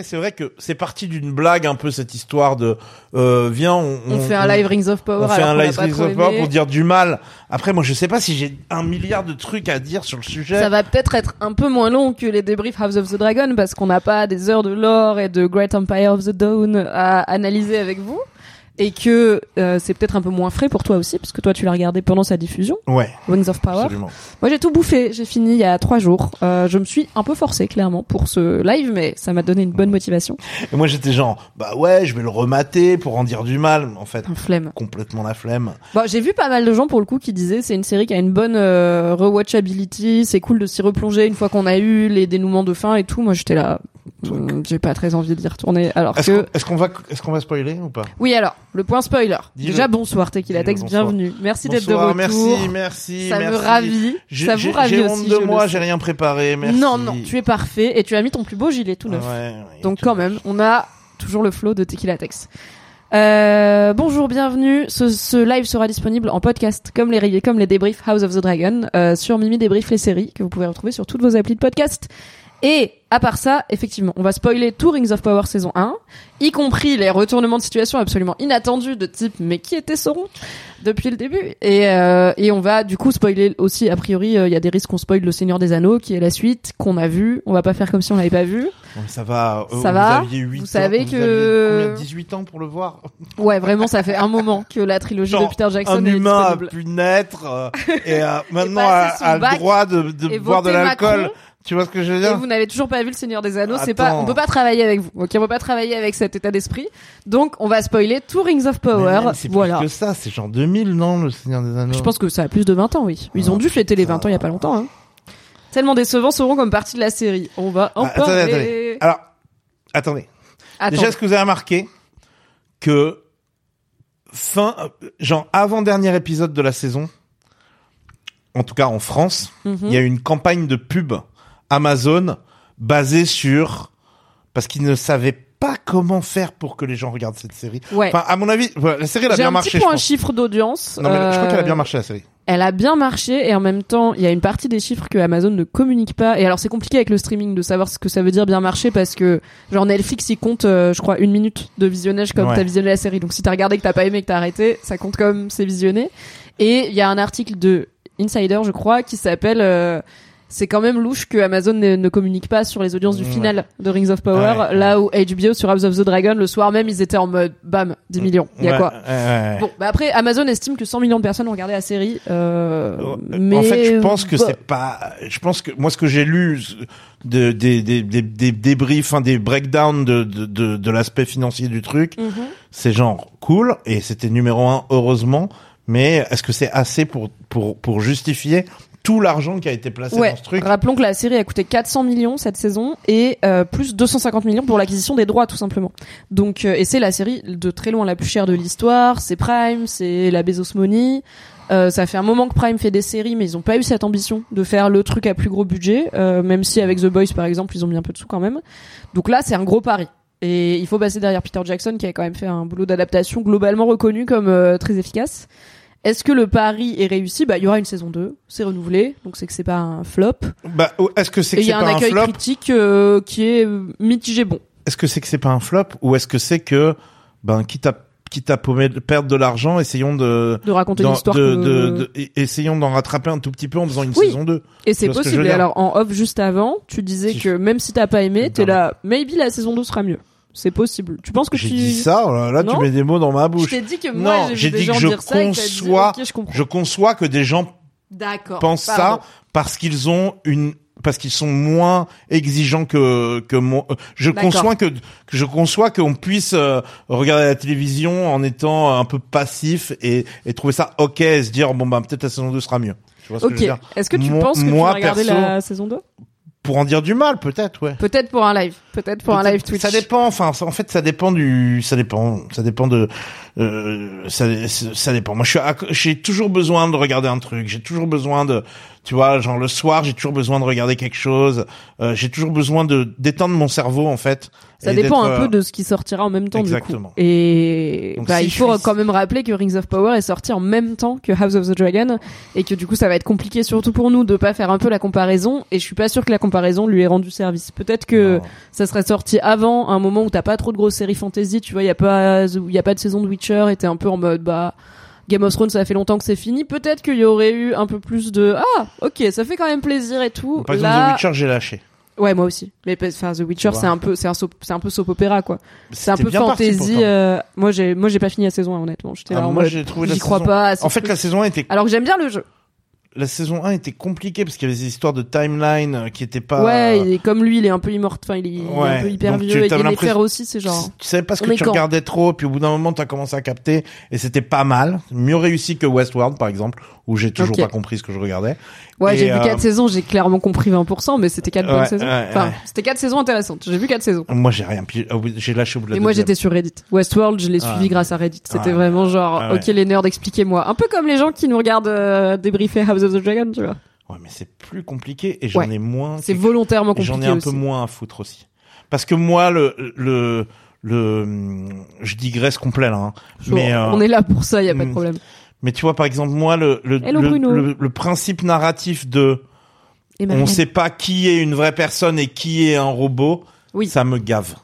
Après, c'est vrai que c'est parti d'une blague un peu cette histoire de euh, viens, on, On fait un live Rings of Power. on fait un live Rings of Power pour dire du mal. Après, moi, je sais pas si j'ai un milliard de trucs à dire sur le sujet. Ça va peut-être être un peu moins long que les débriefs House of the Dragon parce qu'on n'a pas des heures de lore et de Great Empire of the Dawn à analyser avec vous et que euh, c'est peut-être un peu moins frais pour toi aussi parce que toi tu l'as regardé pendant sa diffusion Ouais, Wings of Power. absolument. Moi j'ai tout bouffé, j'ai fini il y a trois jours. Euh, je me suis un peu forcé clairement pour ce live mais ça m'a donné une bonne motivation. Et moi, j'étais genre, bah ouais, je vais le remater pour en dire du mal. En fait, Un flemme. complètement la flemme. Bon, j'ai vu pas mal de gens pour le coup qui disaient c'est une série qui a une bonne euh, rewatchability, c'est cool de s'y replonger une fois qu'on a eu les dénouements de fin et tout. Moi j'étais là, j'ai pas très envie d'y retourner. Alors Est-ce que qu'on est-ce qu'on va, est-ce qu'on va spoiler ou pas? Oui alors le point spoiler. Dis-le. Déjà bonsoir Tequila Tex, bienvenue. Merci d'être de retour. merci, merci, Ça me ravit. J'ai- Ça vous ravit J'ai honte de moi, j'ai rien préparé, merci. Non non, tu es parfait et tu as mis ton plus beau gilet tout neuf. Ouais, ouais, Donc quand même, on a toujours le flow de Tequila Tex. Euh, bonjour, bienvenue. Ce, ce live sera disponible en podcast, comme les comme les débriefs House of the Dragon, euh, sur Mimi débrief les séries que vous pouvez retrouver sur toutes vos applis de podcast. Et à part ça, effectivement, on va spoiler tout Rings of Power saison 1, y compris les retournements de situation absolument inattendus de type mais qui était Sauron depuis le début et, euh, et on va du coup spoiler aussi a priori euh, il y a des risques qu'on spoil le Seigneur des Anneaux qui est la suite qu'on a vu on va pas faire comme si on l'avait pas vu ça va. euh, Ça vous va aviez 8 Vous savez ans, que- aviez combien, 18 ans pour le voir. Ouais, vraiment, ça fait un moment que la trilogie Genre, de Peter Jackson un est humain a disponible. pu naître euh, et euh, maintenant passer a, a le droit de, de et boire de l'alcool. Tu vois ce que je veux Et dire vous n'avez toujours pas vu le Seigneur des Anneaux, c'est pas, on peut pas travailler avec vous. Ok, on peut pas travailler avec cet état d'esprit. Donc, on va spoiler tout Rings of Power. C'est Voilà. plus que ça, c'est genre 2000, non, le Seigneur des Anneaux. Je pense que ça a plus de 20 ans, oui. Ils ont Ah, dû fêter les putain. 20 ans il y a pas longtemps, hein. Tellement décevants seront comme partie de la série. On va en Ah, attendez, parler. attendez. Alors, attendez. Déjà, est-ce que vous avez remarqué que fin, genre avant dernier épisode de la saison, en tout cas en France, Mhm. il y a eu une campagne de pub Amazon basée sur parce qu'ils ne savaient pas comment faire pour que les gens regardent cette série. Ouais. Enfin, à mon avis, la série elle a J'ai bien un marché. petit je point pense. chiffre d'audience. Non, mais je crois qu'elle a bien Euh, marché la série. elle a bien marché et en même temps, il y a une partie des chiffres que Amazon ne communique pas. Et alors, c'est compliqué avec le streaming de savoir ce que ça veut dire bien marcher parce que, genre, Netflix, il compte, euh, je crois, une minute de visionnage comme Ouais. t'as visionné la série. Donc, si t'as regardé, que t'as pas aimé, que t'as arrêté, ça compte comme c'est visionné. Et il y a un article de Insider, je crois, qui s'appelle euh, c'est quand même louche que Amazon ne, ne communique pas sur les audiences du Ouais. final de Rings of Power, Ouais. là où HBO sur House of the Dragon, le soir même, ils étaient en mode bam, 10 millions. Il y a Ouais, quoi. Bon, bah après, Amazon estime que 100 millions de personnes ont regardé la série. Euh, mais en fait, je pense que bah, c'est pas. Je pense que moi, ce que j'ai lu de des des des des débriefs, enfin des breakdowns de de de, de l'aspect financier du truc, Mhm. c'est genre cool et c'était numéro un heureusement. Mais est-ce que c'est assez pour pour pour justifier tout l'argent qui a été placé Ouais, dans ce truc rappelons que la série a coûté 400 millions cette saison et euh, plus 250 millions pour l'acquisition des droits tout simplement. Donc euh, et c'est la série de très loin la plus chère de l'histoire, c'est Prime, c'est la Bezos Money. Euh, ça fait un moment que Prime fait des séries mais ils ont pas eu cette ambition de faire le truc à plus gros budget euh, même si avec The Boys par exemple, ils ont mis un peu de sous quand même. Donc là, c'est un gros pari. Et il faut passer derrière Peter Jackson qui a quand même fait un boulot d'adaptation globalement reconnu comme euh, très efficace. Est-ce que le pari est réussi? Bah, il y aura une saison 2, c'est renouvelé, donc c'est que c'est pas un flop. Bah, est-ce que c'est que il y c'est a un pas un accueil flop? critique euh, qui est euh, mitigé bon. Est-ce que c'est que c'est pas un flop? Ou est-ce que c'est que ben quitte à quitte à paumer- perdre de l'argent, essayons de De raconter une histoire de, que- de- de- e- essayons d'en rattraper un tout petit peu en faisant une Oui. saison 2. Et c'est ce possible. Et alors, en off juste avant, tu disais Si que même si t'as pas aimé, t'es là, maybe la saison 2 sera mieux. C'est possible. Tu penses que J'ai tu... dit ça, oh là, là tu mets des mots dans ma Je bouche. t'ai dit que moi, Non, j'ai j'ai vu des dit gens que je dit, conçois- ok, je. Je conçois que des gens D'accord. pensent pardon. ça parce qu'ils ont une parce qu'ils sont moins exigeants que que moi. Je D'accord. conçois que, que je conçois qu'on puisse euh, regarder la télévision en étant un peu passif et, et trouver ça ok et se dire bon bah peut-être la saison 2 sera mieux. Tu vois ce que je Ok. veux dire? Est-ce que tu Moi- penses que moi, tu vas regarder perso- la saison 2 Pour en dire du mal peut-être ouais. Peut-être pour un live. Peut-être pour un live Twitch. Ça dépend. Enfin, en fait, ça dépend du. Ça dépend. Ça dépend de. Euh, ça, ça dépend. Moi, je J'ai toujours besoin de regarder un truc. J'ai toujours besoin de. Tu vois, genre le soir, j'ai toujours besoin de regarder quelque chose. Euh, j'ai toujours besoin de d'étendre mon cerveau, en fait. Ça dépend un peu euh, de ce qui sortira en même temps Exactement. du coup. Et Donc, bah, si il faut suis- quand même rappeler que Rings of Power est sorti en même temps que House of the Dragon et que du coup ça va être compliqué surtout pour nous de pas faire un peu la comparaison et je suis pas sûr que la comparaison lui ait rendu service. Peut-être que Non. ça serait sorti avant un moment où t'as pas trop de grosses séries fantasy, tu vois, il y a pas il y a pas de saison de Witcher t'es un peu en mode bah Game of Thrones, ça fait longtemps que c'est fini. Peut-être qu'il y aurait eu un peu plus de ah, ok, ça fait quand même plaisir et tout. Par exemple, Là, The Witcher, j'ai lâché. ouais, moi aussi. Mais enfin, The Witcher, c'est un peu, c'est un, soap- c'est un peu soap opéra quoi. C'est un peu fantasy. euh, moi, j'ai, moi, j'ai pas fini la saison, hein, honnêtement. J'étais Ah, là moi, j'ai trouvé j'y crois saison- pas. En fait, la saison 1 était alors que j'aime bien le jeu. La saison 1 était compliquée parce qu'il y avait des histoires de timeline euh, qui étaient pas. Ouais, et comme lui, il est un peu immortel. Enfin, il est, il est Ouais, un peu hyper donc tu- vieux. Et Yennefer l'impression- aussi, c'est genre. Tu savais pas ce que tu quand regardais trop, puis au bout d'un moment, t'as commencé à capter, et c'était pas mal, mieux réussi que Westworld, par exemple, où j'ai toujours pas compris ce que je regardais. Ouais, j'ai vu euh, quatre saisons, j'ai clairement compris 20%, mais c'était quatre bonnes Ouais, saisons. ouais, enfin, ouais. c'était quatre saisons intéressantes. J'ai vu quatre saisons. Moi, j'ai rien, au bout- j'ai lâché au bout de la Et moi, j'étais sur Reddit. Westworld, je l'ai suivi grâce à Reddit. C'était vraiment genre, Ah ouais. ok, les nerds, expliquez-moi. Un peu comme les gens qui nous regardent euh, débriefer House of the Dragon, tu vois. Ouais, mais c'est plus compliqué, et j'en Ouais. ai moins. C'est volontairement compliqué J'en ai un aussi. peu moins à foutre aussi. Parce que moi, le, le, le, je digresse complet, là, hein. Mais, euh, On est là pour ça, y a pas de hmm. problème. mais tu vois, par exemple, moi, le, le, Hello, le, principe narratif de, on Marianne. sait pas qui est une vraie personne et qui est un robot, Oui. ça me gave.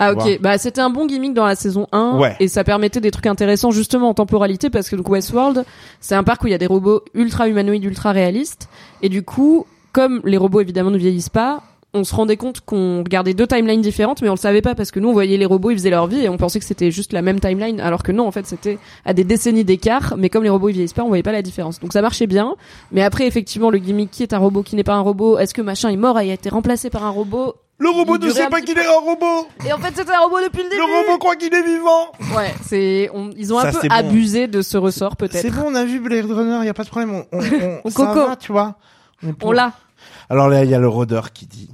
Ah ok, bah c'était un bon gimmick dans la saison 1 Ouais. et ça permettait des trucs intéressants justement en temporalité parce que donc Westworld, c'est un parc où il y a des robots ultra humanoïdes, ultra réalistes et du coup, comme les robots évidemment ne vieillissent pas, on se rendait compte qu'on regardait deux timelines différentes mais on le savait pas parce que nous on voyait les robots, ils faisaient leur vie et on pensait que c'était juste la même timeline alors que non en fait c'était à des décennies d'écart mais comme les robots ils vieillissent pas, on voyait pas la différence. Donc ça marchait bien, mais après effectivement le gimmick qui est un robot qui n'est pas un robot, est-ce que machin est mort et a été remplacé par un robot Le robot ne sait pas qu'il est un robot. et en fait c'était un robot depuis le début. Le robot croit qu'il est vivant. Ouais, c'est on- ils ont un Ça, peu c'est bon. abusé de ce ressort peut-être. C'est bon, on a vu Blade Runner, y a pas de problème. On, on, on, On ça coco. va, tu vois. est pour. On l'a. Alors là, il y a le rôdeur qui dit.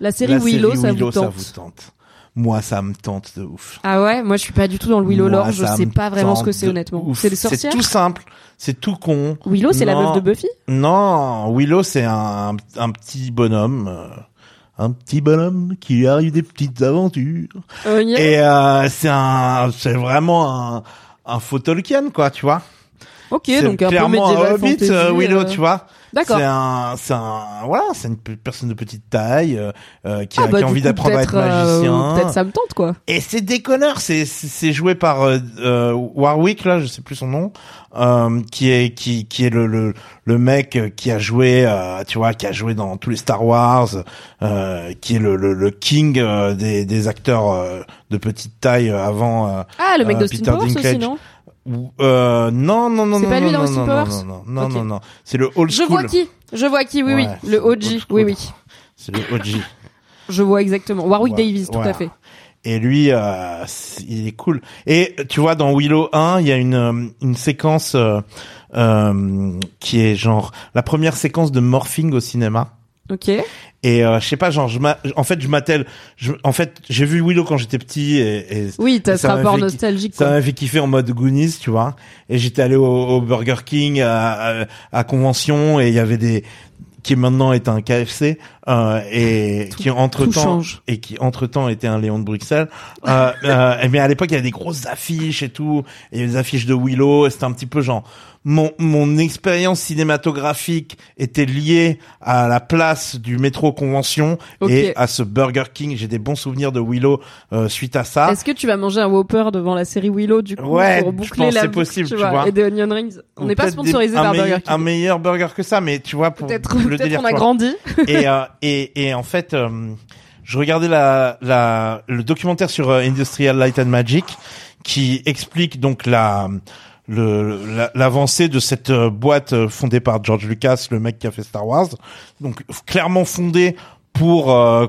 La série la Willow, série ça, Willow, vous tente. vous tente. Moi, ça me tente de ouf. Ah ouais, moi je suis pas du tout dans le Willow Moi, lore, je ça sais me pas vraiment ce que tente c'est de honnêtement. ouf. C'est des sorcières. C'est tout simple, c'est tout con. Willow, c'est la Non. meuf de Buffy? Non, Willow, c'est un, un petit bonhomme. euh, un petit bonhomme qui lui arrive des petites aventures. Yeah. Et euh, c'est un, c'est vraiment un, un faux Tolkien, quoi, tu vois. Ok, donc un peu clairement médiéval un hobbit, fantasy, euh, Willow, euh, tu vois. D'accord. C'est un, c'est un, voilà, c'est une pe- personne de petite taille euh, euh, qui, a, Ah, bah, qui a envie d'apprendre à être euh, magicien. Peut-être ça me tente, quoi. Et c'est déconneur, c'est c'est joué par euh, euh, Warwick là, je sais plus son nom, euh, qui est qui qui est le le le mec euh, qui a joué, euh, tu vois, qui a joué dans tous les Star Wars, euh, qui est le le, le king euh, des des acteurs euh, de petite taille euh, avant. euh, Ah, le mec Euh, d'Austin Peter Powers aussi, Dinklage. non? Euh, non non non C'est non pas lui non dans non Austin non, Powers non non non Ok. non non c'est le old Je school. vois qui Je vois qui, oui, Ouais, oui. c'est Le OG, oui, oui. C'est le OG. Je vois exactement. Warwick Ouais, Davis, tout voilà. à fait. Et lui, euh, c'est- il est cool. Et tu vois, dans Willow 1, il y a une euh, une séquence euh, euh, qui est genre la première séquence de morphing au cinéma. Ok. Et euh, je sais pas, genre, je en fait, je m'attelle. je- En fait, j'ai vu Willow quand j'étais petit et, et Oui, t'as ce rapport nostalgique, ça m'a fait kiffer en mode Goonies, tu vois. Et j'étais allé au, au Burger King à, à, à convention et il y avait des qui maintenant est un KFC euh, et qui entre temps et qui entre temps était un Léon de Bruxelles. Euh, euh, mais à l'époque il y avait des grosses affiches et tout, et il y avait des affiches de Willow. et C'était un petit peu genre mon mon expérience cinématographique était liée à la place du métro convention et à ce Burger King. J'ai des bons souvenirs de Willow euh, suite à ça. Est-ce que tu vas manger un Whopper devant la série Willow, du coup, Ouais, pour boucler la c'est boucle, possible, tu tu vois, et des onion rings On n'est pas sponsorisé par Burger King. Un meilleur burger que ça, mais tu vois, pour Peut-être, le peut-être délire, on a grandi. et, euh, et et en fait, euh, je regardais la la le documentaire sur euh, Industrial Light and Magic qui explique donc la- l'avancée de cette euh, boîte euh, fondée par George Lucas, le mec qui a fait Star Wars. Donc clairement fondée pour euh,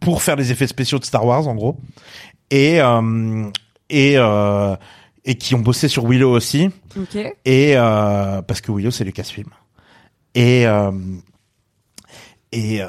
pour faire les effets spéciaux de Star Wars en gros. Et euh, et euh, et qui ont bossé sur Willow aussi Ok. et euh, parce que Willow c'est Lucasfilm et euh, et euh,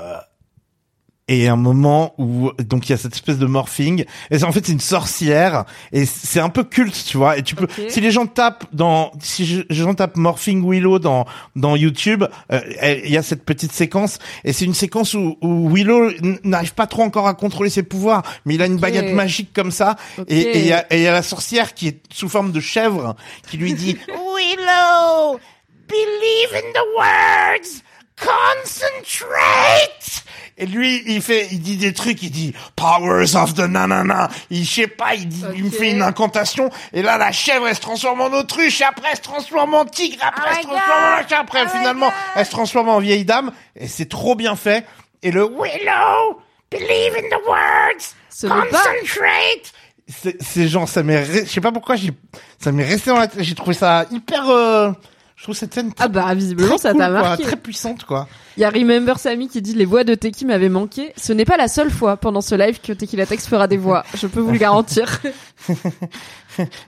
et un moment où donc il y a cette espèce de morphing. Et c'est- en fait c'est une sorcière. Et c'est un peu culte tu vois. Et tu peux si les gens tapent dans si je- les gens tapent morphing Willow dans dans YouTube euh, il y a cette petite séquence. Et c'est une séquence où, où Willow n'arrive pas trop encore à contrôler ses pouvoirs. Mais il a une baguette magique comme ça. Et et il y a et il y a la sorcière qui est sous forme de chèvre qui lui dit Willow, believe in the words, concentrate. Et lui, il fait, il dit des trucs, il dit powers of the nanana. Il, je sais pas, il, dit, il me fait une incantation. Et là, la chèvre, elle se transforme en autruche. Après, elle se transforme en tigre. Après, elle se transforme en. Après, finalement, elle se transforme en vieille dame. Et c'est trop bien fait. Et le Willow, believe in the words, Ce concentrate. C'est, c'est genre, ça m'est, je sais pas pourquoi j'ai, ça m'est resté dans la tête. J'ai trouvé ça hyper, euh, je trouve cette scène très, Ah bah, visiblement, ça cool, t'a quoi, marqué. très puissante, quoi. Il y a Remember Sammy qui dit les voix de Teki m'avaient manqué. Ce n'est pas la seule fois pendant ce live que Teki Latex fera des voix. Je peux vous le garantir.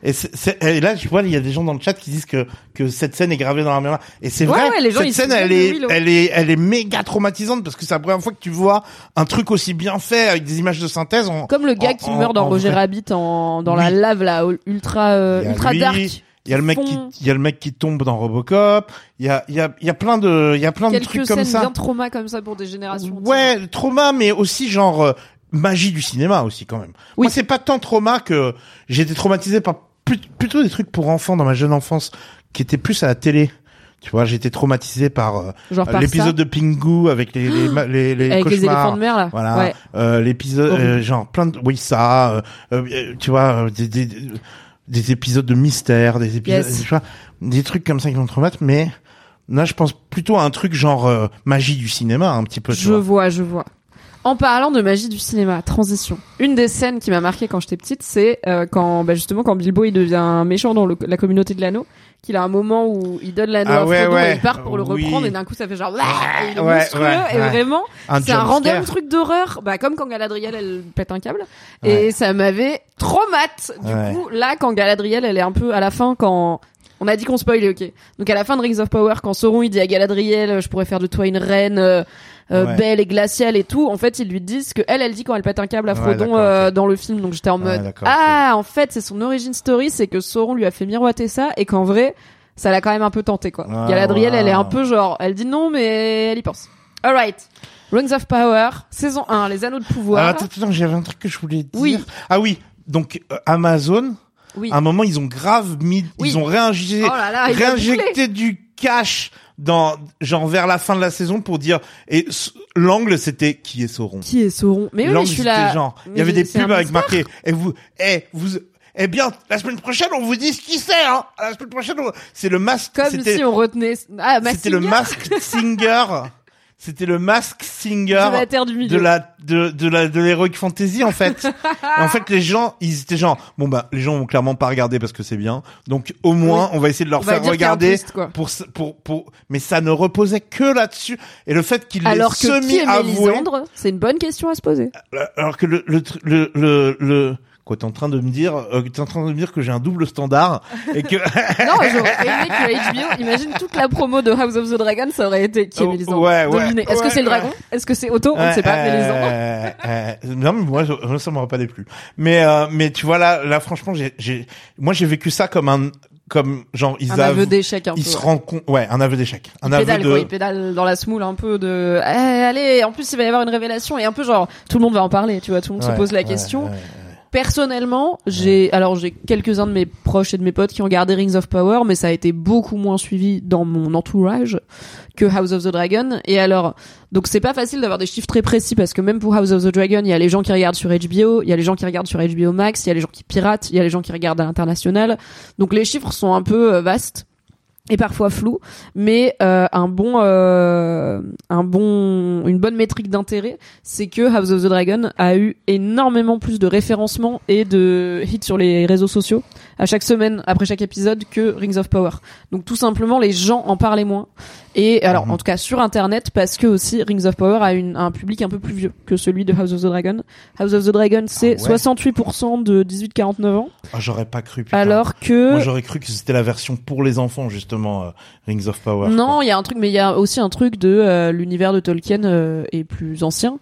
Et, c'est- c'est- et là, je vois, il y a des gens dans le chat qui disent que que cette scène est gravée dans la mémoire. Et c'est Ouais, vrai. ouais, les gens, cette scène, elle est, elle est, elle est méga traumatisante parce que c'est la première fois que tu vois un truc aussi bien fait avec des images de synthèse. En, Comme le gars en- qui en- meurt dans Roger. Rabbit en, dans la lave là, ultra, euh, ultra lui, dark. Il y a le mec qui, il y a le mec qui tombe dans Robocop. Il y a, il y a, il y a plein de, il y a plein de trucs comme ça. bien trauma comme ça pour des générations. Ouais, trauma, mais aussi genre euh, magie du cinéma aussi quand même. Oui. Moi, c'est pas tant trauma que j'ai été traumatisé par plutôt des trucs pour enfants dans ma jeune enfance qui étaient plus à la télé. Tu vois, j'ai été traumatisé par euh, par l'épisode de Pingu avec les les les, les. Avec les cauchemars. éléphants de mer là. Voilà, Ouais. euh, l'épisode euh, genre plein de oui ça, euh, euh, tu vois, des, des des épisodes de mystère, des épisodes, Yes. des trucs comme ça qui vont te traumatisent, mais là je pense plutôt à un truc genre euh, magie du cinéma un petit peu. tu Je vois. vois, je vois. En parlant de magie du cinéma, transition. Une des scènes qui m'a marqué quand j'étais petite, c'est euh, quand bah, justement quand Bilbo il devient méchant dans le- la communauté de l'anneau, qu'il a un moment où il donne l'anneau Ah à ouais. et il part pour le Oui. reprendre et d'un coup ça fait genre et il est Ouais, monstrueux et vraiment c'est un random truc d'horreur, bah comme quand Galadriel elle pète un câble et ça m'avait traumate. Du coup là quand Galadriel elle est un peu à la fin quand on a dit qu'on spoilait, ok. Donc à la fin de Rings of Power, quand Sauron il dit à Galadriel, je pourrais faire de toi une reine euh, euh, Ouais. belle et glaciale et tout. En fait, ils lui disent que elle, elle dit quand elle pète un câble à Frodon euh, dans le film. Donc j'étais en mode ah, en fait, c'est son origin story, c'est que Sauron lui a fait miroiter ça et qu'en vrai, ça l'a quand même un peu tenté quoi. Ah, Galadriel, elle est un peu genre, elle dit non mais elle y pense. Alright. Rings of Power, saison 1, les anneaux de pouvoir. Ah, attends, attends, j'avais un truc que je voulais dire. Oui. Ah oui, donc euh, Amazon Oui. À un moment, ils ont grave mis, Oui. ils ont réinjecté, Oh là là, réinjecté du cash dans, genre vers la fin de la saison pour dire, et l'angle c'était qui est Sauron. Qui est Sauron Mais oui, je suis là. genre, il y avait des pubs avec marqué, et vous, eh, vous, eh bien, la semaine prochaine, on vous dit ce qui c'est, hein. La semaine prochaine, on- c'est le masque, Comme si on retenait. Ah, c'était le Mask Singer. C'était le Mask Singer de la Terre du de la de de la de l'heroic fantasy en fait. Et en fait les gens ils étaient genre bon bah les gens vont clairement pas regarder parce que c'est bien. Donc au moins on va essayer de leur On va faire dire qu'il y a un regarder twist, quoi. pour s- pour pour mais ça ne reposait que là-dessus et le fait qu'il Alors que qui semi est avoué C'est une bonne question à se poser. alors que le le tr- le le, le quoi t'es en train de me dire euh, t'es en train de me dire que j'ai un double standard et que Non, j'aurais aimé que HBO, imagine toute la promo de House of the Dragon, ça aurait été qui est Oh, Mélisandre ouais, ouais. Est-ce que ouais, c'est le dragon Est-ce que c'est Otto On ne sait pas, Euh, Mélisandre. euh, euh, non, mais moi, je- ça m'aurait pas déplu. Mais, euh, mais tu vois là, là, franchement, j'ai, j'ai, moi, j'ai vécu ça comme un, comme genre ils Un aveu d'échec un peu. ils se rendent compte, ouais, un aveu d'échec, un il aveu pédale de, quoi, il pédale dans la smoule un peu de Eh, allez, en plus il va y avoir une révélation et un peu genre tout le monde va en parler, tu vois, tout le monde Ouais, se pose la ouais, question. Personnellement, j'ai alors j'ai quelques-uns de mes proches et de mes potes qui ont regardé Rings of Power, mais ça a été beaucoup moins suivi dans mon entourage que House of the Dragon. Et alors, donc c'est pas facile d'avoir des chiffres très précis parce que même pour House of the Dragon, il y a les gens qui regardent sur HBO, il y a les gens qui regardent sur HBO Max, il y a les gens qui piratent, il y a les gens qui regardent à l'international. Donc les chiffres sont un peu euh, vastes et parfois flous, mais euh, un bon, euh, un bon, une bonne métrique d'intérêt, c'est que House of the Dragon a eu énormément plus de référencement et de hits sur les réseaux sociaux à chaque semaine après chaque épisode que Rings of Power. Donc tout simplement les gens en parlaient moins. Et alors Mhm. en tout cas sur internet parce que aussi Rings of Power a une, un public un peu plus vieux que celui de House of the Dragon. House of the Dragon c'est Ah ouais 68% de 18-49 ans Ah, j'aurais pas cru. Putain. alors que moi, j'aurais cru que c'était la version pour les enfants justement, euh, Rings of Power. Non, il y a un truc, mais il y a aussi un truc de euh, l'univers de Tolkien euh, est plus ancien.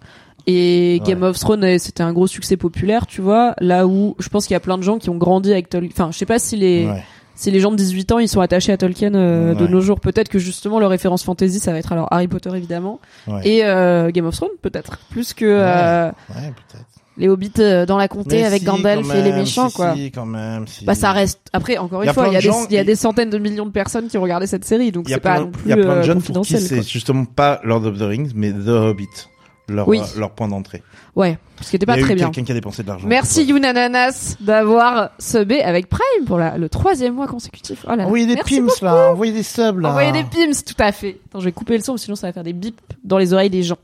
Et Game Ouais. of Thrones, c'était un gros succès populaire, tu vois. Là où je pense qu'il y a plein de gens qui ont grandi avec Tolkien. Enfin, je sais pas si les Ouais. si les gens de 18 ans ils sont attachés à Tolkien euh, de Ouais. nos jours. Peut-être que justement leur référence fantasy, ça va être alors Harry Potter évidemment Ouais. et euh, Game of Thrones peut-être plus que euh, Ouais, peut-être. Les hobbits euh, dans la comté Mais avec si, Gandalf et les méchants si, quoi. Si, quand même. Si. Bah ça reste. Après encore une fois, il y a de des gens il y a qui- des centaines de millions de personnes qui ont regardé cette série, donc c'est pas non plus il y a plein de euh, jeunes pour qui c'est justement pas Lord of the Rings, mais The Hobbit, leur Oui. euh, leur point d'entrée. Ouais, ce qui était Il pas très bien. quelqu'un qui a dépensé de l'argent. Merci Younananas d'avoir subé avec Prime pour la, le troisième mois consécutif. Oh là là. Envoyez des Merci pims beaucoup. là, envoyez des subs là. Envoyez des pims, tout à fait. Attends, je vais couper le son, sinon ça va faire des bips dans les oreilles des gens.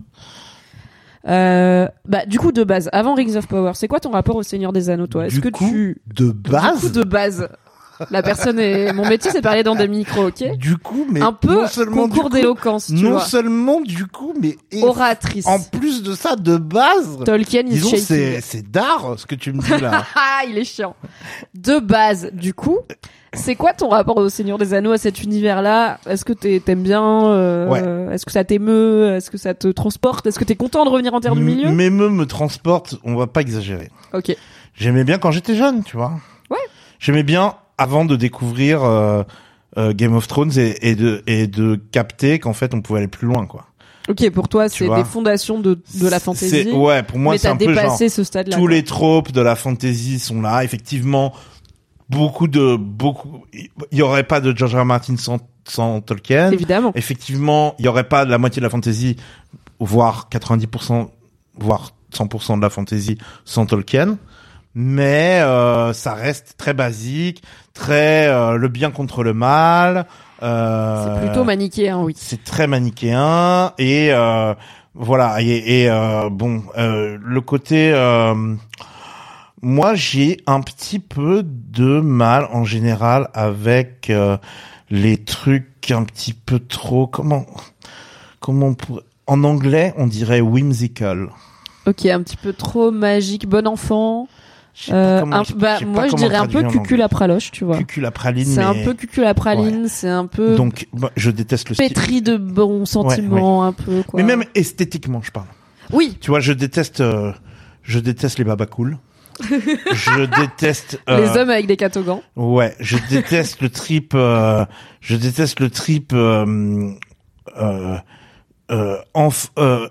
Euh, bah, du coup, de base, avant Rings of Power, c'est quoi ton rapport au Seigneur des Anneaux, toi? Est-ce que coup, tu... de Du coup, base, de base. La personne est... Mon métier, c'est parler dans des micros, ok? Du coup, mais Un peu non seulement concours d'éloquence, non vois. seulement du coup, mais Oratrice. en plus de ça, de base, Tolkien is disons c'est c'est d'art ce que tu me dis là. Ah, il est chiant. De base, du coup, c'est quoi ton rapport au Seigneur des Anneaux, à cet univers-là? Est-ce que t'aimes bien euh, Est-ce que ça t'émeut? Est-ce que ça te transporte? Est-ce que t'es content de revenir en Terre du Milieu? Mes me transporte, on va pas exagérer. Ok. J'aimais bien quand j'étais jeune, tu vois. Ouais. J'aimais bien avant de découvrir euh, euh, Game of Thrones et, et de et de capter qu'en fait on pouvait aller plus loin, quoi. Ok, pour toi, c'est des fondations de, de la fantasy. C'est- Ouais, pour moi c'est un peu genre dépassé ce stade-là. tous quoi. les tropes de la fantasy sont là. Effectivement, beaucoup de beaucoup. Il y aurait pas de George R. R. Martin sans sans Tolkien. Évidemment. Effectivement, il y aurait pas de la moitié de la fantasy, voire 90%, voire 100% de la fantasy sans Tolkien. Mais euh, ça reste très basique, très euh, le bien contre le mal. Euh, C'est plutôt manichéen, oui. c'est très manichéen et euh, voilà et, et, euh, bon euh, le côté euh, moi j'ai un petit peu de mal en général avec euh, les trucs un petit peu trop comment comment on pourrait- en anglais on dirait whimsical Ok, un petit peu trop magique, bon enfant. Euh, comment- un- je- bah, moi, je dirais un peu cucul à praloche, tu vois. anglais. cuculapraline C'est un peu cucul à praline, c'est un peu donc moi, je déteste le style pétri de bons sentiments, un peu, quoi. mais même esthétiquement je parle Oui, Tu vois, je déteste, euh, je déteste les babas cool. Je déteste. euh, les hommes avec des catogans. Ouais, je déteste le trip. euh, je déteste le trip. Euh, euh, euh, euh,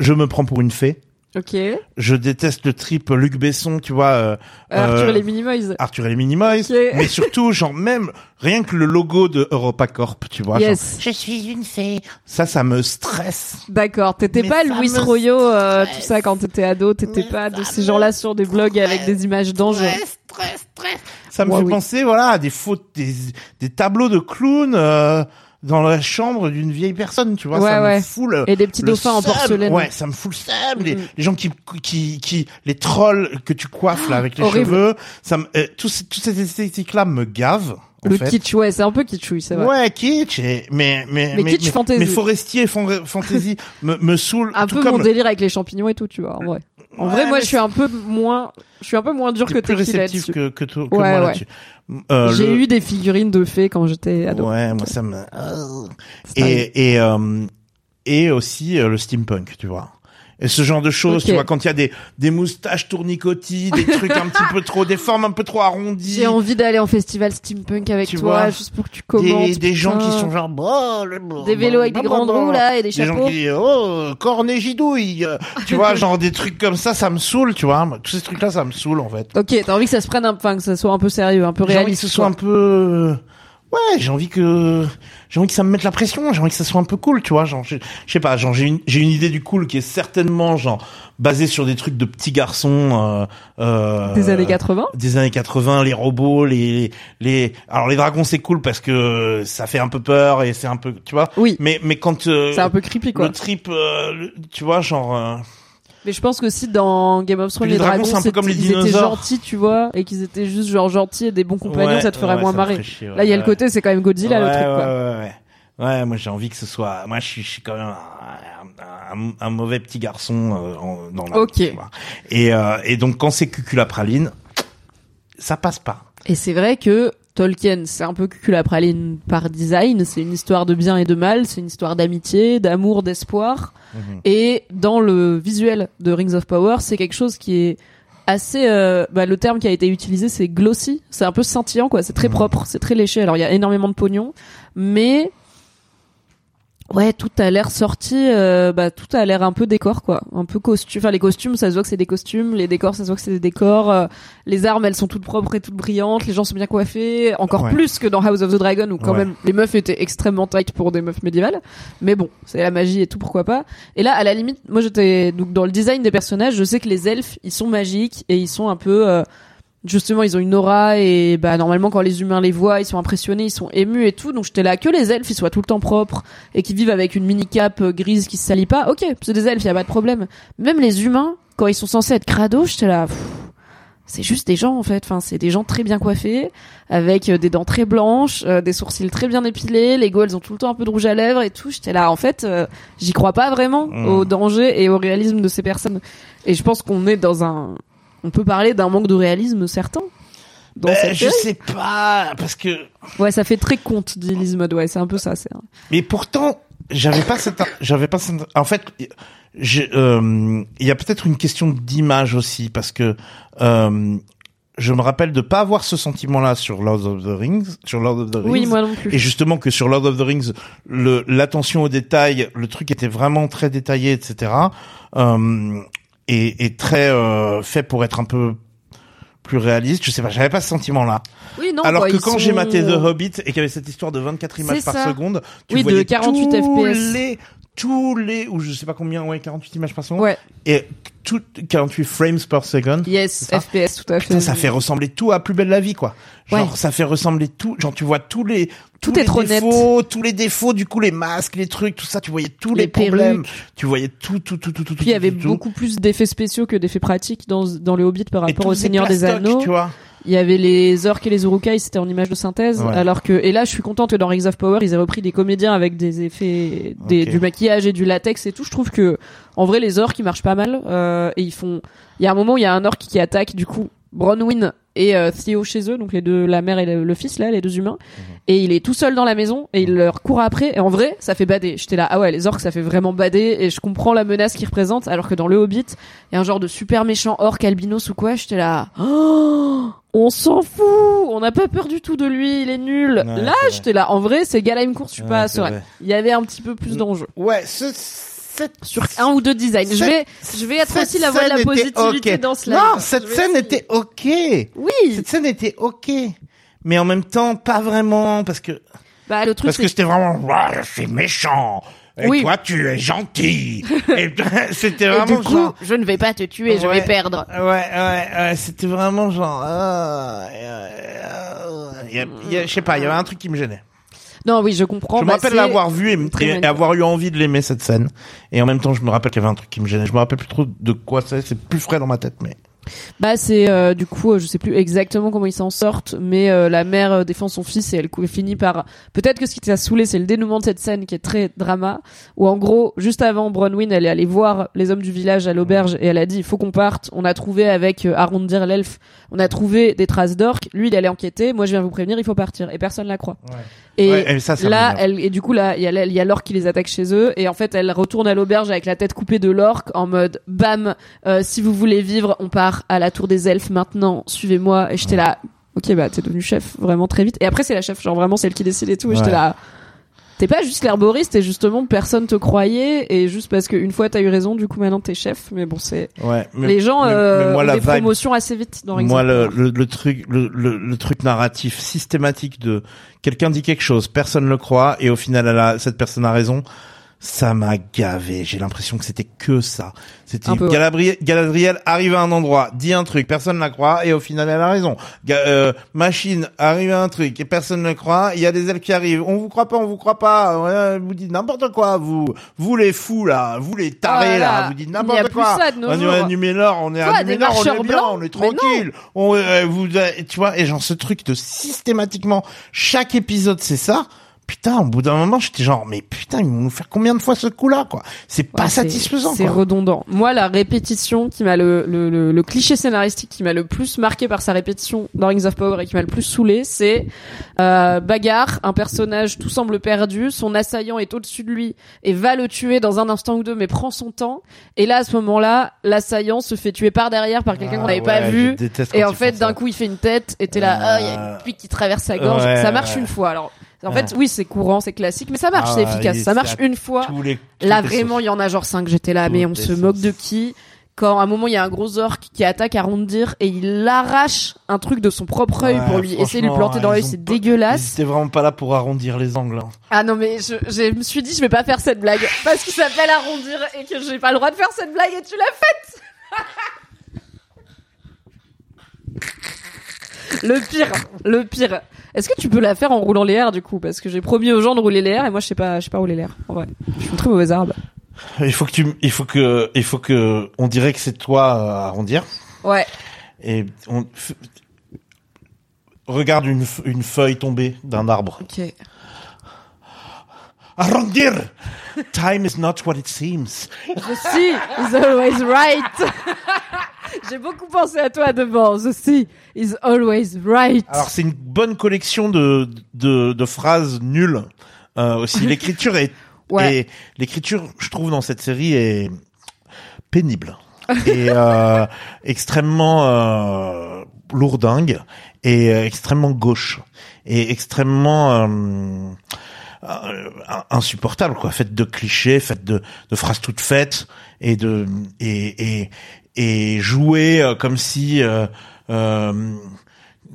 je me prends pour une fée. Ok. Euh, Je déteste le trip Luc Besson, tu vois. euh, Arthur euh, et les Minimoys. Arthur et les Minimoys. Ok. Mais surtout, genre même rien que le logo de EuropaCorp, tu vois. genre, Yes. je suis une fée. Ça, ça me stresse. D'accord. T'étais pas Louis Royo, euh, tout ça quand t'étais ado? T'étais pas de ces gens-là sur des blogs avec des images d'anges. Stress, stress, stress. Ça me Ouais, fait oui. penser, voilà, à des fautes, des, des tableaux de clowns euh, dans la chambre d'une vieille personne, tu vois. Ouais, ça ouais. me fout le, Et des petits dauphins en porcelaine. Ouais, ça me fout le seum. Les, Mhm. les gens qui, qui, qui, les trolls que tu coiffes là avec les Horrible. cheveux, ça me, euh, tout, toute cette esthétique-là me gave. En Le fait. kitsch, ouais, c'est un peu kitschouille, c'est vrai. Ouais, kitsch, et- mais mais Mais kitsch fantasy. mais forestier fan- fantasy me, me saoule Un tout peu comme mon délire avec les champignons et tout, tu vois, en vrai. En Ouais, vrai, moi, je suis un peu moins, je suis un peu moins dur que plus réceptif que que, toi- que Ouais, moi ouais. là-dessus. Euh, J'ai le- eu des figurines de fées quand j'étais ado. Ouais, moi ça me et et euh, et aussi euh, le steampunk, tu vois. Et ce genre de choses, Ok. tu vois, quand il y a des des moustaches tournicotis, des trucs un petit peu trop, des formes un peu trop arrondies. J'ai envie d'aller en festival steampunk avec Tu toi, vois, juste pour que tu commentes. des, des gens qui sont genre oh, le- Des vélos avec des grandes roues, là, et des des gens chapeaux. qui disent oh corne et gidouille tu vois genre des trucs comme ça ça me saule tu vois tous ces trucs là ça me saoule en fait Ok, t'as envie que ça se prenne un, enfin, que ça soit un peu sérieux, un peu j'ai envie que réaliste. ce soit un peu ouais j'ai envie que j'ai envie que ça me mette la pression j'ai envie que ça soit un peu cool tu vois genre je sais pas genre j'ai une j'ai une idée du cool qui est certainement genre basée sur des trucs de petits garçons euh, euh, Des années 80. des années 80, les robots, les les alors les dragons c'est cool parce que ça fait un peu peur et c'est un peu tu vois. Oui. Mais mais quand euh, C'est un peu creepy, quoi. le trip euh, tu vois genre euh, Mais je pense que si dans Game of Thrones, les les, dragons, dragons, c'est un peu comme les ils étaient dinosaures. gentils, tu vois, et qu'ils étaient juste genre gentils et des bons compagnons, ouais, ça te ferait ouais, moins marrer. ferait chier, ouais, Là, il y a le côté, c'est quand même Godzilla, le truc, ouais, quoi. Ouais, ouais. Ouais, moi j'ai envie que ce soit moi je suis je suis quand même un, un- un mauvais petit garçon euh, en- dans la Ok. Et euh, et donc quand c'est cucula praline ça passe pas. Et c'est vrai que Tolkien, c'est un peu cuculapraline par design. C'est une histoire de bien et de mal. C'est une histoire d'amitié, d'amour, d'espoir. Mhm. Et dans le visuel de Rings of Power, c'est quelque chose qui est assez. euh, bah, le terme qui a été utilisé, c'est glossy. C'est un peu scintillant, quoi. C'est très Mhm. propre, c'est très léché. Alors il y a énormément de pognon, mais Ouais, tout a l'air sorti, euh, bah tout a l'air un peu décor quoi, un peu costume. Enfin les costumes, ça se voit que c'est des costumes, les décors, ça se voit que c'est des décors. euh, les armes, elles sont toutes propres et toutes brillantes, les gens sont bien coiffés, encore Ouais. plus que dans House of the Dragon où quand Ouais. même les meufs étaient extrêmement tight pour des meufs médiévales. Mais bon, c'est la magie et tout, pourquoi pas. Et là, à la limite, moi j'étais donc dans le design des personnages, je sais que les elfes, ils sont magiques et ils sont un peu euh, justement ils ont une aura et bah normalement quand les humains les voient ils sont impressionnés ils sont émus et tout. Donc j'étais là que les elfes ils soient tout le temps propres et qui vivent avec une mini cape euh, grise qui se salit pas. Ok c'est des elfes y a pas de problème. Même les humains quand ils sont censés être crado j'étais là c'est juste des gens en fait. Enfin c'est des gens très bien coiffés avec euh, des dents très blanches euh, des sourcils très bien épilés les go elles ont tout le temps un peu de rouge à lèvres et tout. J'étais là en fait euh, j'y crois pas vraiment Mm. au danger et au réalisme de ces personnes. Et je pense qu'on est dans un on peut parler d'un manque de réalisme certain. Dans Ben, je sais pas parce que Ouais, ça fait très conte, dit Liz Mode. Ouais, c'est un peu ça. C'est. Mais pourtant, j'avais pas cette, j'avais pas cette, en fait, euh, il y a peut-être une question d'image aussi parce que euh, je me rappelle de pas avoir ce sentiment-là sur Lord of the Rings, sur Lord of the Rings. Oui, moi non plus. Et justement que sur Lord of the Rings, le l'attention aux détails, le truc était vraiment très détaillé, etc. Euh, et, et très euh, fait pour être un peu plus réaliste. Je sais pas, j'avais pas ce sentiment-là. Oui, non. Alors quoi, que quand sont- j'ai maté The Hobbit et qu'il y avait cette histoire de 24 images par ça. seconde, tu Oui, de voyais 48 tous FPS. les tous les ou je sais pas combien ouais 48 images par seconde Ouais. et tout 48 frames per second. Yes. FPS, tout à fait. Putain, ça fait ressembler tout à plus belle la vie quoi. Genre Ouais. ça fait ressembler tout, genre tu vois tous les Tout tous est les net. défauts, tous les défauts du coup les masques, les trucs, tout ça, tu voyais tous les, Les problèmes, tu voyais tout tout tout tout tout Puis il y avait tout, tout. beaucoup plus d'effets spéciaux que d'effets pratiques dans dans le Hobbit par rapport au Seigneur des Anneaux. tu vois. Il y avait les orques et les urukai, c'était en image de synthèse, Ouais. alors que et là je suis contente que dans Rings of Power ils aient repris des comédiens avec des effets, des, du maquillage et du latex et tout. Je trouve que en vrai les orques ils marchent pas mal euh, et ils font. Il y a un moment où il y a un orque qui attaque du coup Bronwyn et euh, Theo chez eux, donc les deux, la mère et le, le fils là, les deux humains, et il est tout seul dans la maison et il leur court après. Et en vrai ça fait bader. J'étais là ah ouais les orques ça fait vraiment bader et je comprends la menace qu'ils représentent, alors que dans le Hobbit il y a un genre de super méchant orc albinos ou quoi. J'étais là. Oh on s'en fout, on n'a pas peur du tout de lui, il est nul. Ouais, Là, j'étais là. En vrai, c'est Galaim course, je suis Ouais, pas vrai. Il y avait un petit peu plus Mm. d'enjeux. Ouais, ce- cette sur un ou deux designs. Je vais, je vais être aussi la voix de la positivité dans ce live. Non, cette scène essayer. était ok. Oui. Cette scène était ok. Mais en même temps, pas vraiment, parce que, Bah, le truc, parce que c'était vraiment, je suis méchant. Et Oui. toi, tu es gentil. et c'était Et vraiment du coup, genre, je ne vais pas te tuer, je vais perdre. Ouais, ouais, ouais, c'était vraiment genre, ah, euh, euh, il y a- il y a- je sais pas, il y avait un truc qui me gênait. Non, oui, je comprends. je me bah, rappelle l'avoir vu et, et avoir eu envie de l'aimer cette scène. Et en même temps, je me rappelle qu'il y avait un truc qui me gênait. Je me rappelle plus trop de quoi c'est. C'est plus frais dans ma tête, mais. Bah c'est euh, du coup euh, je sais plus exactement comment ils s'en sortent mais euh, la mère euh, défend son fils et elle finit par peut-être que ce qui t'a saoulé c'est le dénouement de cette scène qui est très drama où en gros juste avant Bronwyn elle est allée voir les hommes du village à l'auberge et elle a dit il faut qu'on parte. On a trouvé avec euh, Arondir l'elfe on a trouvé des traces d'orques. Lui il allait enquêter. Moi je viens vous prévenir il faut partir. Et personne la croit et Ouais, et ça, ça là, elle et du coup là, il y a il y a l'orque qui les attaque chez eux et en fait, elle retourne à l'auberge avec la tête coupée de l'orque en mode bam, euh, si vous voulez vivre, on part à la tour des elfes maintenant, suivez-moi. Et j'étais là, ok bah t'es devenu chef vraiment très vite. Et après c'est la chef, genre vraiment celle qui décide et tout. Et j'étais Ouais. là. T'es pas juste l'herboriste, t'es justement personne te croyait et juste parce qu'une fois t'as eu raison, du coup maintenant t'es chef. Mais bon, c'est Ouais. mais- les gens mais- euh, mais moi, ont la des promotions assez vite dans Moi, le, le, le truc, le, le, le truc narratif systématique de quelqu'un dit quelque chose, personne le croit, et au final, elle a, cette personne a raison. Ça m'a gavé. J'ai l'impression que c'était que ça. C'était. Galadriel, Galadriel arrive à un endroit, dit un truc, personne la croit, et au final, elle a raison. Ga- euh, Machine arrive à un truc et personne ne le croit. Il y a des elfes qui arrivent. On vous croit pas, on vous croit pas. Ouais, vous dit n'importe quoi. Vous, vous les fous là, vous les tarés Oh là vous dites n'importe plus quoi. ça de nos on est à Numénor, on est Quoi, à on est bien, blancs on est tranquille. On, euh, vous, euh, tu vois, et genre ce truc de systématiquement chaque épisode c'est ça. Putain, au bout d'un moment, j'étais genre, mais putain, ils vont nous faire combien de fois ce coup-là, quoi? C'est pas Ouais, satisfaisant, C'est redondant. Moi, la répétition qui m'a le, le, le, le cliché scénaristique qui m'a le plus marqué par sa répétition dans Rings of Power et qui m'a le plus saoulé, c'est euh, bagarre, un personnage tout semble perdu, son assaillant est au-dessus de lui et va le tuer dans un instant ou deux, mais prend son temps. Et là, à ce moment-là, l'assaillant se fait tuer par derrière par quelqu'un Ah, qu'on n'avait ouais, pas vu. Et en fait, d'un coup, il fait une tête, et t'es là, ah, il y a Euh, une pique qui traverse sa gorge. ouais, ça marche une fois. Alors, en fait, oui, c'est courant, c'est classique, mais ça marche, Ah, c'est efficace. il- Ça marche une fois. Tous les, Là, vraiment, il y en a genre 5, j'étais là, mais on se sauces. moque de qui? Quand à un moment, il y a un gros orc qui attaque à Rondir et il arrache un truc de son propre œil Ouais, pour lui essayer de lui planter dans l'œil, c'est pas- dégueulasse. Ils étaient vraiment pas là pour arrondir les angles. hein. Ah non, mais je, je me suis dit, je vais pas faire cette blague parce qu'il s'appelle arrondir et que j'ai pas le droit de faire cette blague et tu l'as faite Le pire, le pire. Est-ce que tu peux la faire en roulant les airs du coup? Parce que j'ai promis aux gens de rouler les airs et moi je sais pas, je sais pas rouler les airs. En vrai, je suis une très mauvaise arabe. Il faut que tu, il faut que, il faut que, on dirait que c'est toi à arrondir. Ouais. Et on regarde une, une feuille tombée d'un arbre. Ok. Arrondir. Time is not what it seems. The sea is always right. J'ai beaucoup pensé à toi devant. The sea is always right. Alors c'est une bonne collection de de, de phrases nulles. Euh, aussi l'écriture est, Ouais. est- l'écriture je trouve dans cette série est pénible et euh, extrêmement euh, lourdingue et euh, extrêmement gauche et extrêmement euh, insupportable quoi. Faite de clichés faite de, de phrases toutes faites et de et et, et jouer euh, comme si euh, euh,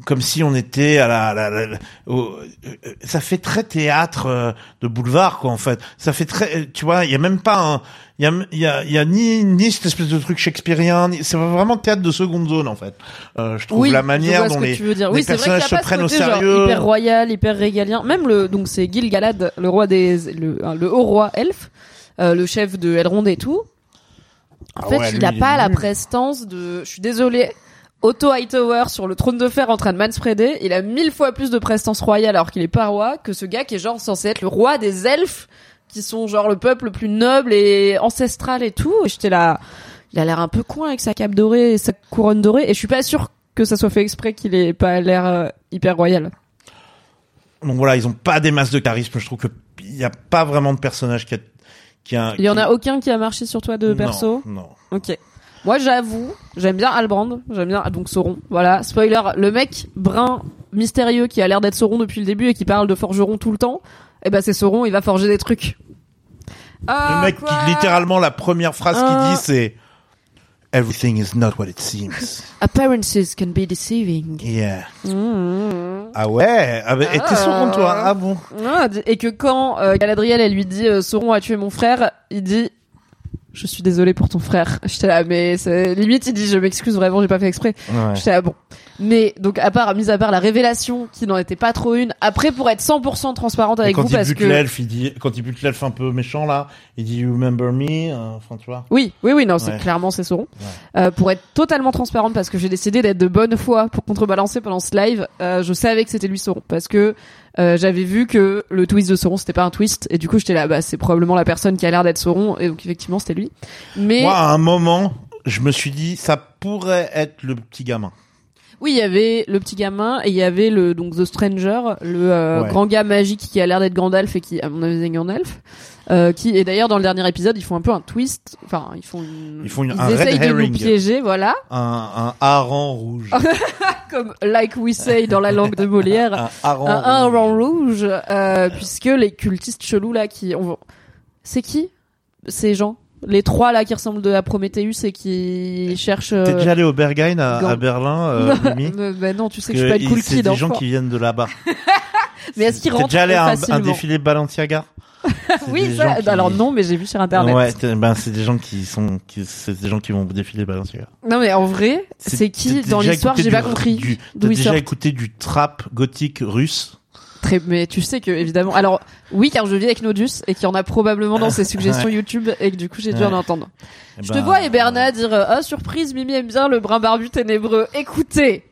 comme si on était à la, la- la- la- au- euh, ça fait très théâtre euh, de boulevard quoi en fait ça fait très tu vois il y a même pas un il y a y a y a ni ni cette espèce de truc shakespearien c'est vraiment théâtre de seconde zone en fait euh, je trouve oui, la manière dont les, les Oui, vrai personnages se prennent au côté, genre, sérieux hyper royal, hyper régalien. Même le donc c'est Gil-galad, le roi des le, le haut roi elfe, euh, le chef de Elrond et tout. En Ah fait, ouais, il lui, a il est pas la prestance de. Je suis désolée. Otto Hightower sur le trône de fer en train de manspreader, il a mille fois plus de prestance royale alors qu'il est pas roi que ce gars qui est genre censé être le roi des elfes qui sont genre le peuple le plus noble et ancestral et tout. Et j'étais là, il a l'air un peu coin avec sa cape dorée et sa couronne dorée et je suis pas sûre que ça soit fait exprès qu'il ait pas l'air euh, hyper royal. donc voilà ils ont pas des masses de charisme je trouve que il y a pas vraiment de personnage qui a qui a Il y en a aucun qui a marché sur toi de Non, perso? non Ok. Moi, j'avoue, j'aime bien Albrand, j'aime bien donc Sauron. Voilà, spoiler, le mec brun mystérieux qui a l'air d'être Sauron depuis le début et qui parle de forgeron tout le temps. Eh ben c'est Sauron, il va forger des trucs. Ah, Le mec quoi qui littéralement la première phrase Ah. qu'il dit c'est Everything is not what it seems. Appearances can be deceiving. Yeah. Mmh. Ah ouais. Ah, bah, et t'es Sauron toi Ah bon? Ah, et que quand euh, Galadriel elle lui dit euh, Sauron a tué mon frère, il dit je suis désolé pour ton frère. J'étais là mais c'est- limite il dit je m'excuse vraiment j'ai pas fait exprès. Ouais. J'étais là bon. Mais donc à part mis à part la révélation qui n'en était pas trop une, après pour être 100% transparente avec quand vous parce que l'elfe, il dit quand il bute l'elfe un peu méchant là, il dit You remember me? Euh, Enfin tu vois. oui, oui, oui, non, c'est Ouais. clairement c'est Sauron. Euh, pour être totalement transparente, parce que j'ai décidé d'être de bonne foi pour contrebalancer pendant ce live, euh, je savais que c'était lui Sauron, parce que euh, j'avais vu que le twist de Sauron c'était pas un twist, et du coup j'étais là, bah c'est probablement la personne qui a l'air d'être Sauron, et donc effectivement c'était lui. Mais Moi à un moment, je me suis dit ça pourrait être le petit gamin. Oui, il y avait le petit gamin et il y avait le donc The Stranger, le euh, Ouais. grand gars magique qui a l'air d'être Gandalf et qui à mon avis est Gandalf. Euh, qui et d'ailleurs dans le dernier épisode ils font un peu un twist enfin ils font une, Ils font une- un red essayent de nous herring. piéger voilà Un un hareng rouge. comme like we say dans la langue de Molière un hareng un, un rouge. rouge euh, puisque les cultistes chelous là qui on... c'est qui? Ces gens les trois là qui ressemblent à Prometheus et qui cherchent euh, T'es déjà allé au Berghain à, Berlin, euh, Mimi Euh, bah non tu sais que, je suis pas une cool C'est kid des gens enfant. qui viennent de là-bas. mais est-ce qu'ils T'es rentrent déjà allé à un, défilé Balenciaga C'est oui ça, gens alors non mais j'ai vu sur internet Ouais, t'es- ben c'est des gens qui sont, qui, c'est des gens qui vont défiler Balenciaga. non mais en vrai c'est qui dans l'histoire? j'ai pas compris T'as déjà écouté du trap gothique russe? Très, mais tu sais que évidemment. Alors oui, car je vis avec Nodus et qu'il y en a probablement dans ses suggestions YouTube et que du coup j'ai dû Ouais. en entendre. Eh Je ben, te vois et Bernard dire euh, ah surprise, Mimi aime bien le brin barbu ténébreux. Écoutez,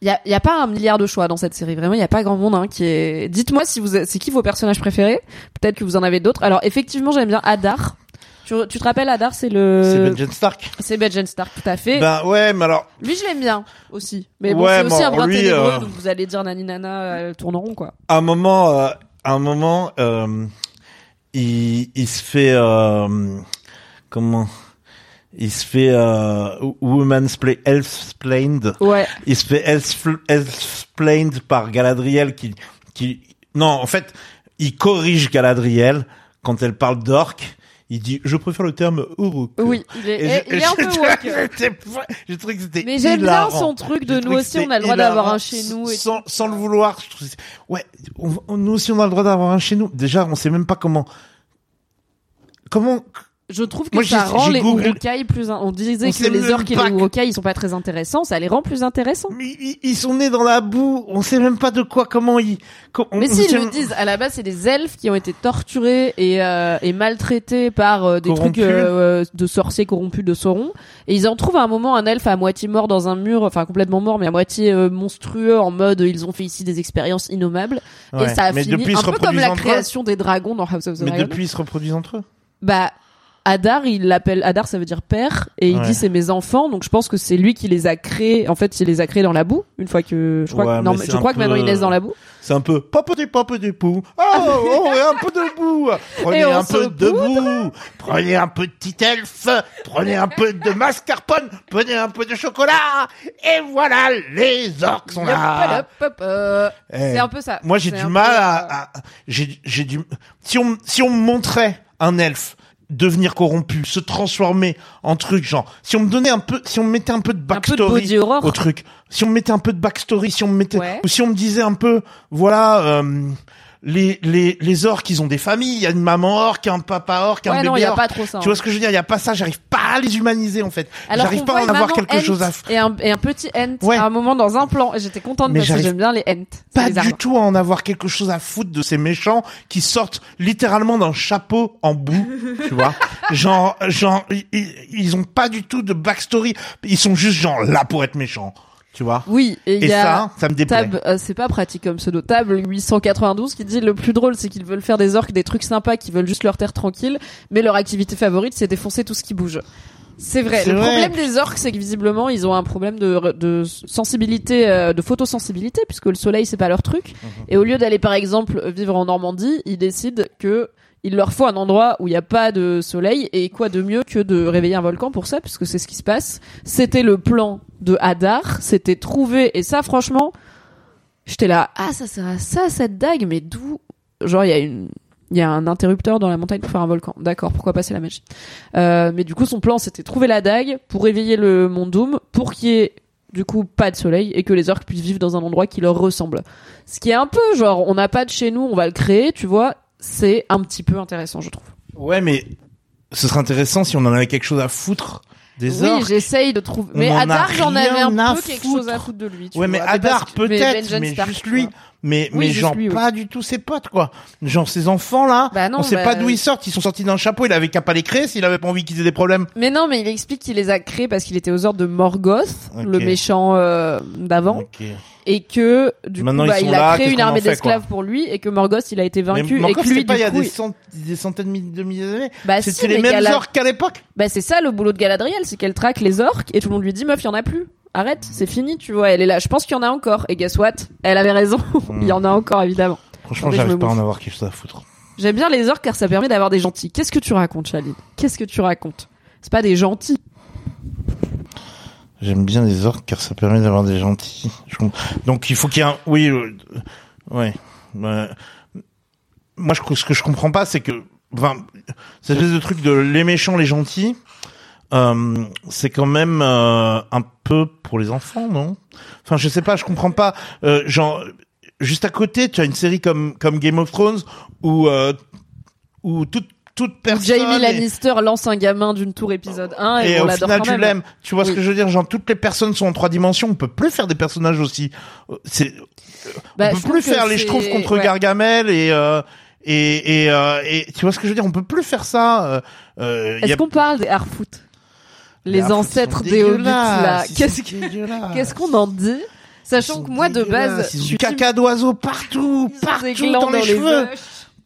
il y a, y a pas un milliard de choix dans cette série. Vraiment, il y a pas grand monde hein, qui est. Dites-moi si vous, c'est qui vos personnages préférés? Peut-être que vous en avez d'autres. Alors effectivement, j'aime bien Adar. Tu, tu te rappelles Adar, c'est le. C'est Benjen Stark. C'est Benjen Stark, tout à fait. Ben ouais, mais alors, Lui, je l'aime bien aussi. Mais bon, Ouais, c'est aussi bon, un brin lui, ténébreux, euh, donc vous allez dire nani nana, euh, tourne en rond quoi. à un moment, euh, à un moment, euh, il, il se fait, comment, il se fait euh, woman's play, elf-splained. Ouais. Il se fait elf- elf-splained par Galadriel qui, qui, non, en fait, il corrige Galadriel quand elle parle d'orc. Il dit, je préfère le terme uruk. Oui, il est, Et eh, je- il est un peu woke. J'ai trouvé que c'était Mais j'aime bien son truc de nous aussi, on a le droit d'avoir un chez nous et sans, sans le vouloir. je Ouais, on- nous aussi on a le droit d'avoir un chez nous. Déjà, on sait même pas comment. Comment Je trouve que Moi, ça rend les googlé- urokai plus. On disait On que les orques et les urokai ils sont pas très intéressants, ça les rend plus intéressants. Mais ils, ils sont nés dans la boue. On sait même pas de quoi, comment ils. on- Mais on si, ils sait- le disent, à la base, c'est des elfes qui ont été torturés et, euh, et maltraités par euh, des Corrompus. trucs euh, de sorciers corrompus de Sauron. Et ils en trouvent à un moment un elfe à moitié mort dans un mur, enfin complètement mort, mais à moitié euh, monstrueux, en mode ils ont fait ici des expériences innommables. Ouais. Et ça a Mais fini ils un peu comme la création des dragons dans House of the Mais Dragon. depuis, ils se reproduisent entre eux. Bah, Adar, il l'appelle Adar, ça veut dire père, et il Ouais. dit c'est mes enfants, donc je pense que c'est lui qui les a créés. En fait, il les a créés dans la boue. Une fois que je crois, Ouais, que, non, je crois que maintenant ils naissent dans la boue. C'est un peu papoté papoté pou. Oh, oh, et un peu de boue. Prenez un peu de boue. Prenez un petit elfe. Prenez un peu de mascarpone. Prenez un peu de chocolat. Et voilà, les orques sont là. Eh, C'est un peu ça. Moi, j'ai du mal peu, à, à- j'ai, j'ai du, si on, si on me montrait un elfe devenir corrompu, se transformer en truc, genre, si on me donnait un peu, si on me mettait un peu de Un peu de backstory au truc, si on me mettait un peu de backstory, si on me mettait, Ouais. ou si on me disait un peu, voilà, euh, les, les, les orques, ils ont des familles, il y a une maman orque, un papa orque, un Ouais, bébé non, y a orque. pas trop ça. Tu vois ce que je veux dire? Il y a pas ça, j'arrive pas à les humaniser, en fait. J'arrive pas à en avoir quelque ent chose à, et un, et un petit ent Ouais. à un moment dans un plan. J'étais contente Mais parce que j'aime bien les. C'est pas les du tout à en avoir quelque chose à foutre de ces méchants qui sortent littéralement d'un chapeau en boue, tu vois. Genre, genre, ils, ils- ils ont pas du tout de backstory. Ils sont juste genre là pour être méchants, tu vois. Oui, et Et y a ça, ça me déplaît. Euh, c'est pas pratique comme pseudo. Table 892 qui dit le plus drôle c'est qu'ils veulent faire des orques, des trucs sympas, qui veulent juste leur terre tranquille, mais leur activité favorite c'est défoncer tout ce qui bouge. C'est vrai. Le vrai. problème des orques, c'est que visiblement, ils ont un problème de, de sensibilité, euh, de photosensibilité, puisque le soleil, c'est pas leur truc. Mhm. Et au lieu d'aller, par exemple, vivre en Normandie, ils décident que il leur faut un endroit où il n'y a pas de soleil. Et quoi de mieux que de réveiller un volcan pour ça, puisque c'est ce qui se passe. C'était le plan de Hadar. C'était trouvé. Et ça, franchement, j'étais là. Ah, ça sert à ça, cette dague. Mais d'où? Genre, il y a une, Il y a un interrupteur dans la montagne pour faire un volcan. D'accord, pourquoi pas c'est la magie. Euh, mais du coup, son plan, c'était trouver la dague pour réveiller le monde Doom, pour qu'il y ait du coup pas de soleil et que les orques puissent vivre dans un endroit qui leur ressemble. Ce qui est un peu genre, on n'a pas de chez nous, on va le créer, tu vois. C'est un petit peu intéressant, je trouve. Ouais, mais ce serait intéressant si on en avait quelque chose à foutre des oui, j'essaye de trouver. Mais Adar, j'en avais un peu quelque chose à foutre de lui. tu Ouais, mais. Adar que- mais peut-être, Benjen mais juste lui. Mais, Oui, mais genre lui, oui. pas du tout ses potes, quoi. Genre ses enfants, là. Bah non, on sait bah- pas d'où ils sortent. Ils sont sortis d'un chapeau. Il avait qu'à pas les créer s'il avait pas envie qu'ils aient des problèmes. Mais non, mais il explique qu'il les a créés parce qu'il était aux ordres de Morgoth, le méchant euh, d'avant, Ok. et que du Maintenant, coup, bah, il là, a créé une armée d'esclaves pour lui, et que Morgoth, il a été vaincu, mais et que lui, pas du il y a des, cent- des centaines de milliers d'années. bah si, les mêmes Gala- orques qu'à l'époque. Bah c'est ça le boulot de Galadriel, c'est qu'elle traque les orques et tout le monde lui dit meuf, il y en a plus. Arrête, c'est fini, tu vois. Elle est là. Je pense qu'il y en a encore. Et guess what? Elle avait raison. il y en a encore évidemment. Franchement, j'arrive pas à en avoir quelque chose à foutre. J'aime bien les orques car ça permet d'avoir des gentils. Qu'est-ce que tu racontes, Chaline Qu'est-ce que tu racontes? C'est pas des gentils. J'aime bien les orques car ça permet d'avoir des gentils. Je. Donc il faut qu'il y ait un... Oui, euh, ouais. Ouais. Moi, je, ce que je comprends pas, c'est que... Enfin, cette espèce de truc de les méchants, les gentils, euh, c'est quand même euh, un peu pour les enfants, non? Enfin, je sais pas, je comprends pas. Euh, genre, juste à côté, tu as une série comme comme Game of Thrones où euh, où toute toute personne Jamie est- Lannister lance un gamin d'une tour épisode 1 et, et on au final quand tu même. l'aimes. Tu vois ce que je veux dire? Genre toutes les personnes sont en trois dimensions. On peut plus faire des personnages aussi. Euh, C'est Bah, on je peut plus trouve faire les c'est- schtroumpfs contre ouais. Gargamel et euh, et et, euh, et tu vois ce que je veux dire? On peut plus faire ça. Euh, euh, Est-ce a- qu'on parle des Harfoot? Les Les ancêtres des hobbits là. Qu'est-ce qu'on en dit Sachant que moi de base, je suis du caca d'oiseau partout, partout dans les cheveux, vaches.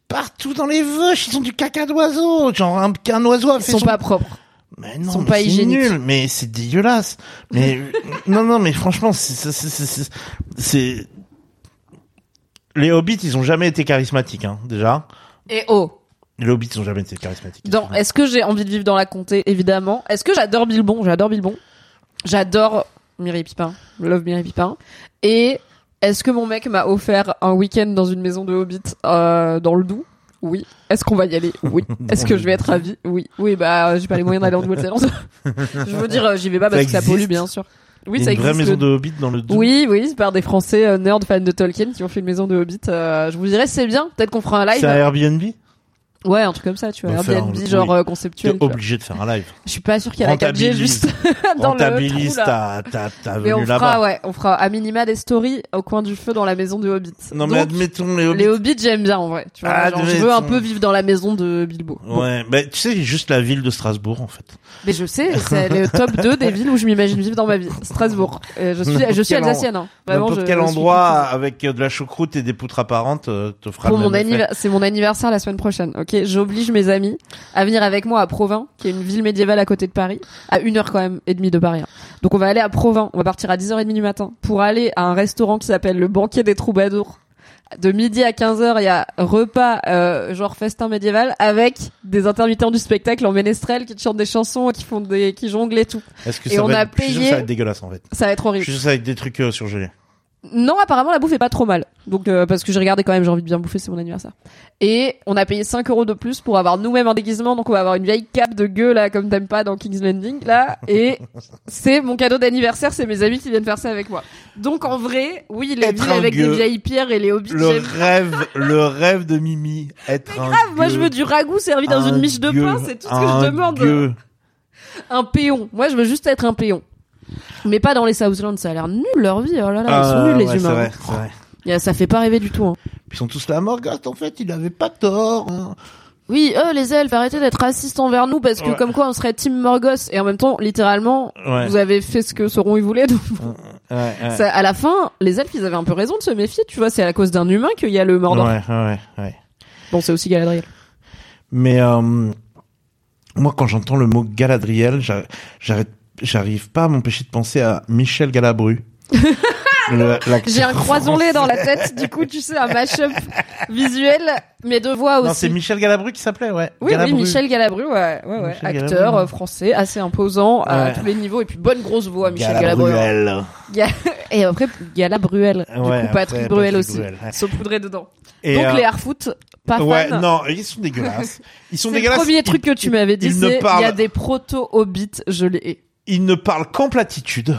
partout dans les veuches. Ils ont du caca d'oiseau. Genre un, qu'un oiseau a Ils fait sont son pas propres. Mais non, sont mais pas c'est hygiéniques. nul, mais c'est dégueulasse. Mais non, non, mais franchement, c'est- les hobbits, ils ont jamais été charismatiques, hein, déjà. Et oh, Les hobbits, ils ont jamais été charismatiques. dans, est-ce que j'ai envie de vivre dans la comté Évidemment? Est-ce que j'adore Bilbon J'adore Bilbon. J'adore Mireille Pipin. Love Mireille Pipin. Et est-ce que mon mec m'a offert un week-end dans une maison de hobbit euh, dans le Doubs? Oui. Est-ce qu'on va y aller? Oui. Est-ce que je vais être ravie? Oui. Oui, bah j'ai pas les moyens d'aller en Nouvelle-Zélande. je veux dire, j'y vais pas parce que ça pollue, bien sûr. Oui, ça une vraie maison de hobbits dans le Doubs. Oui, oui, c'est par des Français euh, nerds fans de Tolkien qui ont fait une maison de Hobbit. Euh, je vous dirais, c'est bien. Peut-être qu'on fera un live. C'est un Airbnb? Ouais, un truc comme ça, tu vois. Faire Airbnb, un- genre oui. euh, Tu conceptuel. es tu vois. obligé de faire un live. Je suis pas sûr qu'il y a la 4G Rentabilise. juste dans le Rentabilise trou, là. ta, ta, ta Mais on fera, ouais, on fera à minima des stories au coin du feu dans la maison de Hobbit. Non, mais admettons les hobbits. les Hobbits, j'aime bien, en vrai. Tu vois, genre, je veux un peu vivre dans la maison de Bilbo. Bon. Ouais, bah, tu sais, juste la ville de Strasbourg, en fait. Mais je sais, c'est le top 2 des villes où je m'imagine vivre dans ma vie. Strasbourg. Euh, je suis, je suis alsacienne, hein. Vraiment, je- quel je endroit avec euh, de la choucroute et des poutres apparentes te fera Pour le mon même effet. anniversaire, c'est mon anniversaire la semaine prochaine. Ok, j'oblige mes amis à venir avec moi à Provins, qui est une ville médiévale à côté de Paris, à une heure quand même et demie de Paris. hein. Donc on va aller à Provins, on va partir à 10h30 du matin pour aller à un restaurant qui s'appelle le Banquet des Troubadours. De midi à 15h, il y a repas euh, genre festin médiéval avec des intermittents du spectacle en ménestrel qui te chantent des chansons, qui font des qui jonglent et tout. Est-ce que Et ça on va a être... je suis sûr que payé- ça va être dégueulasse, en fait. Ça va être Je horrible. suis sûr que ça va être des trucs euh, surgelés. Non, apparemment la bouffe est pas trop mal. Donc euh, parce que j'ai regardé quand même, j'ai envie de bien bouffer, c'est mon anniversaire. Et on a payé 5 euros de plus pour avoir nous-mêmes un déguisement, donc on va avoir une vieille cape de gueule là comme t'aimes pas dans King's Landing là. Et c'est mon cadeau d'anniversaire, c'est mes amis qui viennent faire ça avec moi. Donc en vrai, oui, les Être villes avec gueux. des vieilles pierres et les hobbits, Le rêve, le rêve de Mimi, être un Grave, moi je veux du ragoût servi dans un une miche de gueux, pain, c'est tout ce que je demande. gueux. Un péon. Moi je veux juste être un péon. Mais pas dans les Southlands, ça a l'air nul leur vie. Oh là là, ils sont Ah, nuls les ouais, c'est humains. vrai, c'est vrai. Ça fait pas rêver du tout. Hein. Ils sont tous là, Morgoth, en fait, il avait pas tort. hein. Oui, eux, les elfes, arrêtez d'être racistes envers nous parce que Ouais. comme quoi on serait Team Morgoth et en même temps, littéralement, Ouais. vous avez fait ce que Sauron il voulait. donc, Ouais, ça- à la fin, les elfes, ils avaient un peu raison de se méfier. Tu vois, c'est à cause d'un humain qu'il y a le Mordor. Ouais, ouais, ouais. Bon, c'est aussi Galadriel. Mais euh, moi, quand j'entends le mot Galadriel, j'a- j'arrête, j'arrive pas à m'empêcher de penser à Michel Galabru. J'ai un croisonlé dans la tête, du coup, tu sais, un mash-up visuel, mais de voix aussi. Non, c'est Michel Galabru qui s'appelait, ouais. Oui, Galabru. oui, Michel Galabru, ouais, ouais, ouais. Acteur Galabru. euh, français, assez imposant à tous les niveaux, et puis bonne grosse voix, Michel Galabru. Et après, Galabruel, du Ouais, coup, Patrick Bruel aussi, Bruel, ouais. saupoudré dedans. Et, Donc euh, les Harfoot, pas Ouais, fan. non, ils sont dégueulasses. Ils sont C'est le dégueulasses. premier truc que tu m'avais dit, c'est il y a des proto-hobbits, je les Ils ne parlent qu'en platitude.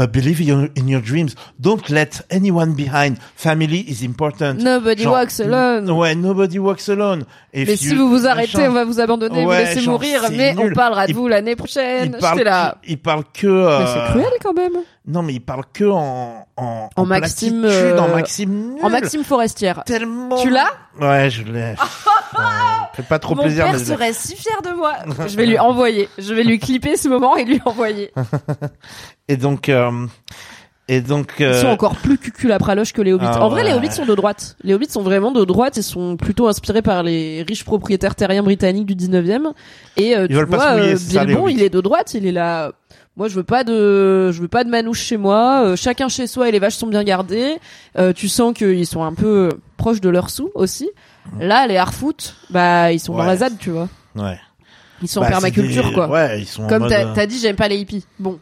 Uh, believe in, in your dreams. Don't let anyone behind. Family is important. Nobody Genre, walks alone. Ouais, nobody walks alone. If Mais you- si vous vous arrêtez, on va vous abandonner, vous Ouais, laisser genre, mourir, mais on nul. parlera de Il- vous l'année Il prochaine. parle, J'étais là. que, il parle que. euh, Mais c'est cruel quand même. Non, mais il parle que en en, En Maxime, euh, en Maxime nul. En Maxime Forestière. Tellement. Tu l'as Ouais, je l'ai. Fait pas trop Mon plaisir. père mais je l'ai. serait si fier de moi. Je vais lui envoyer. Je vais lui clipper ce moment et lui envoyer. Et donc. euh, et donc. Ils euh, sont encore plus cucul à praloche que les hobbits. Ah en vrai, ouais. les hobbits sont de droite. Les hobbits sont vraiment de droite. Ils sont plutôt inspirés par les riches propriétaires terriens britanniques du 19e. Et euh, Ils tu vois, euh, Bilbon, il est de droite. Il est là. Moi, je veux pas de, je veux pas de manouche chez moi. Euh, chacun chez soi et les vaches sont bien gardées. Euh, tu sens qu'ils sont un peu proches de leur sous aussi. Là, les Harfoot, bah, ils sont dans Ouais. la ZAD, tu vois. Ouais. Ils sont Bah, en permaculture, c'est des- quoi. Ouais, ils sont Comme euh, t'as dit, j'aime pas les hippies. Bon.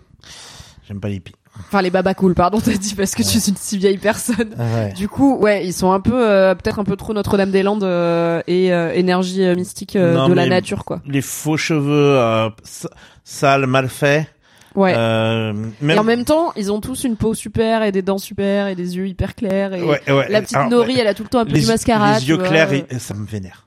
J'aime pas les hippies. Enfin, les babas cool, pardon, t'as dit parce que tu es une si vieille personne. Ah ouais. Du coup, ouais, ils sont un peu, euh, peut-être un peu trop Notre-Dame-des-Landes euh, et euh, énergie euh, mystique euh, Non, de la nature, quoi. Les faux cheveux euh, sales, mal faits. Ouais. Euh, même... Et en même temps, ils ont tous une peau super et des dents super et des yeux hyper clairs et Ouais, ouais. la petite Alors, Nori, elle a tout le temps un peu les, du mascara. les yeux vois. clairs, et, ça me vénère.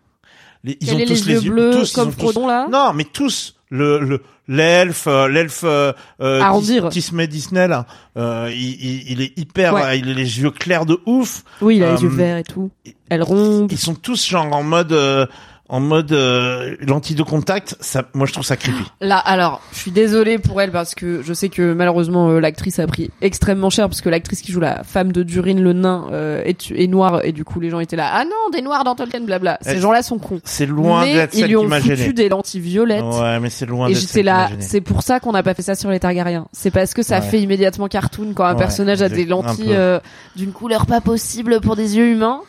Les, ils Quel ont tous les yeux bleus tous, comme ont tous- là? Non, mais tous. Le le l'elfe, euh, l'elfe euh, euh, Arrondir. qui, qui se met Disney là, euh, il, il, est hyper, Ouais. il a les yeux clairs de ouf. Oui, il a les Euh, yeux verts et tout. Rompt. Ils sont tous genre en mode euh, en mode euh, lentille de contact. Ça, moi je trouve ça creepy. Là, alors, je suis désolée pour elle parce que je sais que malheureusement euh, l'actrice a pris extrêmement cher parce que l'actrice qui joue la femme de Durin le nain euh, est, est noire et du coup les gens étaient là ah non des noirs dans Tolkien blabla. Ces gens-là sont cons. C'est loin mais d'être ils lui ont foutu des lentilles violettes. Ouais, mais c'est loin Et d'être j'étais là, c'est pour ça qu'on n'a pas fait ça sur les Targaryens. C'est parce que ça Ouais. fait immédiatement cartoon quand un Ouais, personnage a des lentilles euh, d'une couleur pas possible pour des yeux humains.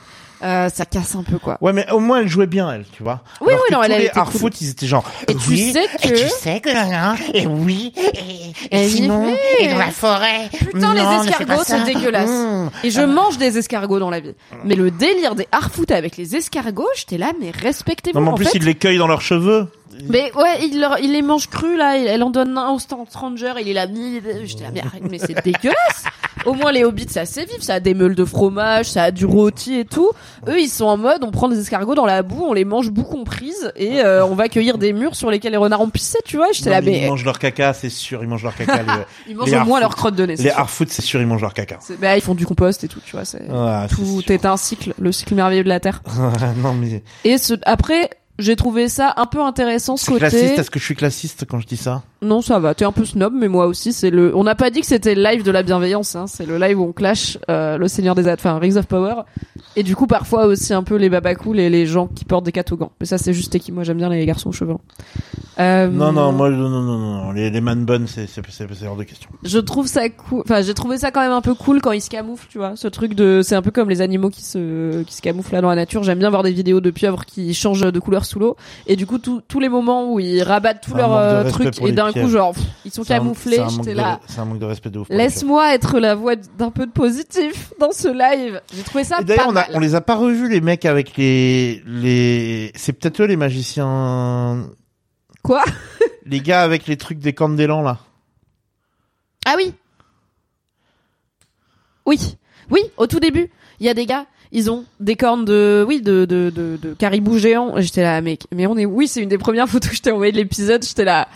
Euh, ça casse un peu quoi. Ouais, mais au moins elle jouait bien, elle, tu vois. Oui, Alors oui, que non, elle tous les été cool. Ils étaient genre. Et tu oui, sais Et que tu sais que là, et oui, et, et Et sinon, et dans la forêt. Putain, les non, escargots, c'est dégueulasse. Mmh. et je mange des escargots dans la vie. Mais le délire des Harfoot avec les escargots, j'étais là mais respectez-vous Non, mais en, en plus, fait. ils les cueillent dans leurs cheveux. Mais ouais, il, leur- il les mange crus là, il- elle en donne un au Stranger, il est là, mi- j'étais là mais arrête, mais c'est dégueulasse. Au moins les hobbits c'est assez vif, ça a des meules de fromage, ça a du rôti et tout. Eux ils sont en mode, on prend des escargots dans la boue, on les mange boue comprise et euh, on va cueillir des murs sur lesquels les renards ont pissé, tu vois. J'étais là mais mais Ils mangent leur caca, c'est sûr, ils mangent leur caca. les, ils mangent les au moins leur crotte de nez. c'est les sûr. Harfoot, c'est sûr, ils mangent leur caca. Bah ils font du compost et tout, tu vois. C'est... Ouais, c'est Tout est un cycle, le cycle merveilleux de la Terre. non, mais Et ce, après, j'ai trouvé ça un peu intéressant ce côté. classiste. Est-ce que je suis classiste quand je dis ça? Non, ça va. T'es un peu snob, mais moi aussi, c'est le. On n'a pas dit que c'était le live de la bienveillance. Hein. C'est le live où on clash euh, le Seigneur des, enfin Rings of Power, et du coup parfois aussi un peu les babacools et les gens qui portent des catogans. Mais ça, c'est juste qui. Moi, j'aime bien les garçons aux cheveux. longs. Euh, Non, non, moi, non, non, non, non. Les, les man buns, c'est, c'est, c'est hors de question. Je trouve ça cool. Enfin, j'ai trouvé ça quand même un peu cool quand ils se camouflent, tu vois. Ce truc de, c'est un peu comme les animaux qui se, qui se camouflent là dans la nature. J'aime bien voir des vidéos de pieuvres qui changent de couleur sous l'eau. Et du coup, tous tous les moments où ils rabattent tous leurs euh, trucs et d'un coup, genre, pff, ils sont camouflés. J'étais là. C'est un manque de respect de ouf. Laisse-moi être la voix d'un peu de positif dans ce live. J'ai trouvé ça d'ailleurs, on, a, mal. on les a pas revus, les mecs avec les, les, c'est peut-être eux les magiciens, Quoi? Les gars avec les trucs des cornes d'élan, là. Ah oui. Oui. Oui, au tout début, il y a des gars, ils ont des cornes de, oui, de, de, de, de caribou géant. J'étais là, mec, mais on est, oui, c'est une des premières photos que je t'ai envoyé de l'épisode. J'étais là,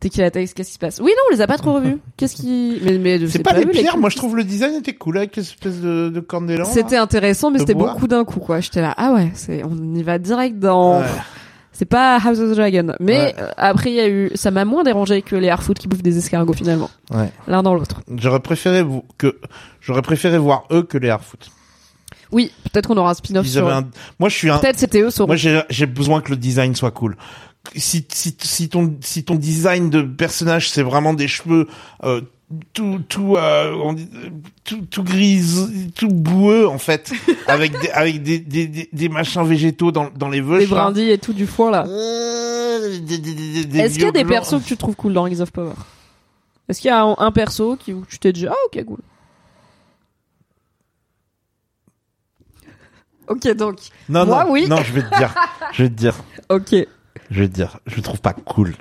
t'es qui la texte, qu'est-ce qui se passe? Oui, non, on les a pas trop revus. Qu'est-ce qui, mais, mais, C'est pas, les vu, pires. Moi, je trouve le design était cool avec les espèces de, de cornes d'élan. C'était intéressant, mais c'était beaucoup d'un coup, quoi. J'étais là, ah ouais, c'est, on y va direct dans, Ouais. c'est pas House of the Dragon. Mais Ouais. euh, après, il y a eu, ça m'a moins dérangé que les Harfoot qui bouffent des escargots finalement. Ouais. L'un dans l'autre. J'aurais préféré vous, que, j'aurais préféré voir eux que les Harfoot. Oui, peut-être qu'on aura un spin-off sur. un- Moi, je suis un, Peut-être c'était eux, Sauron. Moi, j'ai besoin que le design soit cool. Si, si, si ton si ton design de personnage c'est vraiment des cheveux euh, tout tout euh, on dit, tout tout gris tout boueux en fait avec des avec des des, des, des machins végétaux dans dans les Des veuches là. brindilles et tout du foin là. Euh, des- des- des- des Est-ce qu'il y a des blancs. persos que tu trouves cool dans Rings of Power? Est-ce qu'il y a un, un perso qui où tu t'es dit ah ok cool. Ok donc non Moi, non oui. non je vais te dire je vais te dire ok je vais te dire je le trouve pas cool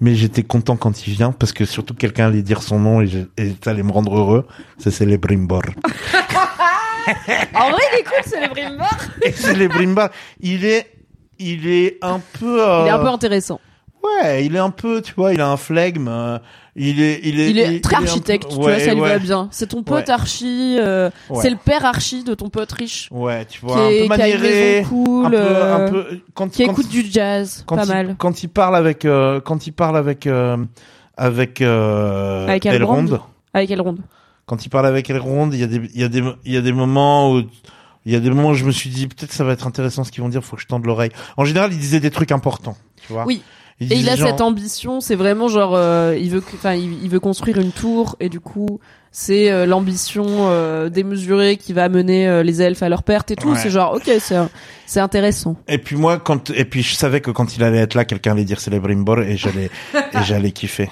mais j'étais content quand il vient parce que surtout quelqu'un allait dire son nom et, je, et ça allait me rendre heureux ça c'est les Brimbor En vrai il est cool c'est les Brimbor. et c'est les Brimbor il est il est un peu euh, Il est un peu intéressant. Ouais, il est un peu, tu vois, il a un flegme. euh, il est, il est, Il est très un peu- architecte, tu ouais, vois, ça lui ouais, va bien. C'est ton pote Ouais. archi, euh, c'est le père archi de ton pote riche, Ouais, tu qui, vois, un est, peu qui maniéré, maison cool, un peu, euh, un peu, quand, qui quand, écoute du jazz, quand pas il, mal. Quand il parle avec, euh, quand il parle avec, euh, avec, euh, Avec Elrond. Elrond, Avec Elrond. quand il parle avec Elrond, il y a des, il y a des, il y a des moments où, il y a des moments où je me suis dit, peut-être ça va être intéressant ce qu'ils vont dire, faut que je tende l'oreille. En général, il disait des trucs importants, tu vois. Oui. Il Et il a genre- cette ambition, c'est vraiment genre, euh, il veut, enfin, il, il veut construire une tour et du coup, c'est euh, l'ambition euh, démesurée qui va amener euh, les elfes à leur perte et tout. Ouais. C'est genre, ok, c'est c'est intéressant. Et puis moi, quand et puis je savais que quand il allait être là, quelqu'un allait dire c'est les Brimbor et j'allais et j'allais kiffer.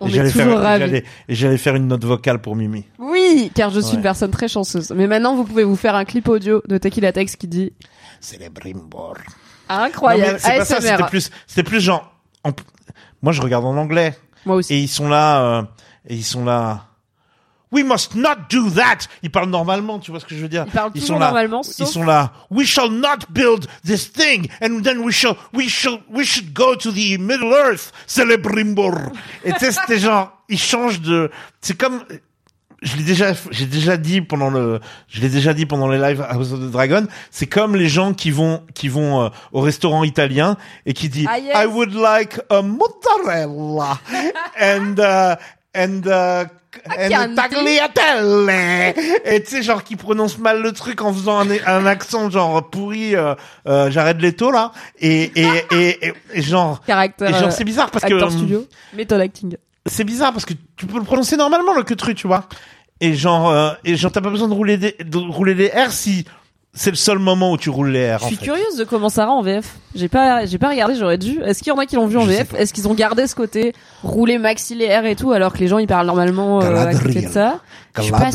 On et est toujours faire, ravis. et j'allais faire une note vocale pour Mimi. Oui, car je suis Ouais. une personne très chanceuse. Mais maintenant, vous pouvez vous faire un clip audio de Tequila Tex qui dit C'est les Brimbor. Incroyable. C'est pas ça, c'était plus, c'était plus genre. en- moi, je regarde en anglais Moi aussi. et ils sont là euh, et ils sont là. We must not do that. Ils parlent normalement, tu vois ce que je veux dire Ils parlent Ils sont là. normalement, Ils sauf- sont là. We shall not build this thing, and then we shall, we shall, we should go to the Middle Earth. C'est les Brimbor. Et tu sais, c'était genre, ils changent de. C'est comme. Je l'ai déjà, j'ai déjà dit pendant le, je l'ai déjà dit pendant les lives House of the Dragon. C'est comme les gens qui vont, qui vont euh, au restaurant italien et qui disent, Ah, yes. I would like a mozzarella and uh, and uh, and tagliatelle. Et tu sais, genre qui prononce mal le truc en faisant un, un accent genre pourri, euh, euh, Jared Leto là. Et et et, et, et genre. Caractère. Et genre euh, c'est bizarre parce que studio. Méthode acting. C'est bizarre parce que tu peux le prononcer normalement le que truc, tu vois. Et genre euh, et genre t'as pas besoin de rouler des de rouler des R si c'est le seul moment où tu roules les R. Je en suis fait. curieuse de comment ça rend en VF. J'ai pas, j'ai pas regardé, j'aurais dû. Est-ce qu'il y en a qui l'ont vu en Je VF. Est-ce qu'ils ont gardé ce côté rouler maxillaire et tout alors que les gens ils parlent normalement euh, à côté de ça? Je suis pas.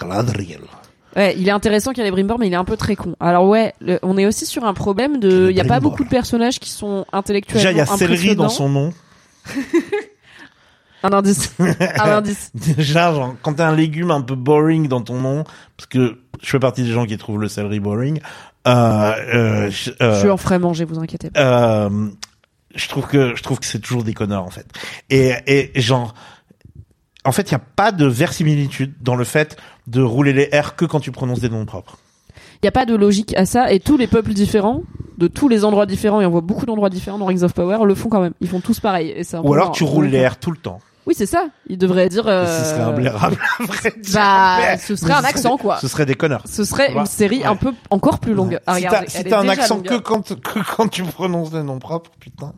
Galadriel. Ouais, il est intéressant qu'il y a les Brimbor, mais il est un peu très con. Alors ouais, le- on est aussi sur un problème de, Les il y a pas beaucoup de personnages qui sont intellectuellement Déjà il y a céleri dans son nom. Un indice. un indice. Déjà, genre, quand t'as un légume un peu boring dans ton nom, parce que je fais partie des gens qui trouvent le céleri boring, euh, euh, je, euh, Je en ferai manger, vous inquiétez pas. euh, je trouve que je trouve que c'est toujours des connards en fait. Et, et genre, en fait, il y a pas de versimilitude dans le fait de rouler les R que quand tu prononces des noms propres. Il y a pas de logique à ça et tous les peuples différents, de tous les endroits différents, et on voit beaucoup d'endroits différents dans Rings of Power, le font quand même. Ils font tous pareil. Et Ou alors tu roules les R tout le temps. Oui, c'est ça. Ils devraient dire. Euh... Ce serait vrai. Bah, Mais- ce serait un accent, quoi. Ce serait des connards. Ce serait une série Ouais. un peu encore plus longue à si t'as si un accent longue. que quand que quand tu prononces des noms propres, putain.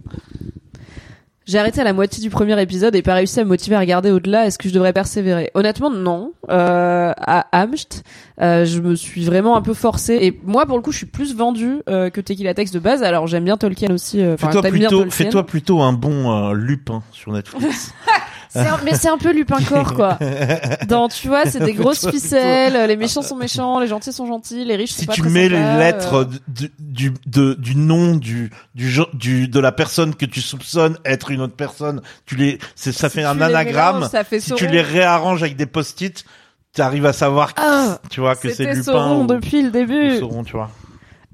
J'ai arrêté à la moitié du premier épisode et pas réussi à me motiver à regarder au-delà. Est-ce que je devrais persévérer? Honnêtement, non. Euh, à Amst, euh, je me suis vraiment un peu forcée. Et moi, pour le coup, je suis plus vendue euh, que Tequila Tex de base. Alors, j'aime bien Tolkien aussi. euh, Fais-toi plutôt, fais-toi plutôt un bon euh, Lupin sur Netflix. Un- mais c'est un peu Lupin Corps, quoi. Dans, tu vois, c'est des grosses ficelles. Les méchants sont méchants, les gentils sont gentils, les riches sont si pas tu très mets les lettres euh. du, du, de, du nom du, du, du, de la personne que tu soupçonnes être une autre personne, tu les, c'est, ça Si fait un anagramme. mélanges, ça fait si tu Sauron. les réarranges avec des post-it, tu arrives à savoir, Ah, tu vois, que c'est C'était Lupin Sauron ou, depuis le début. Sauron, tu vois.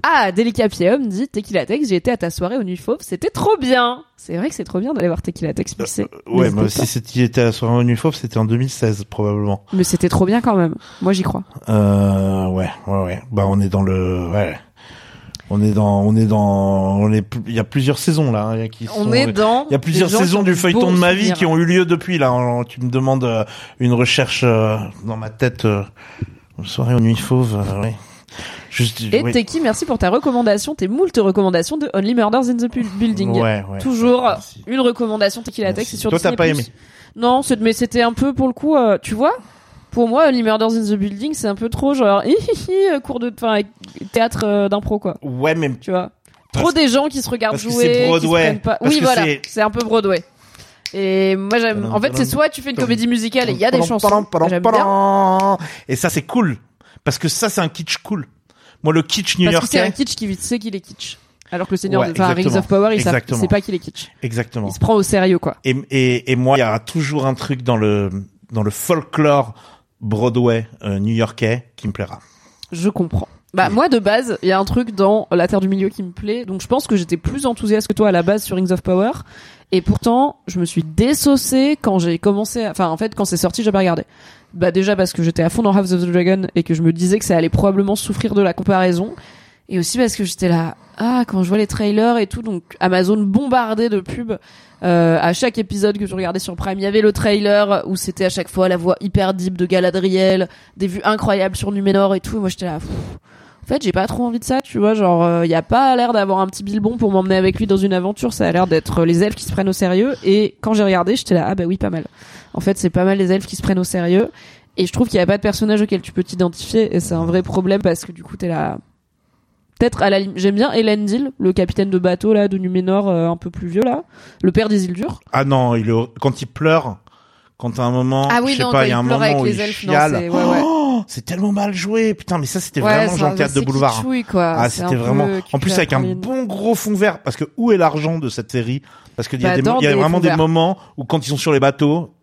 Ah, Delica Pieum dit Tequila Tex, j'ai été à ta soirée au Nuit Fauve, c'était trop bien. C'est vrai que c'est trop bien d'aller voir Tequila Tex mixé. Euh, Ouais, mais si c'était était à la soirée au Nufov, c'était en 2016, probablement. Mais c'était trop bien quand même. Moi, j'y crois. Euh, ouais, ouais, ouais. Bah, on est dans le, ouais. On est dans, on est dans, on est, il y a plusieurs saisons là, hein, il y a qui On sont- est dans. Il y a plusieurs saisons du feuilleton de ma vie qui ont eu lieu depuis là. Alors, Tu me demandes euh, une recherche euh, dans ma tête. Euh, soirée aux nuits fauves. euh, ouais. Juste, Et oui. Teki, merci pour ta recommandation, tes moult recommandations de Only Murders in the Bu- Building. Ouais, ouais. Toujours Merci. une recommandation Tech, Merci. c'est sur Toi, t'as pas aimé Non, mais c'était un peu pour le coup, euh, tu vois pour moi, Only Murders in the Building, c'est un peu trop genre hi, hi, hi, euh, cours de enfin, théâtre euh, d'impro quoi, Ouais, mais tu vois. Trop des gens qui se regardent parce que jouer, c'est qui se Broadway. pas. Oui, voilà, c'est- un peu Broadway. Et moi j'aime. En fait, c'est soit tu fais une comédie musicale et il y a des chansons. Et ça, c'est cool. Parce que ça, c'est un kitsch cool. Moi, le kitsch Parce que c'est un new-yorkais. kitsch qui sait qu'il est kitsch. Alors que le Seigneur, Ouais, enfin Rings of Power, il, sait pas qu'il est kitsch. Exactement. Il se prend au sérieux quoi. Et, et, et moi, il y aura toujours un truc dans le, dans le folklore Broadway euh, new-yorkais qui me plaira. Je comprends. Bah moi de base, il y a un truc dans La Terre du Milieu qui me plaît, donc je pense que j'étais plus enthousiaste que toi à la base sur Rings of Power, et pourtant je me suis désaucée quand j'ai commencé, à- enfin en fait quand c'est sorti j'ai pas regardé. Bah déjà parce que j'étais à fond dans House of the Dragon et que je me disais que ça allait probablement souffrir de la comparaison, et aussi parce que j'étais là, ah quand je vois les trailers et tout, donc Amazon bombardé de pubs. Euh, à chaque épisode que je regardais sur Prime, il y avait le trailer où c'était à chaque fois la voix hyper deep de Galadriel, des vues incroyables sur Numénor et tout. Et moi j'étais là, fait, j'ai pas trop envie de ça, tu vois. Genre, il y a pas l'air d'avoir un petit bilbon pour m'emmener avec lui dans une aventure. Ça a l'air d'être euh, les elfes qui se prennent au sérieux. Et quand j'ai regardé, j'étais là, ah bah oui, pas mal. En fait, c'est pas mal les elfes qui se prennent au sérieux. Et je trouve qu'il y a pas de personnage auquel tu peux t'identifier. Et c'est un vrai problème parce que du coup, t'es là. Peut-être à la limite. J'aime bien Elendil, le capitaine de bateau là de Numénor, euh, un peu plus vieux là, le père des îles dures. Ah non, il est, quand il pleure, quand à un moment, Ah oui, je sais non, pas, il y a il un pleure moment avec où les il elfes, non, chiale. c'est- ouais, ouais. Oh, c'est tellement mal joué. Putain, mais ça, c'était Ouais, vraiment un- 4 de boulevard. kitschouille, quoi. Ah, c'était vraiment. En plus, avec un bon gros fond vert. Parce que où est l'argent de cette série? Parce qu'il y a, Bah, des, y a vraiment des moments où quand ils sont sur les bateaux,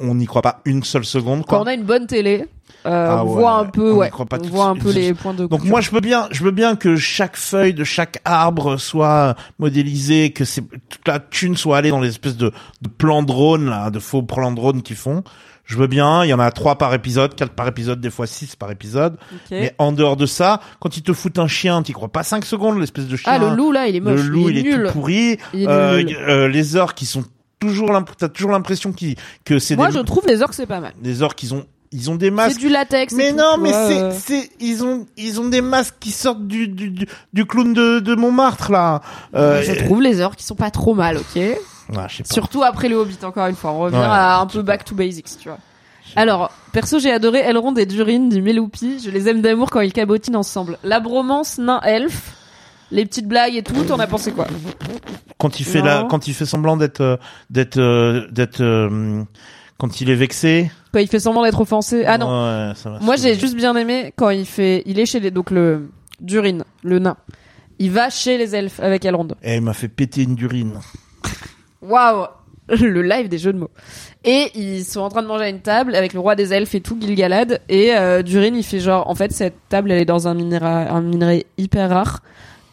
on n'y croit pas une seule seconde. Quand Quoi. on a une bonne télé, euh, Ah on ouais, voit un peu, on ouais, voit un peu les points de. Donc moi je veux bien, je veux bien que chaque feuille de chaque arbre soit modélisée, que toute la thune soit allée dans les espèces de, de plans drone là, de faux plans drone qu'ils font. Je veux bien, il y en a trois par épisode, quatre par épisode, des fois six par épisode. Ok. Mais en dehors de ça, quand ils te foutent un chien, t'y crois pas cinq secondes, l'espèce de chien. Ah, le loup là, il est moche. Le loup, il, il est, nul. tout pourri. Il est Euh, euh, les orques, qui sont toujours t'as toujours l'impression qu'ils que c'est Moi, des je trouve les orques c'est pas mal. des orques, ils ont ils ont des C'est masques. du latex. Mais non, mais c'est euh. c'est ils ont ils ont des masques qui sortent du du du, du clown de de Montmartre là. Euh, Je trouve les orques qui sont pas trop mal, ok. Ouais, je sais pas. Surtout après le Hobbit, encore une fois. On revient Ouais, à un peu back to basics, tu vois. Alors, perso, j'ai adoré Elrond et Durin du Meloupi. Je les aime d'amour quand ils cabotinent ensemble. La bromance nain-elfe, les petites blagues et tout, t'en as pensé quoi Quand il fait la quand il fait semblant d'être euh, d'être euh, d'être euh, quand il est vexé. Quand il fait semblant d'être offensé. Ah non, Ouais, ça va. Moi, j'ai juste bien aimé quand il fait, il est chez les, donc le Durin, le nain. Il va chez les elfes avec Elrond. Eh, il m'a fait péter une durine. Waouh, le live des jeux de mots. Et ils sont en train de manger à une table avec le roi des elfes et tout, Gilgalad. Et euh, Durin, il fait genre, en fait, cette table, elle est dans un minéra, un minerai hyper rare.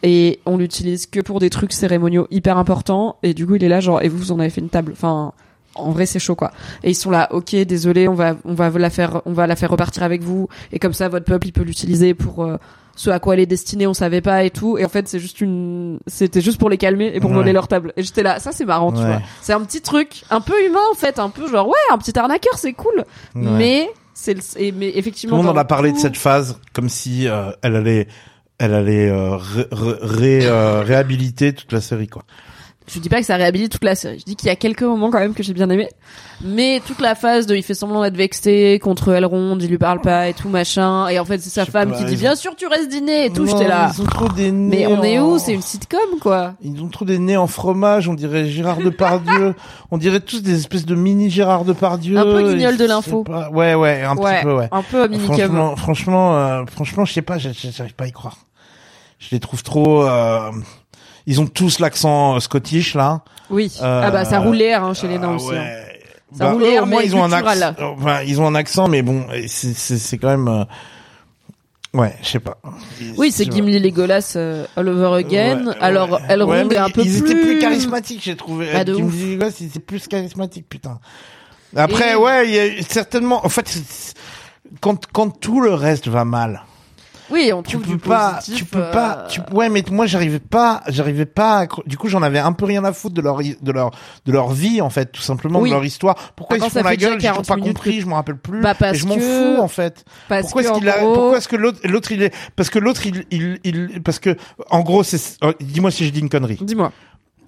Et on l'utilise que pour des trucs cérémoniaux hyper importants. Et du coup, il est là, genre, et vous, vous en avez fait une table. Enfin, en vrai, c'est chaud, quoi. Et ils sont là, ok, désolé, on va, on va la faire, on va la faire repartir avec vous. Et comme ça, votre peuple, il peut l'utiliser pour euh, ce à quoi elle est destinée, on savait pas et tout. Et en fait, c'est juste une, c'était juste pour les calmer et pour Ouais. voler leur table. Et j'étais là, ça c'est marrant, tu vois. C'est un petit truc, un peu humain en fait, un peu genre ouais, un petit arnaqueur, c'est cool. Ouais. Mais c'est, le- mais Tout effectivement. le monde en a parlé de tout- cette phase comme si euh, elle allait elle allait euh, ré- ré- ré- euh, réhabiliter toute la série quoi. Je dis pas que ça réhabilite toute la série. Je dis qu'il y a quelques moments quand même que j'ai bien aimé. Mais toute la phase de il fait semblant d'être vexé contre Elrond, il lui parle pas et tout machin. Et en fait c'est sa femme pas, qui dit bien sûr tu restes dîner et tout. J'étais là. Ils ont trop des nez. Mais on est où? C'est une sitcom quoi. Ils ont trop des nez en fromage, on dirait Gérard Depardieu. on dirait tous des espèces de mini Gérard Depardieu. Un peu guignol de l'info. pas. Ouais, ouais, un ouais, petit peu, ouais. un peu minicum. Franchement, franchement, euh, franchement, je sais pas, j'arrive pas à y croire. Je les trouve trop. euh, Ils ont tous l'accent euh, scottish là. Oui. Euh, ah bah ça roulait hein, chez les nains Ah aussi. hein. Ça Bah, au moins mais ils ont un accent. Enfin, ils ont un accent, mais bon, c'est c'est c'est quand même. euh, Ouais, je sais pas. Oui, c'est Gimli Legolas euh, all over again. Ouais, Alors. Elrond Ouais, est un peu ils plus. étaient plus charismatiques, j'ai trouvé. Bah, ouf. Legolas, ils étaient plus charismatiques, putain. Après, Et- ouais, il y a certainement. En fait, quand quand tout le reste va mal, Oui, on tu trouve peux du pas, positif, tu peux pas, tu, ouais, mais moi j'arrivais pas, j'arrivais pas. à Du coup, j'en avais un peu rien à foutre de leur, de leur, de leur vie en fait, tout simplement Oui. de leur histoire. Pourquoi Ah, ils se font ça la gueule J'ai toujours 40 pas compris, que- je me rappelle plus. Bah, parce et je m'en que- fous en fait. Parce pourquoi est-ce qu'il a, gros- pourquoi est-ce que l'autre, l'autre il est, parce que l'autre il, il, il, parce que en gros c'est, euh, dis-moi si je dis une connerie. Dis-moi.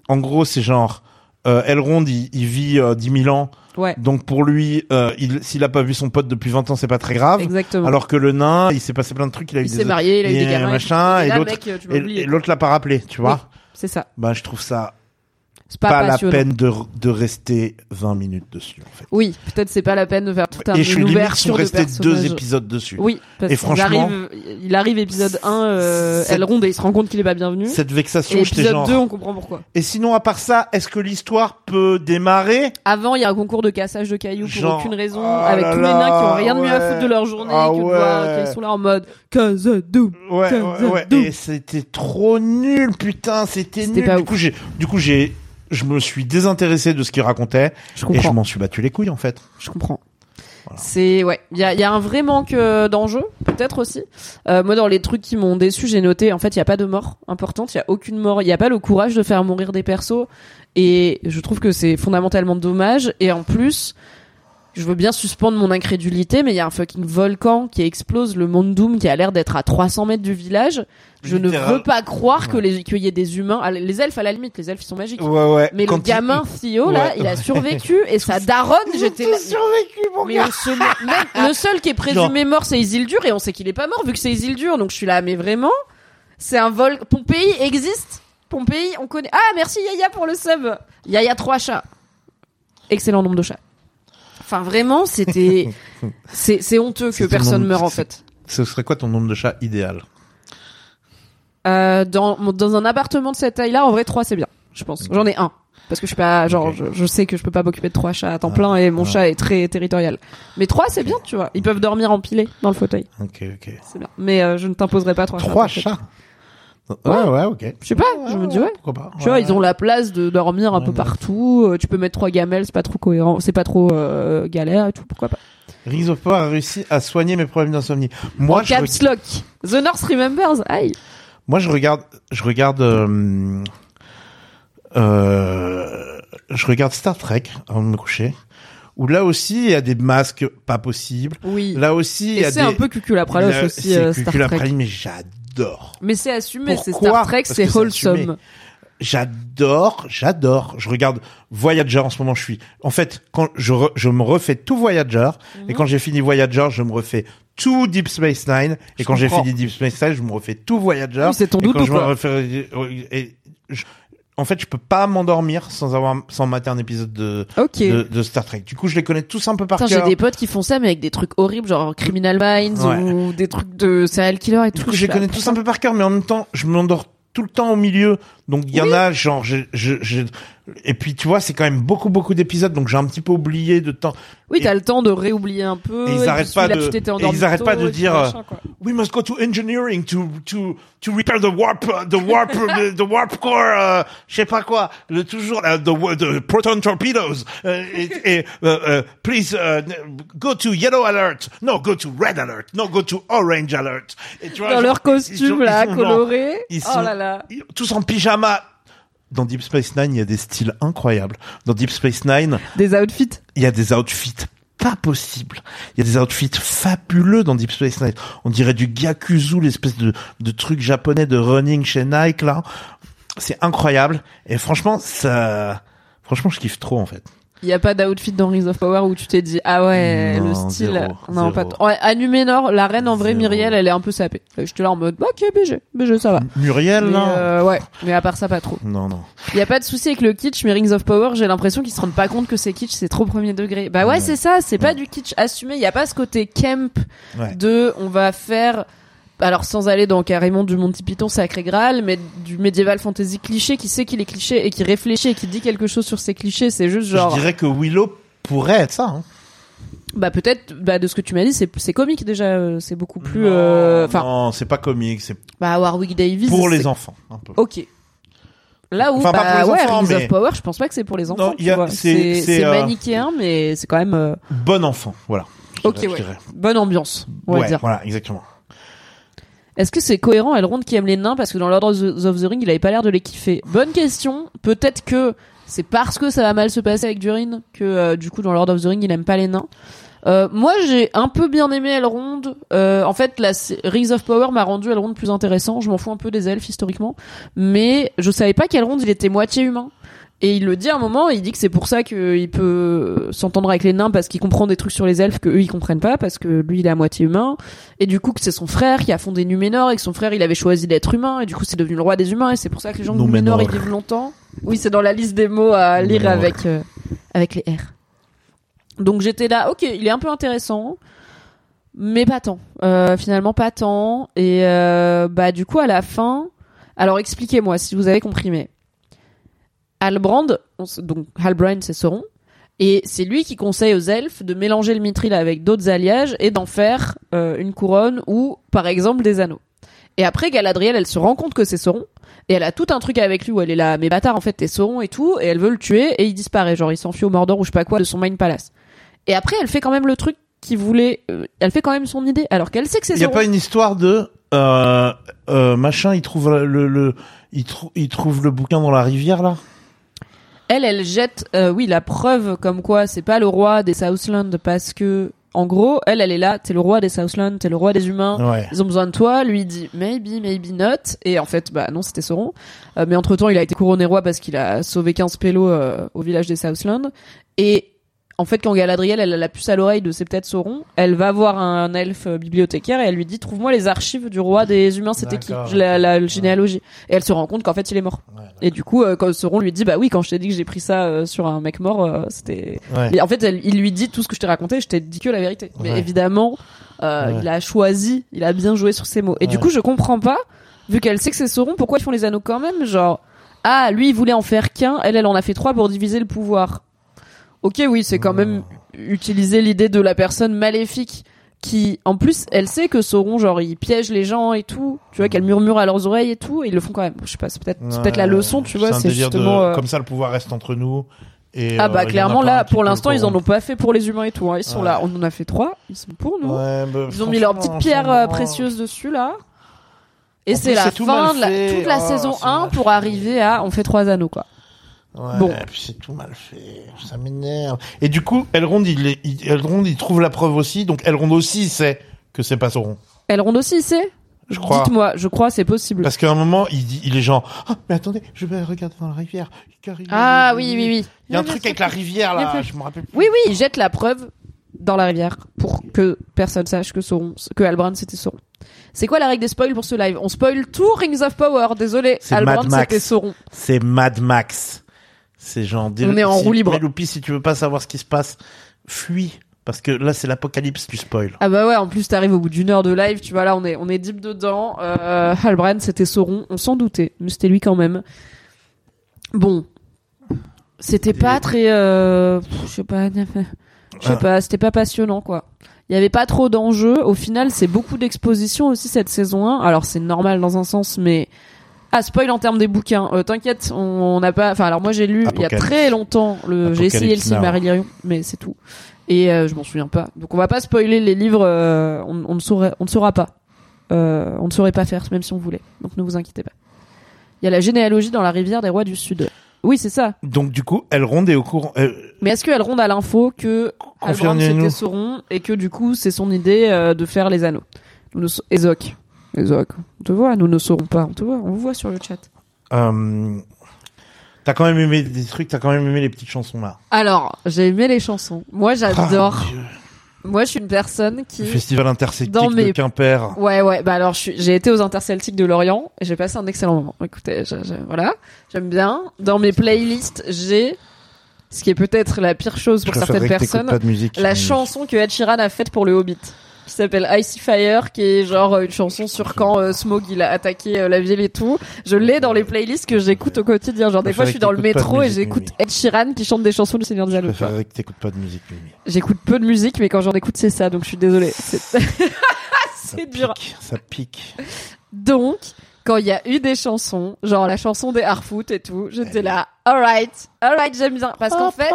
En gros, c'est genre. Euh, Elrond, il, il vit euh, 10 000 ans, Ouais. donc pour lui, euh, il, s'il a pas vu son pote depuis 20 ans, c'est pas très grave. Exactement. Alors que le nain, il s'est passé plein de trucs, il a eu il des s'est marié, il a eu des gamins. machin, et l'autre, mec, tu m'as et, oublié. et l'autre l'a pas rappelé, tu vois. C'est ça. Ben, je trouve ça C'est pas, pas, la peine de, de rester 20 minutes dessus, en fait. Oui, peut-être c'est pas la peine de faire tout un et je suis limite, ils sont de restés deux personnages. épisodes dessus. Oui, parce Et franchement- arrive, il arrive épisode 1, euh, Cette- Elrond et il se rend compte qu'il est pas bienvenu. Cette Et vexation, j'étais épisode genre. 2, on comprend pourquoi. Et sinon, à part ça, est-ce que l'histoire peut démarrer? Avant, il y a un concours de cassage de cailloux pour Genre, aucune raison, oh avec là tous les nains qui ont rien de mieux à foutre de leur journée Ah de ouais. qu'ils sont là en mode Casado. Ouais, ouais, ouais. deux. Et c'était trop nul, putain, c'était nul. pas Du ouf. coup, j'ai, du coup, j'ai, je me suis désintéressé de ce qu'il racontait Je et je m'en suis battu les couilles, en fait. Je comprends. C'est ouais, il y a, y a un vrai manque euh, d'enjeu, peut-être aussi. Euh, moi, dans les trucs qui m'ont déçu, j'ai noté en fait, il y a pas de mort importante, il y a aucune mort, il y a pas le courage de faire mourir des persos, et je trouve que c'est fondamentalement dommage. Et en plus, je veux bien suspendre mon incrédulité, mais il y a un fucking volcan qui explose le Mont Doom qui a l'air d'être à 300 mètres du village. Je ne veux pas croire que les qu'il y ait des humains, ah, les elfes à la limite, les elfes ils sont magiques. Ouais, ouais. Mais Quand le il- gamin Theo là, Ouais. il a survécu et sa daronne, j'étais là. survécu, mon Mais se même le seul qui est présumé mort, c'est Isildur, et on sait qu'il est pas mort vu que c'est Isildur. Donc je suis là, mais vraiment, c'est un vol. Pompéi existe? Pompéi, on connaît. Ah, merci Yaya pour le sub. Yaya trois chats. Excellent nombre de chats. Enfin vraiment, c'était, c'est c'est honteux que personne nombre- meure en fait. Ce serait quoi ton nombre de chats idéal Euh, dans dans un appartement de cette taille-là, en vrai trois c'est bien. Je pense. J'en ai un. Parce que je suis pas, genre, je, je sais que je peux pas m'occuper de trois chats à temps plein et mon ah. chat est très territorial. Mais trois, c'est bien, tu vois. Ils peuvent dormir empilés dans le fauteuil. Ok, ok. C'est bien. Mais euh, je ne t'imposerai pas trois, Trois chats. chats. Ouais, ouais, ok. Je sais pas, je me dis ouais. Pourquoi pas Tu vois, ils ont la place de dormir un Ouais, peu ouais. partout. euh, Tu peux mettre trois gamelles, c'est pas trop cohérent, c'est pas trop euh, galère et tout. Pourquoi pas Rings of Power a réussi à soigner mes problèmes d'insomnie. Moi, En je, caps lock. The North remembers. Aïe. moi, je regarde, je regarde, euh, euh, je regarde Star Trek avant de me coucher. Où là aussi, il y a des masques pas possibles. Oui. Là aussi, il y a c'est des. un peu cuculapralos Là, aussi c'est euh, Star Trek. mais j'adore. Mais c'est assumé, c'est Star Trek, c'est wholesome. J'adore, j'adore. Je regarde Voyager en ce moment. Je suis, en fait, quand je, re- je me refais tout Voyager, et Mhm. quand j'ai fini Voyager, je me refais tout Deep Space Nine, et Je quand j'ai fini Deep Space Nine, je me refais tout Voyager. Oui, c'est ton et quand doudou, je me quoi. refais- et je- en fait, je peux pas m'endormir sans avoir, sans mater un épisode de, de, de Star Trek. Du coup, je les connais tous un peu par Putain, j'ai cœur. des potes qui font ça, mais avec des trucs horribles, genre Criminal Minds Ouais. ou des trucs de serial killer et tout. Du coup, Je je les connais tous un peu par cœur, mais en même temps, je m'endors tout le temps au milieu. Donc, il y en a, genre, je, je, je- et puis, tu vois, c'est quand même beaucoup, beaucoup d'épisodes, donc j'ai un petit peu oublié de temps. Oui, t'as le temps de réoublier un peu. Et ils puis arrêtent pas de- ils arrêtent pas de dire, machin. We must go to engineering to, to, to repair the warp, uh, the warp, the, warp core, euh, je sais pas quoi, le, toujours, euh, the, the proton torpedoes, euh, et, et euh, euh, please, uh, go to yellow alert, no, go to red alert, no, go to orange alert. Et tu vois, Dans genre, leur costume, là, ils sont genre- coloré. ils Oh sont- là là. ils- tous en pyjama. Dans Deep Space Nine, il y a des styles incroyables. Dans Deep Space Nine, Des outfits? il y a des outfits pas possibles. Il y a des outfits fabuleux dans Deep Space Nine. On dirait du Gyakuzu, l'espèce de, de truc japonais de running chez Nike, là. C'est incroyable. Et franchement, ça, franchement, je kiffe trop, en fait. Il y a pas d'outfit dans Rings of Power où tu t'es dit ah ouais Non, le style zéro, non zéro. pas t- à Numénor la reine en vrai Zéro. Myriel elle est un peu sapée j'étais là en mode ok BG BG ça va Muriel, mais, là. euh, ouais mais à part ça pas trop Non, non. il y a pas de souci avec le kitsch mais Rings of Power j'ai l'impression qu'ils se rendent pas compte que c'est kitsch c'est trop premier degré bah ouais, Ouais. c'est ça c'est pas du kitsch assumé il y a pas ce côté camp Ouais. de on va faire alors sans aller dans carrément du Monty Python Sacré Graal, mais du médiéval fantasy cliché qui sait qu'il est cliché et qui réfléchit et qui dit quelque chose sur ses clichés, c'est juste genre Je dirais que Willow pourrait être ça, hein. Bah peut-être, bah de ce que tu m'as dit, c'est c'est comique déjà, euh, c'est beaucoup plus. Non, euh, Enfin, non, c'est pas comique, c'est bah Warwick Davis. pour les enfants, un peu. Ok. Là où, Enfin, pas bah pour les ouais, enfants, Rings mais- of Power, je pense pas que c'est pour les enfants. C'est- euh, manichéen, mais c'est quand même euh, Bon enfant, voilà. Ok, ouais. Bonne ambiance, on va ouais, dire. voilà, exactement. Est-ce que c'est cohérent Elrond qui aime les nains parce que dans Lord of the, Ring, il avait pas l'air de les kiffer? Bonne question. Peut-être que c'est parce que ça va mal se passer avec Durin que euh, du coup dans Lord of the Ring, il aime pas les nains. Euh, moi, j'ai un peu bien aimé Elrond. Euh, en fait, la Rings of Power m'a rendu Elrond plus intéressant. Je m'en fous un peu des elfes historiquement, mais je savais pas qu'Elrond il était moitié humain. Et il le dit à un moment, il dit que c'est pour ça qu'il peut s'entendre avec les nains parce qu'il comprend des trucs sur les elfes que eux ils comprennent pas parce que lui il est à moitié humain et du coup que c'est son frère qui a fondé Numénor et que son frère il avait choisi d'être humain et du coup c'est devenu le roi des humains et c'est pour ça que les gens de Numénor. Ils vivent longtemps. Oui, c'est dans la liste des mots à lire Numénor. avec euh, avec les R. Donc j'étais là, ok, il est un peu intéressant, mais pas tant. Euh, finalement pas tant. Et euh, bah du coup à la fin, alors expliquez-moi si vous avez compris, mais Halbrand, donc Halbrand c'est Sauron, et c'est lui qui conseille aux elfes de mélanger le mithril avec d'autres alliages et d'en faire euh, une couronne ou par exemple des anneaux. Et après Galadriel, elle se rend compte que c'est Sauron. Et elle a tout un truc avec lui où elle est là, mais bâtard, en fait, t'es Sauron et tout, et elle veut le tuer, et il disparaît, genre il s'enfuit au Mordor ou je sais pas quoi de son Mind Palace. Et après, elle fait quand même le truc qu'il voulait, euh, elle fait quand même son idée, alors qu'elle sait que c'est Il y a Sauron. pas une histoire de euh, euh, machin, il trouve le, le il, trou- il trouve le bouquin dans la rivière là? Elle, elle jette, euh, oui, la preuve comme quoi c'est pas le roi des Southlands parce que, en gros, elle, elle est là, t'es le roi des Southlands, t'es le roi des humains. Ouais. Ils ont besoin de toi. Lui il dit maybe, maybe not. Et en fait, bah non, c'était Sauron. Euh, mais entre temps, il a été couronné roi parce qu'il a sauvé 15 pélos euh, au village des Southlands. Et en fait, quand Galadriel, elle a la puce à l'oreille de c'est peut-être Sauron, elle va voir un elfe bibliothécaire et elle lui dit trouve-moi les archives du roi des humains, c'était qui la, la, ok. généalogie. Et elle se rend compte qu'en fait, il est mort. Ouais, Et du coup, euh, quand Sauron lui dit bah oui, quand je t'ai dit que j'ai pris ça euh, sur un mec mort, euh, c'était Ouais. et en fait, elle- il lui dit tout ce que je t'ai raconté, je t'ai dit que la vérité. Mais évidemment, euh, il a choisi, il a bien joué sur ses mots. Et du coup, je comprends pas, vu qu'elle sait que c'est Sauron, pourquoi ils font les anneaux quand même Genre, ah, lui, il voulait en faire qu'un, elle, elle en a fait trois pour diviser le pouvoir. Ok, oui, c'est quand même utiliser l'idée de la personne maléfique qui, en plus, elle sait que Sauron, genre, il piège les gens et tout. Tu vois, qu'elle murmure à leurs oreilles et tout, et ils le font quand même. Je sais pas, c'est peut-être, peut-être la leçon, tu vois, c'est de- justement. euh, comme ça le pouvoir reste entre nous. Et, ah euh, bah a clairement là pour l'instant ils en ont pas fait pour les humains et tout hein. ils sont Ouais. là on en a fait trois ils sont pour nous Ouais, bah, ils ont mis leur petite pierre euh, précieuse dessus là et c'est la fin de la, toute la Oh, saison c'est 1 mal pour arriver à on fait trois anneaux quoi Ouais, Bon. puis c'est tout mal fait. Ça m'énerve. Et du coup, Elrond, il, est- il, Elrond, il trouve la preuve aussi. Donc Elrond aussi sait que c'est pas Sauron. Elrond aussi c'est Je crois. dites-moi je crois c'est possible Parce qu'à un moment, il dit, il est genre, ah, mais attendez, je vais regarder dans la rivière. Il- ah oui oui oui Il y a un truc avec la rivière là. Je me rappelle plus. oui oui il jette la preuve dans la rivière pour que personne sache que Sauron que Albrand c'était Sauron c'est quoi la règle des spoils pour ce live? On spoil tout Rings of Power désolé Albrand c'était Sauron C'est Mad Max. C'est genre. On est en si- roue libre. Pénélope, si tu veux pas savoir ce qui se passe, fuis. Parce que là, c'est l'apocalypse du spoil. Ah bah ouais, en plus t'arrives au bout d'une heure de live, tu vois là on est on est deep dedans. Euh, Halbrand c'était Sauron, on s'en doutait, mais c'était lui quand même. Bon, c'était pas très, euh, je sais pas, je sais Ah. pas, c'était pas passionnant quoi. Il y avait pas trop d'enjeux. Au final, c'est beaucoup d'exposition aussi cette saison 1. Alors c'est normal dans un sens, mais ah spoil en termes des bouquins. Euh, T'inquiète, on n'a pas. Enfin alors moi j'ai lu il y a très longtemps le. J'ai essayé le. Silmarillion, mais c'est tout. Et euh, je m'en souviens pas. Donc on va pas spoiler les livres. euh, on, on ne saurait, on ne saura pas. Euh, on ne saurait pas faire, même si on voulait. Donc ne vous inquiétez pas. Il y a la généalogie dans la rivière des rois du Sud. Oui, c'est ça. Donc du coup, Elrond est au courant. euh, Mais est-ce qu'elle ronde à l'info que Confirmez-nous. c'était Sauron et que du coup c'est son idée euh, de faire les anneaux nous ne on te voit, nous ne saurons pas, on te voit, on vous voit sur le chat. euh, T'as quand même aimé des trucs, t'as quand même aimé les petites chansons là. Alors, j'ai aimé les chansons. Moi, j'adore. Ah, mon Dieu. Moi, je suis une personne qui. Le festival interceltique Dans de mes- Quimper. Ouais, ouais. Bah alors, suis- j'ai été aux Interceltiques de Lorient et j'ai passé un excellent moment. Écoutez, je- je- voilà, j'aime bien. Dans mes playlists, j'ai ce qui est peut-être la pire chose pour certaines personnes, pas de musique. la chanson que Ed Sheeran a faite pour le Hobbit, qui s'appelle Icy Fire, qui est genre euh, une chanson sur quand euh, Smaug il a attaqué euh, la ville et tout. Je l'ai dans les playlists que j'écoute au quotidien. Genre des fois, je suis dans le métro et j'écoute. Ed Sheeran qui chante des chansons du Seigneur des Je que t'écoutes pas de musique. J'écoute peu de musique, mais quand j'en écoute, c'est ça, donc je suis désolée. C'est dur. Ça pique. Donc, quand il y a eu des chansons, genre la chanson des Harfoot et tout, j'étais là, alright, alright, j'aime bien. Parce qu'en fait,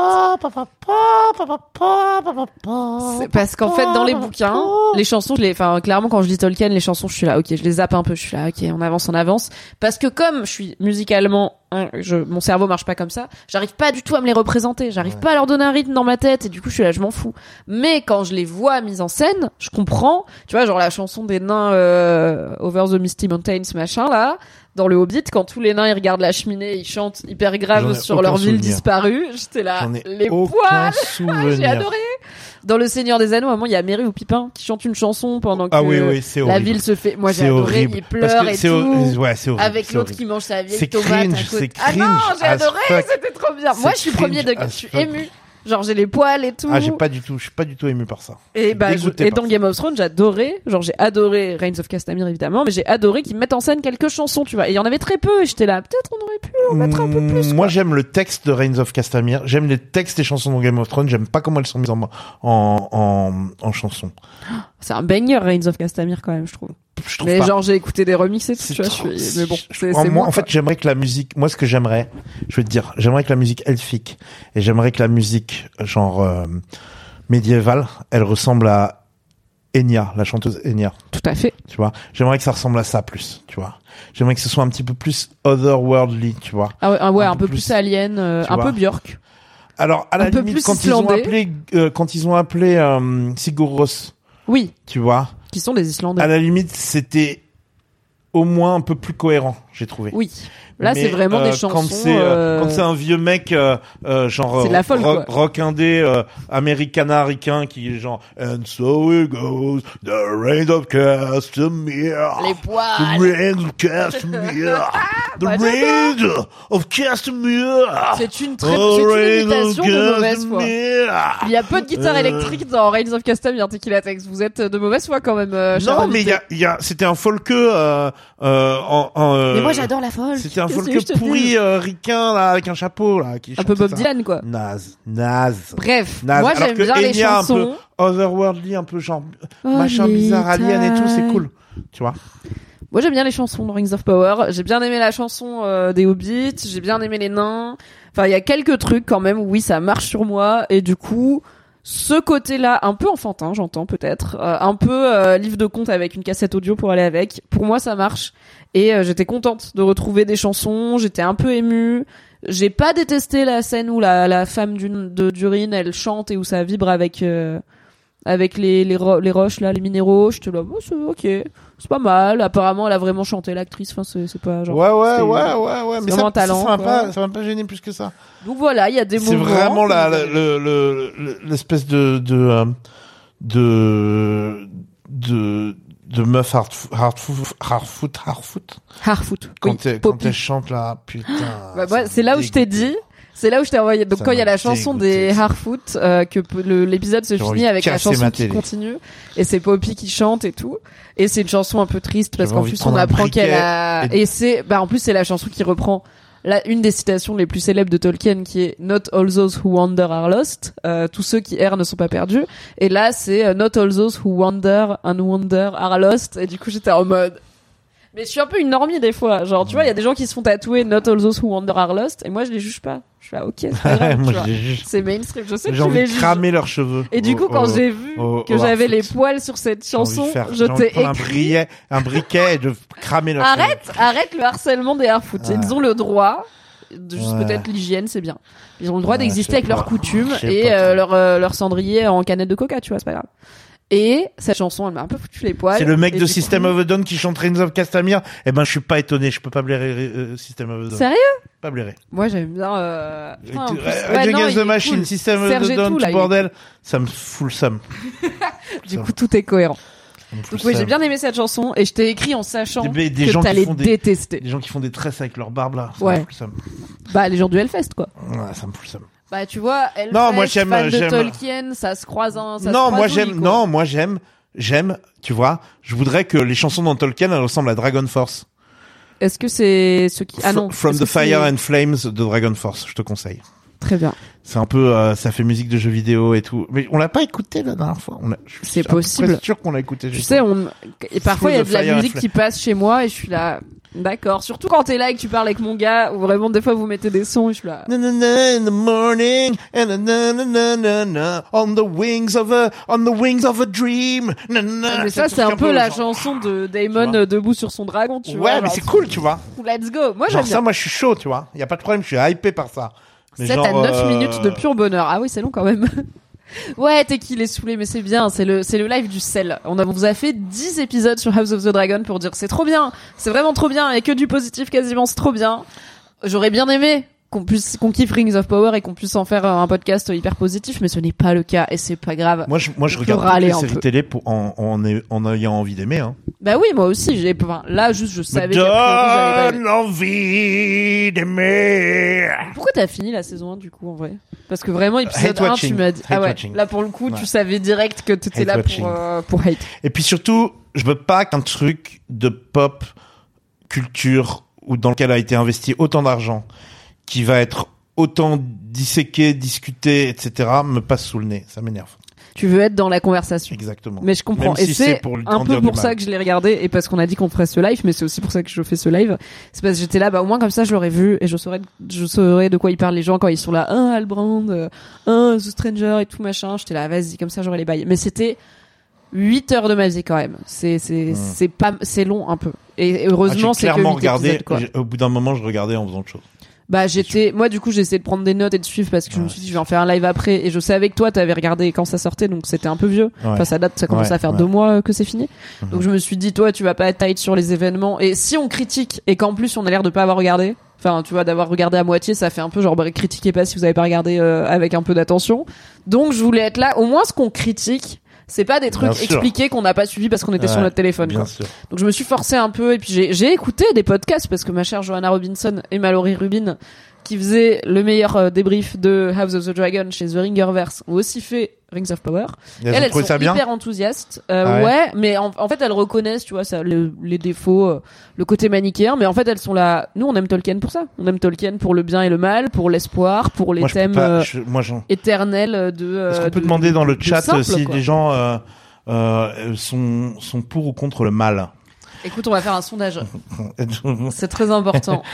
parce qu'en fait, dans les bouquins, les chansons, je les, enfin, clairement, quand je lis Tolkien, les chansons, je suis là, ok, je les zappe un peu, je suis là, ok, on avance, on avance. Parce que comme je suis musicalement, hein, je, mon cerveau marche pas comme ça, j'arrive pas du tout à me les représenter, j'arrive pas à leur donner un rythme dans ma tête, et du coup, je suis là, je m'en fous. Mais quand je les vois mises en scène, je comprends, tu vois, genre la chanson des nains, euh, Over the Misty Mountains, machin, là, dans le Hobbit, quand tous les nains ils regardent la cheminée, ils chantent hyper grave sur leur ville souvenir. disparue, j'étais là, les poils, j'ai adoré. Dans Le Seigneur des Anneaux, à un moment, il y a Merry ou Pipin qui chante une chanson pendant que Ah oui, oui, c'est la horrible. ville se fait. Moi, j'ai adoré. Il pleure que et tout. Ouais. Avec l'autre qui mange sa vieille C'est tomate cringe, à côté. Ah non, j'ai adoré, c'était trop bien. Moi, je suis premier degré, je suis ému. Genre, j'ai les poils et tout. Ah, j'ai pas du tout, je suis pas du tout ému par ça. Et bah, et dans ça. Game of Thrones, j'adorais, genre j'ai adoré Reigns of Castamere évidemment, mais j'ai adoré qu'ils mettent en scène quelques chansons, tu vois. Et il y en avait très peu, et j'étais là, peut-être on aurait pu en mettre un peu plus. Mm, Moi, j'aime le texte de Reigns of Castamere. J'aime les textes des chansons dans Game of Thrones. J'aime pas comment elles sont mises en, en, en, en chansons. C'est un banger Reigns of Castamere quand même, je trouve. Je trouve Mais pas. genre j'ai écouté des remixes et tout, tu vois, trop- je suis... mais bon, je- c'est moi, en fait, j'aimerais que la musique, moi, ce que j'aimerais, je vais te dire, j'aimerais que la musique elfique et j'aimerais que la musique, genre, euh, médiévale, elle ressemble à Enya, la chanteuse Enya, tout à fait. tu vois? J'aimerais que ça ressemble à ça plus, tu vois? J'aimerais que ce soit un petit peu plus otherworldly, tu vois? Ah ouais, ah ouais, Un un, peu peu plus, plus, alien, euh, un vois? peu Björk. Alors, à la Un peu limite, plus quand ils ont appelé, euh, quand ils ont appelé euh, Sigur Rós, Oui, tu vois, qui sont des Islandais. à la limite, c'était au moins un peu plus cohérent, j'ai trouvé. Oui. Là, c'est vraiment euh, des chansons. Quand c'est euh, euh, quand c'est un vieux mec euh, euh, genre C'est de la folk, rock, quoi. rock indé euh, américanaricain qui est genre and so it goes the rain of Castamere Les the poils. rain of Castamere the Bah, rain of Castamere C'est une très, the c'est une imitation de mauvaise foi. Il y a peu de guitare Euh. électrique dans Reigns of Castamere, Tequila Tex. Vous êtes de mauvaise foi quand même, euh, non mais il y a, il y a c'était un euh, euh, en, en euh, Mais moi, j'adore la folk. c'était un Dis pourri euh, ricain là avec un chapeau là qui Un peu Bob ça. Dylan, quoi. Naze, naze. Bref, Naze. moi j'aime bien les Enya, un peu chansons. otherworldly, un peu genre Oh, machin bizarre alien et tout, c'est cool. Tu vois? Moi j'aime bien les chansons de Rings of Power. J'ai bien aimé la chanson euh, des Hobbits. J'ai bien aimé les nains. Enfin, il y a quelques trucs quand même où oui, ça marche sur moi. Et du coup, ce côté-là, un peu enfantin, j'entends peut-être, euh, un peu euh, livre de conte avec une cassette audio pour aller avec. Pour moi, ça marche. Et euh, j'étais contente de retrouver des chansons. J'étais un peu émue. J'ai pas détesté la scène où la, la femme d'une- de d'urine elle chante et où ça vibre avec euh, avec les les, ro- les roches là, les minéraux. J'étais là, oh, c'est ok, c'est pas mal. Apparemment, elle a vraiment chanté l'actrice. Enfin, c'est c'est pas genre. Ouais, ouais, c'est- ouais, ouais, ouais. c'est Mais ça, talent, ça, m'a pas, ça m'a pas gêné plus que ça. Donc voilà, il y a des C'est moments. vraiment la, le, le, l'espèce de, de, euh, de, de, de meuf hard, hard, hard foot, hard foot. Harfoot. Quand, oui, elle, quand elle chante là, putain. Bah, c'est là où je t'ai dit. C'est là où je t'ai envoyé. Donc Ça quand il y a la chanson dégoûté, des. Harfoot, euh, que l'épisode se finit avec la chanson qui continue et c'est Poppy qui chante et tout. Et c'est une chanson un peu triste parce qu'en plus on apprend qu'elle a et- et c'est bah en plus c'est la chanson qui reprend la une des citations les plus célèbres de Tolkien qui est Not all those who wander are lost. Euh, tous ceux qui errent ne sont pas perdus. Et là c'est euh, Not all those who wander and wander are lost. Et du coup j'étais en mode mais je suis un peu une normie des fois. Genre, tu vois, il y a des gens qui se font tatouer Not all those who wander are lost. Et moi, je les juge pas. Je suis là, ok, c'est pas grave. Moi, tu vois. j'ai juste, C'est mainstream. Je sais que j'ai tu envie les de juges. cramer leurs cheveux. Et du coup, quand j'ai vu au- que au j'avais les poils sur cette J'ai envie de chanson, faire- je j'ai envie de t'ai prendre un écrit. briquet, un briquet et de cramer leurs cheveux. Arrête, arrête le harcèlement des Harfoot. Ouais. Ils ont le droit. de- Juste Ouais. peut-être l'hygiène, c'est bien. Ils ont le droit Ouais, d'exister sais avec leurs pas. coutumes Je sais et pas euh, leur, euh, leur cendrier en canette de coca, tu vois, c'est pas grave. Et cette chanson, elle m'a un peu foutu les poils. C'est le mec Et de System coup- of a Down qui chante Reigns of Castamere. Eh ben, je suis pas étonné. Je peux pas blairer euh, System of a Down. Sérieux? Pas blairer. Moi, j'aime bien. Euh... putain, en plus- ouais, non, the Machine, cool. System of a Down, tout, là, bordel. Ça me fout le seum. Du coup, tout est cohérent. Donc oui, j'ai bien aimé cette chanson et je t'ai écrit en sachant Des- des que gens qui t'allais des- détester. Les gens qui font des tresses avec leur barbe là. Ça Ouais. me fout le seum. Bah, les gens du Hellfest, quoi. Ouais, ça me fout le seum. Bah, tu vois, Hellfest, Non, moi, j'aime- de Tolkien, ça se croise un, ça se non, croise moi j'aime, non, moi j'aime, j'aime, tu vois, je voudrais que les chansons dans Tolkien, elles ressemblent à Dragon Force. Est-ce que c'est ce qui, ah non. From the c'est- Fire and Flames de Dragon Force, je te conseille. Très bien. C'est un peu, euh, ça fait musique de jeux vidéo et tout. Mais on l'a pas écouté la dernière fois. On a- je suis C'est possible. sûr qu'on l'a écouté. Tu sais, on, et parfois il y a de la musique qui passe chez moi et je suis là, D'accord. Surtout quand t'es là et que tu parles avec mon gars, ou vraiment des fois vous mettez des sons, et je suis là. Na, na, na, in the morning, and on the wings of a, on the wings of a dream. Na. mais ça, c'est un peu la genre- chanson de Damon euh, debout sur son dragon, tu vois. Ouais, mais c'est cool, tu vois. Let's go. Moi, j'aime ça, moi, je suis chaud, tu vois. Y a pas de problème, je suis hypé par ça. Mais 7 genre, à 9 euh, minutes de pur bonheur. Ah oui, c'est long quand même. ouais, t'es qu'il est saoulé, mais c'est bien. C'est le, c'est le live du sel. On, a, on vous a fait 10 épisodes sur House of the Dragon pour dire c'est trop bien. C'est vraiment trop bien. Et que du positif quasiment, c'est trop bien. J'aurais bien aimé qu'on puisse, qu'on kiffe Rings of Power et qu'on puisse en faire un podcast hyper positif, mais ce n'est pas le cas et c'est pas grave. Moi, je, moi, je regarde toutes les séries télé pour, en, en, ay- en ayant envie d'aimer, hein. Bah oui, moi aussi, j'ai, enfin, là, juste, je savais donne envie d'aimer. Pourquoi t'as fini la saison 1 du coup en vrai? Parce que vraiment épisode Hate 1 tu m'as dit Hate ah ouais watching. là pour le coup Ouais. tu savais direct que t'étais Hate là watching. pour euh, pour hate. Et puis surtout, je veux pas qu'un truc de pop culture ou dans lequel a été investi autant d'argent, qui va être autant disséqué, discuté, etc., me passe sous le nez. Ça m'énerve. Tu veux être dans la conversation. Exactement. Mais je comprends. Même et si c'est un peu pour ça que je l'ai regardé et parce qu'on a dit qu'on ferait ce live, mais c'est aussi pour ça que je fais ce live. C'est parce que j'étais là, bah au moins comme ça je l'aurais vu et je saurais, je saurais de quoi ils parlent les gens quand ils sont là, un Albrand, euh, un The Stranger et tout machin. J'étais là, vas-y comme ça j'aurais les bails. Mais c'était 8 heures de ma vie quand même. C'est c'est c'est pas c'est long un peu. Et Hmm. Ah, heureusement j'ai c'est que clairement 8 regardé. épisodes, quoi. Au bout d'un moment, je regardais en faisant autre chose. Bah j'étais moi du coup j'ai essayé de prendre des notes et de suivre parce que je me suis dit je vais en faire un live après. Et je savais que toi t'avais regardé quand ça sortait donc c'était un peu vieux. Ouais. enfin ça date ça commence Ouais, à faire deux mois euh, que c'est fini. Mhm. donc je me suis dit toi tu vas pas être tight sur les événements. Et si on critique et qu'en plus on a l'air de pas avoir regardé enfin tu vois d'avoir regardé à moitié ça fait un peu genre bah, critiquez pas si vous avez pas regardé euh, avec un peu d'attention. Donc je voulais être là. Au moins ce qu'on critique c'est pas des trucs expliqués qu'on n'a pas suivi parce qu'on était sur notre téléphone Bien quoi. sûr. Donc je me suis forcé un peu et puis j'ai j'ai écouté des podcasts parce que ma chère Johanna Robinson et Mallory Rubin qui faisaient le meilleur euh, débrief de House of the Dragon chez The Ringerverse ont aussi fait Rings of Power. Et elles elles, sont ça bien. hyper enthousiastes. Euh, Ah ouais ouais. mais en, en fait elles reconnaissent, tu vois, ça, le- les défauts, euh, le côté manichéen, mais en fait elles sont là. Nous on aime Tolkien pour ça. On aime Tolkien pour le bien et le mal, pour l'espoir, pour les Moi, thèmes pas- euh, je- moi, j'en- éternels de. Est-ce qu'on peut de- demander dans le de chat simple, si quoi. les gens euh, euh, sont, sont pour ou contre le mal Écoute, on va faire un sondage. C'est très important.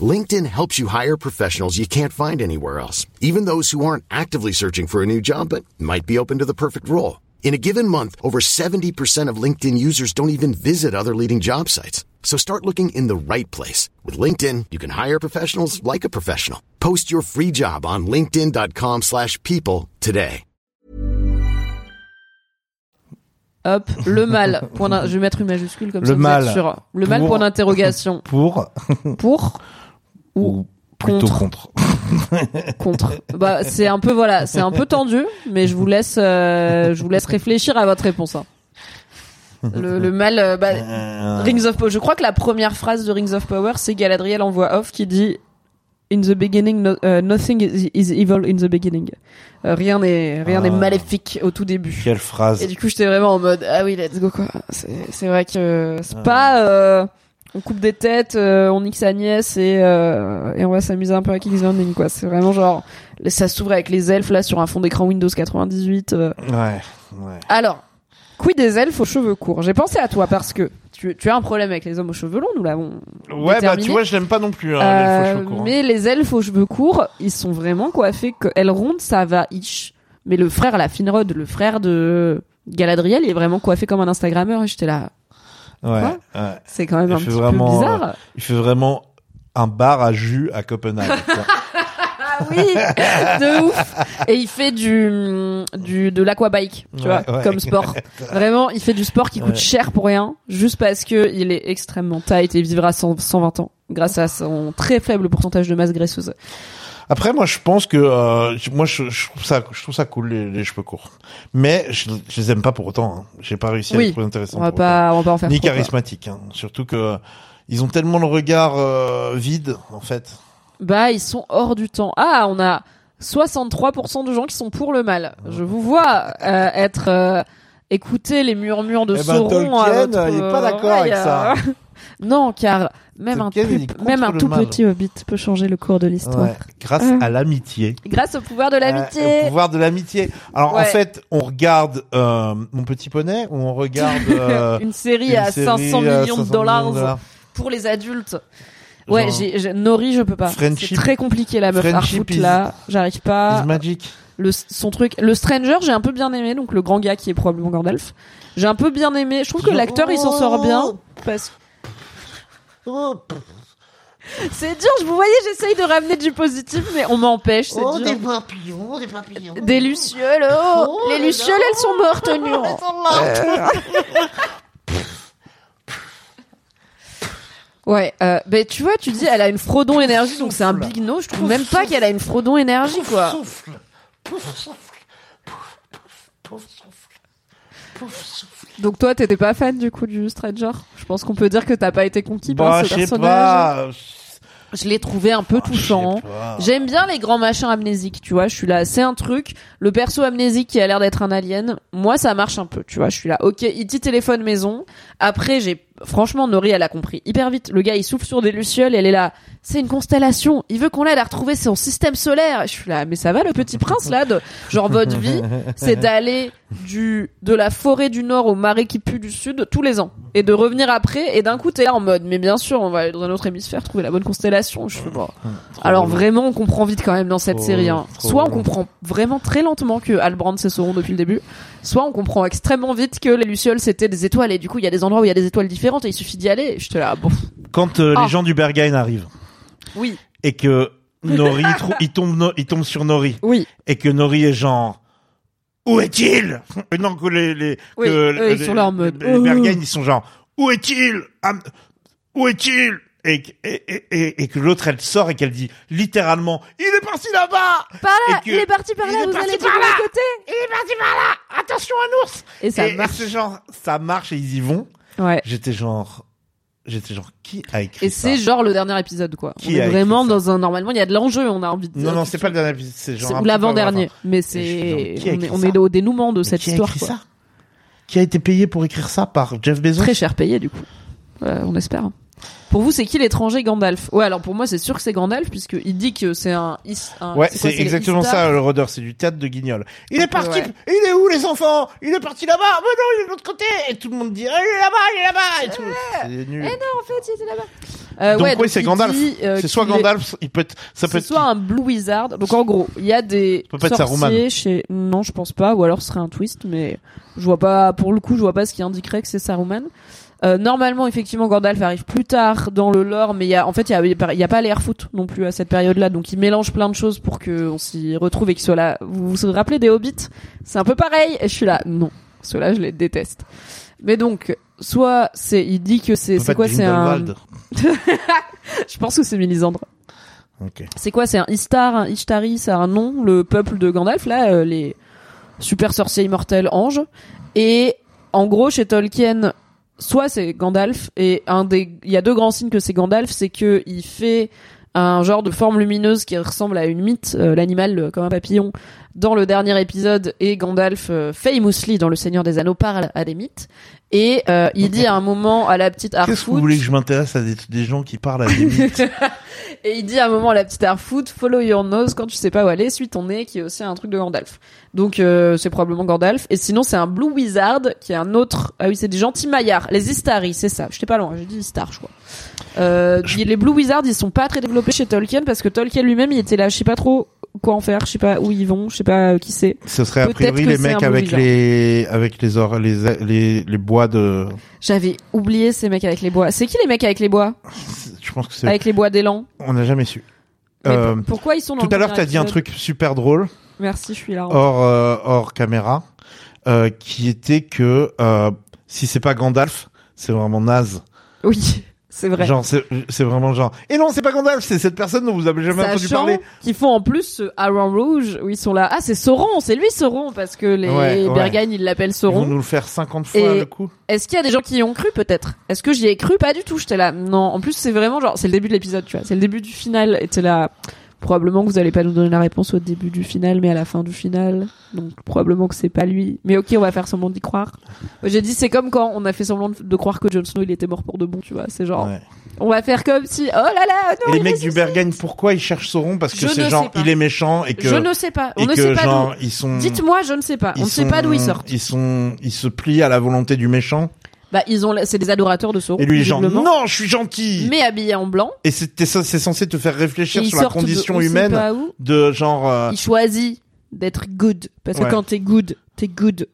LinkedIn helps you hire professionals you can't find anywhere else, even those who aren't actively searching for a new job but might be open to the perfect role. In a given month, over 70% of LinkedIn users don't even visit other leading job sites. So start looking in the right place. With LinkedIn, you can hire professionals like a professional. Post your free job on linkedin.com slash people today. Hop, le mal. Point je vais mettre une majuscule comme Le ça. vous mal sûr. Le mal, pour- point d'interrogation. Pour Pour ou ou plutôt contre. contre. contre. Bah, c'est un peu voilà, c'est un peu tendu, mais je vous laisse, euh, je vous laisse réfléchir à votre réponse. hein. Le, le mal, euh, bah, Euh, Rings of Power. Je crois que la première phrase de Rings of Power, c'est Galadriel en voix off qui dit In the beginning, no- euh, nothing is, is evil in the beginning. Euh, rien n'est rien n'est Ah. maléfique au tout début. Quelle phrase. Et du coup, j'étais vraiment en mode ah oui, let's go quoi. C'est vrai que Ah. c'est pas on coupe des têtes, euh, on nique sa nièce et euh, et on va s'amuser un peu à King's Landing quoi. C'est vraiment genre ça s'ouvre avec les elfes là sur un fond d'écran Windows 98. euh. Ouais, ouais. Alors, quid des elfes aux cheveux courts? J'ai pensé à toi parce que tu, tu as un problème avec les hommes aux cheveux longs, nous l'avons. Ouais, bah tu vois, je l'aime pas non plus, hein, Euh, faux cheveux courts, hein. mais les elfes aux cheveux courts, ils sont vraiment coiffés. Que... Elle ronde, ça va ish. Mais le frère, la Finrod, le frère de Galadriel, il est vraiment coiffé comme un Instagrammeur. Et j'étais là, Ouais, ouais. c'est quand même Il un petit vraiment, peu bizarre. Il fait vraiment un bar à jus à Copenhague. Ah oui, de ouf. Et il fait du, du de l'aquabike, tu Ouais, vois, ouais. comme sport. Vraiment, il fait du sport qui coûte Ouais. cher pour rien, juste parce que il est extrêmement tight et il vivra 100, 120 ans. grâce à son très faible pourcentage de masse graisseuse. Après, moi, je pense que euh, moi, je, je trouve ça, je trouve ça cool les, les cheveux courts. Mais je, je les aime pas pour autant. Hein. J'ai pas réussi à Oui. les trouver intéressants. On va autant. pas, on va pas en faire Ni charismatiques. Hein. Surtout que ils ont tellement le regard euh, vide, en fait. Bah, ils sont hors du temps. Ah, on a 63% de gens qui sont pour le mal. Je vous vois euh, être euh, écouter les murmures de Eh ben, Sauron. Tolkien, il est pas d'accord Ouais, avec a- ça. non, car même Tolkien, un, même un tout mal. petit hobbit peut changer le cours de l'histoire. Ouais. Grâce Ah. à l'amitié. Grâce au pouvoir de Euh, l'amitié. au pouvoir de l'amitié. Alors en fait, on regarde euh, Mon Petit Poney ou on regarde euh, une série une à série 500 à millions de 500 dollars pour les adultes. Ouais, Genre, j'ai, j'ai- Nori, je peux pas. C'est très compliqué la meuf Friendship is- là. J'arrive pas. Is Magic. Le, son truc. Le Stranger, j'ai un peu bien aimé, donc le grand gars qui est probablement Gandalf. J'ai un peu bien aimé. Je trouve que l'acteur il s'en sort bien. Parce c'est dur, je vous voyez, j'essaye de ramener du positif, mais on m'empêche, c'est Oh, dur. des papillons, des papillons. Des lucioles, oh, Oh, Les lucioles, elles sont mortes, Nuan. Elles sont là. Ouais, euh, ben tu vois, tu dis, elle a une Frodon énergie, donc c'est un big no. Je trouve même pas qu'elle a une Frodon énergie, quoi. Souffle. Pouf, souffle. Pouf, pouf, pouf, souffle. Pouf, souffle. Donc toi, t'étais pas fan du coup du Stranger? Je pense qu'on peut dire que t'as pas été conquis par Bah, ce personnage. pas. Je l'ai trouvé un peu Ah, touchant. J'aime bien les grands machins amnésiques, tu vois. Je suis là, c'est un truc. Le perso amnésique qui a l'air d'être un alien, moi ça marche un peu, tu vois. Je suis là, ok, il dit téléphone maison. Après, j'ai franchement Nori, elle a compris hyper vite. Le gars, il souffle sur des lucioles, et elle est là. C'est une constellation. Il veut qu'on l'aide à retrouver son système solaire. Je suis là, mais ça va le petit prince là de genre votre vie, c'est d'aller du de la forêt du nord au marais qui pue du sud tous les ans et de revenir après et d'un coup t'es là en mode mais bien sûr on va aller dans un autre hémisphère trouver la bonne constellation je sais pas alors vraiment on comprend vite quand même dans cette Trop série hein. soit on comprend vraiment très lentement que Albrand c'est Sauron depuis le début soit on comprend extrêmement vite que les lucioles c'était des étoiles et du coup il y a des endroits où il y a des étoiles différentes et il suffit d'y aller. Je te là bon. Quand euh, Ah. les gens du Berghain arrivent. Oui. Et que Nori il tombe no- il tombe sur Nori. Oui. Et que Nori est genre où est-il? Et Non que les les Oui, que eux, ils les- sont là en mode, les oh. Berghain ils sont genre où est-il? Am- Où est-il? Et, et, et, et, que l'autre elle sort et qu'elle dit littéralement il est parti là-bas par là que- il est parti par là vous allez du bon côté Il est parti par là. Attention un ours. et ça marche c'est genre ça marche et ils y vont ouais j'étais genre j'étais genre qui a écrit Et c'est genre le dernier épisode, quoi. Qui on est vraiment dans un. Normalement, il y a de l'enjeu, on a envie de non non c'est pas le dernier épisode c'est genre l'avant avant la dernier, mais c'est. On est, au dénouement de cette qui a histoire, écrit quoi. ça? Qui a été payé pour écrire ça par Jeff Bezos? Très cher payé, du coup. Euh, on espère. Pour vous, c'est qui l'étranger Gandalf? Ouais, alors pour moi, c'est sûr que c'est Gandalf, puisqu'il dit que c'est un. is- un- Ouais, c'est exactement ça le rôdeur, c'est du théâtre de Guignol. Il est parti, ouais. il est où les enfants? Il est parti là-bas. Mais non, il est de l'autre côté. Et tout le monde dit, Ah, il est là-bas, il est là-bas et tout. C'est nul. Eh non, en fait, il était là-bas. Euh, donc ouais, oui, c'est il Gandalf. dit, euh, c'est soit Gandalf, il peut être, ça peut C'est être soit un Blue Wizard. Donc en gros, il y a des peut pas être sorciers Saruman. chez. Non, je pense pas. Ou alors ce serait un twist, mais je vois pas. Pour le coup, je vois pas ce qui indiquerait que c'est Saruman. Euh, normalement, effectivement, Gandalf arrive plus tard dans le lore, mais il y a, en fait, il y a, y a pas les Airfoot non plus à cette période-là, donc il mélange plein de choses pour que on s'y retrouve et qu'il soit là. Vous vous rappelez des Hobbits? C'est un peu pareil. Et je suis là, non, ceux-là, je les déteste. Mais donc, soit c'est, il dit que c'est, c'est quoi? C'est un. Je pense que c'est Mélisandre. Ok. C'est quoi? C'est un Istar, un Ishtari, c'est un nom, le peuple de Gandalf, là, euh, les super sorciers immortels anges. Et en gros, chez Tolkien, soit c'est Gandalf, et un des, il y a deux grands signes que c'est Gandalf, c'est que il fait un genre de forme lumineuse qui ressemble à une mythe, euh, l'animal euh, comme un papillon, dans le dernier épisode, et Gandalf, euh, famously, dans Le Seigneur des Anneaux, parle à des mythes. Et euh, il dit à un moment à la petite Qu'est-ce que Harfoot... vous voulez que je m'intéresse à des, des gens qui parlent à des mythes Et il dit à un moment à la petite Harfoot, follow your nose quand tu sais pas où aller, suis ton nez, qui est aussi un truc de Gandalf. Donc euh, c'est probablement Gandalf. Et sinon c'est un Blue Wizard, qui est un autre. Ah oui, c'est des gentils maillards, les Istari, c'est ça. J'étais pas loin, j'ai dit Istar, je crois. Euh, Les Blue Wizards, ils sont pas très développés chez Tolkien parce que Tolkien lui-même, il était là, je sais pas trop quoi en faire, je sais pas où ils vont, je sais pas euh, qui c'est. Ce serait a priori les mecs avec les, avec les, or, les, les, les bois de, J'avais oublié ces mecs avec les bois. C'est qui les mecs avec les bois? Je pense que c'est, Avec les bois d'élan on n'a jamais su. Euh, pour- Pourquoi ils sont dans tout à l'heure, t'as dit un truc super drôle. Merci, je suis là. hors euh, hors caméra euh, qui était que si c'est pas Gandalf c'est vraiment naze Oui. C'est vrai. Genre, c'est vraiment genre. Et non, c'est pas Gandalf, c'est cette personne dont vous avez jamais entendu parler. qu'ils font en plus ce Hareng Rouge où ils sont là. Ah, c'est Sauron, c'est lui Sauron parce que les Ouais, ouais. Berghain ils l'appellent Ils vont Sauron. nous le faire 50 fois Et- le coup. Est-ce qu'il y a des gens qui y ont cru peut-être? Est-ce que j'y ai cru? Pas du tout. J'étais là. Non. En plus, c'est vraiment genre, c'est le début de l'épisode, tu vois. C'est le début du final. Et t'es là. Probablement que vous allez pas nous donner la réponse au début du final, mais à la fin du final. Donc probablement que c'est pas lui. Mais ok, on va faire semblant d'y croire. J'ai dit c'est comme quand on a fait semblant de, croire que Jon Snow il était mort pour de bon, tu vois. C'est genre, Ouais. on va faire comme si. Oh là là. Non, Et les mecs du. Berghain, pourquoi ils cherchent Sauron? Parce que c'est genre, il est méchant et que. Je ne sais pas. On ne sait pas genre, d'où. ils sont. Dites-moi, je ne sais pas. On ne sait pas d'où ils sortent. Ils sont, ils se plient à la volonté du méchant. Bah, ils ont, c'est des adorateurs de Sauron. Et lui, genre, non, je suis gentil. Mais habillés en blanc. Et c'était ça, c'est censé te faire réfléchir sur la de condition humaine pas où. de genre. euh, Il choisit d'être good. Parce que Ouais. quand t'es good, t'es good.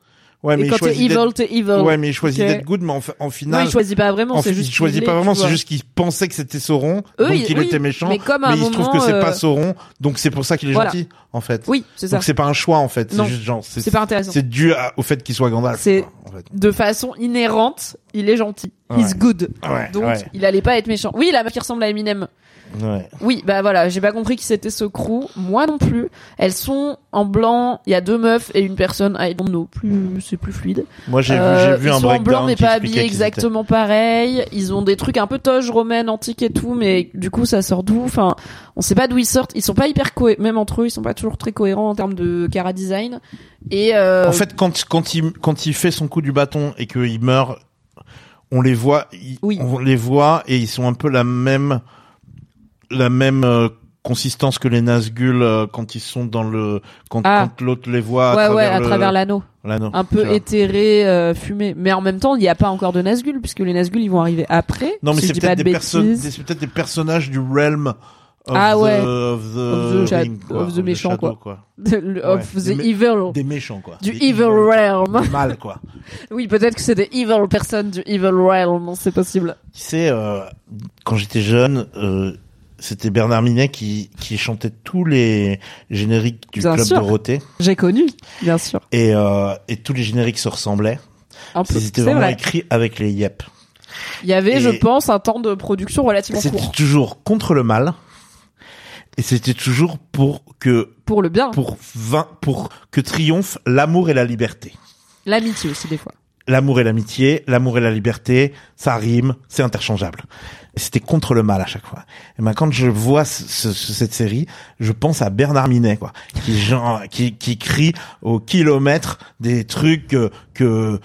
Ouais, mais Et il quand choisit evil, t'es evil. Ouais, mais il choisit d'être good, mais en, en Non, final. il choisit pas vraiment, en c'est juste. il choisit pas vraiment, c'est juste qu'il pensait que c'était Sauron, Eux, donc il oui, était méchant. mais comme à un il se trouve que c'est euh, pas Sauron, donc c'est pour ça qu'il est Voilà. gentil, en fait. Oui, c'est ça. Donc c'est pas un choix, en fait. C'est juste genre, C'est pas intéressant. C'est dû à- au fait qu'il soit Gandalf. C'est- quoi, en fait. De façon inhérente, il est gentil. Ouais. He's good. Ouais, Donc, ouais. il allait pas être méchant. Oui, la meuf qui ressemble à Eminem. Ouais. Oui, bah voilà, j'ai pas compris qui c'était ce crew. Moi non plus. Elles sont en blanc. Il y a deux meufs et une personne. I don't know. Plus, c'est plus fluide. Moi, j'ai Euh, vu, j'ai vu ils un sont en blanc mais pas habillés étaient- exactement pareil. Ils ont des trucs un peu toge romaine, antique et tout, mais du coup ça sort d'où? Enfin, on sait pas d'où ils sortent. Ils sont pas hyper cohérents, même entre eux, ils sont pas toujours très cohérents en termes de cara design. Et euh, En fait, quand, quand il, quand il fait son coup du bâton et qu'il meurt, on les voit, ils- Oui. on les voit et ils sont un peu la même, la même euh, consistance que les Nazgûl euh, quand ils sont dans le, quand, Ah. quand l'autre les voit à ouais, travers ouais, à le- travers l'anneau, l'anneau. un peu éthéré, euh, fumé. Mais en même temps, il n'y a pas encore de Nazgûl puisque les Nazgûl ils vont arriver après. Non, mais si c'est peut-être de des personnes, bêtises. c'est peut-être des personnages du realm of Ah the, ouais. of the, Of the cha- ring, quoi, of the méchant, shadow, quoi. Le- Ouais. of the Des evil. Des méchants, quoi. Du Des evil realm. Du mal, quoi. Oui, peut-être que c'est des evil personnes du evil realm, c'est possible. Tu sais, euh, quand j'étais jeune, euh, c'était Bernard Minet qui, qui chantait tous les génériques du Bien Club sûr. Dorothée. J'ai connu, bien sûr. Et, euh, et tous les génériques se ressemblaient. C'est vraiment vrai. écrits avec les yep. Il y avait, Et- je pense, un temps de production relativement C'était court. toujours contre le mal. Et c'était toujours pour que, Pour le bien. pour vin- pour que triomphe l'amour et la liberté. L'amitié aussi, des fois. L'amour et l'amitié, l'amour et la liberté, ça rime, c'est interchangeable. C'était contre le mal à chaque fois. Et ben quand je vois ce- ce- ce- cette série, je pense à Bernard Minet, quoi, qui genre, qui, qui crie au kilomètre des trucs que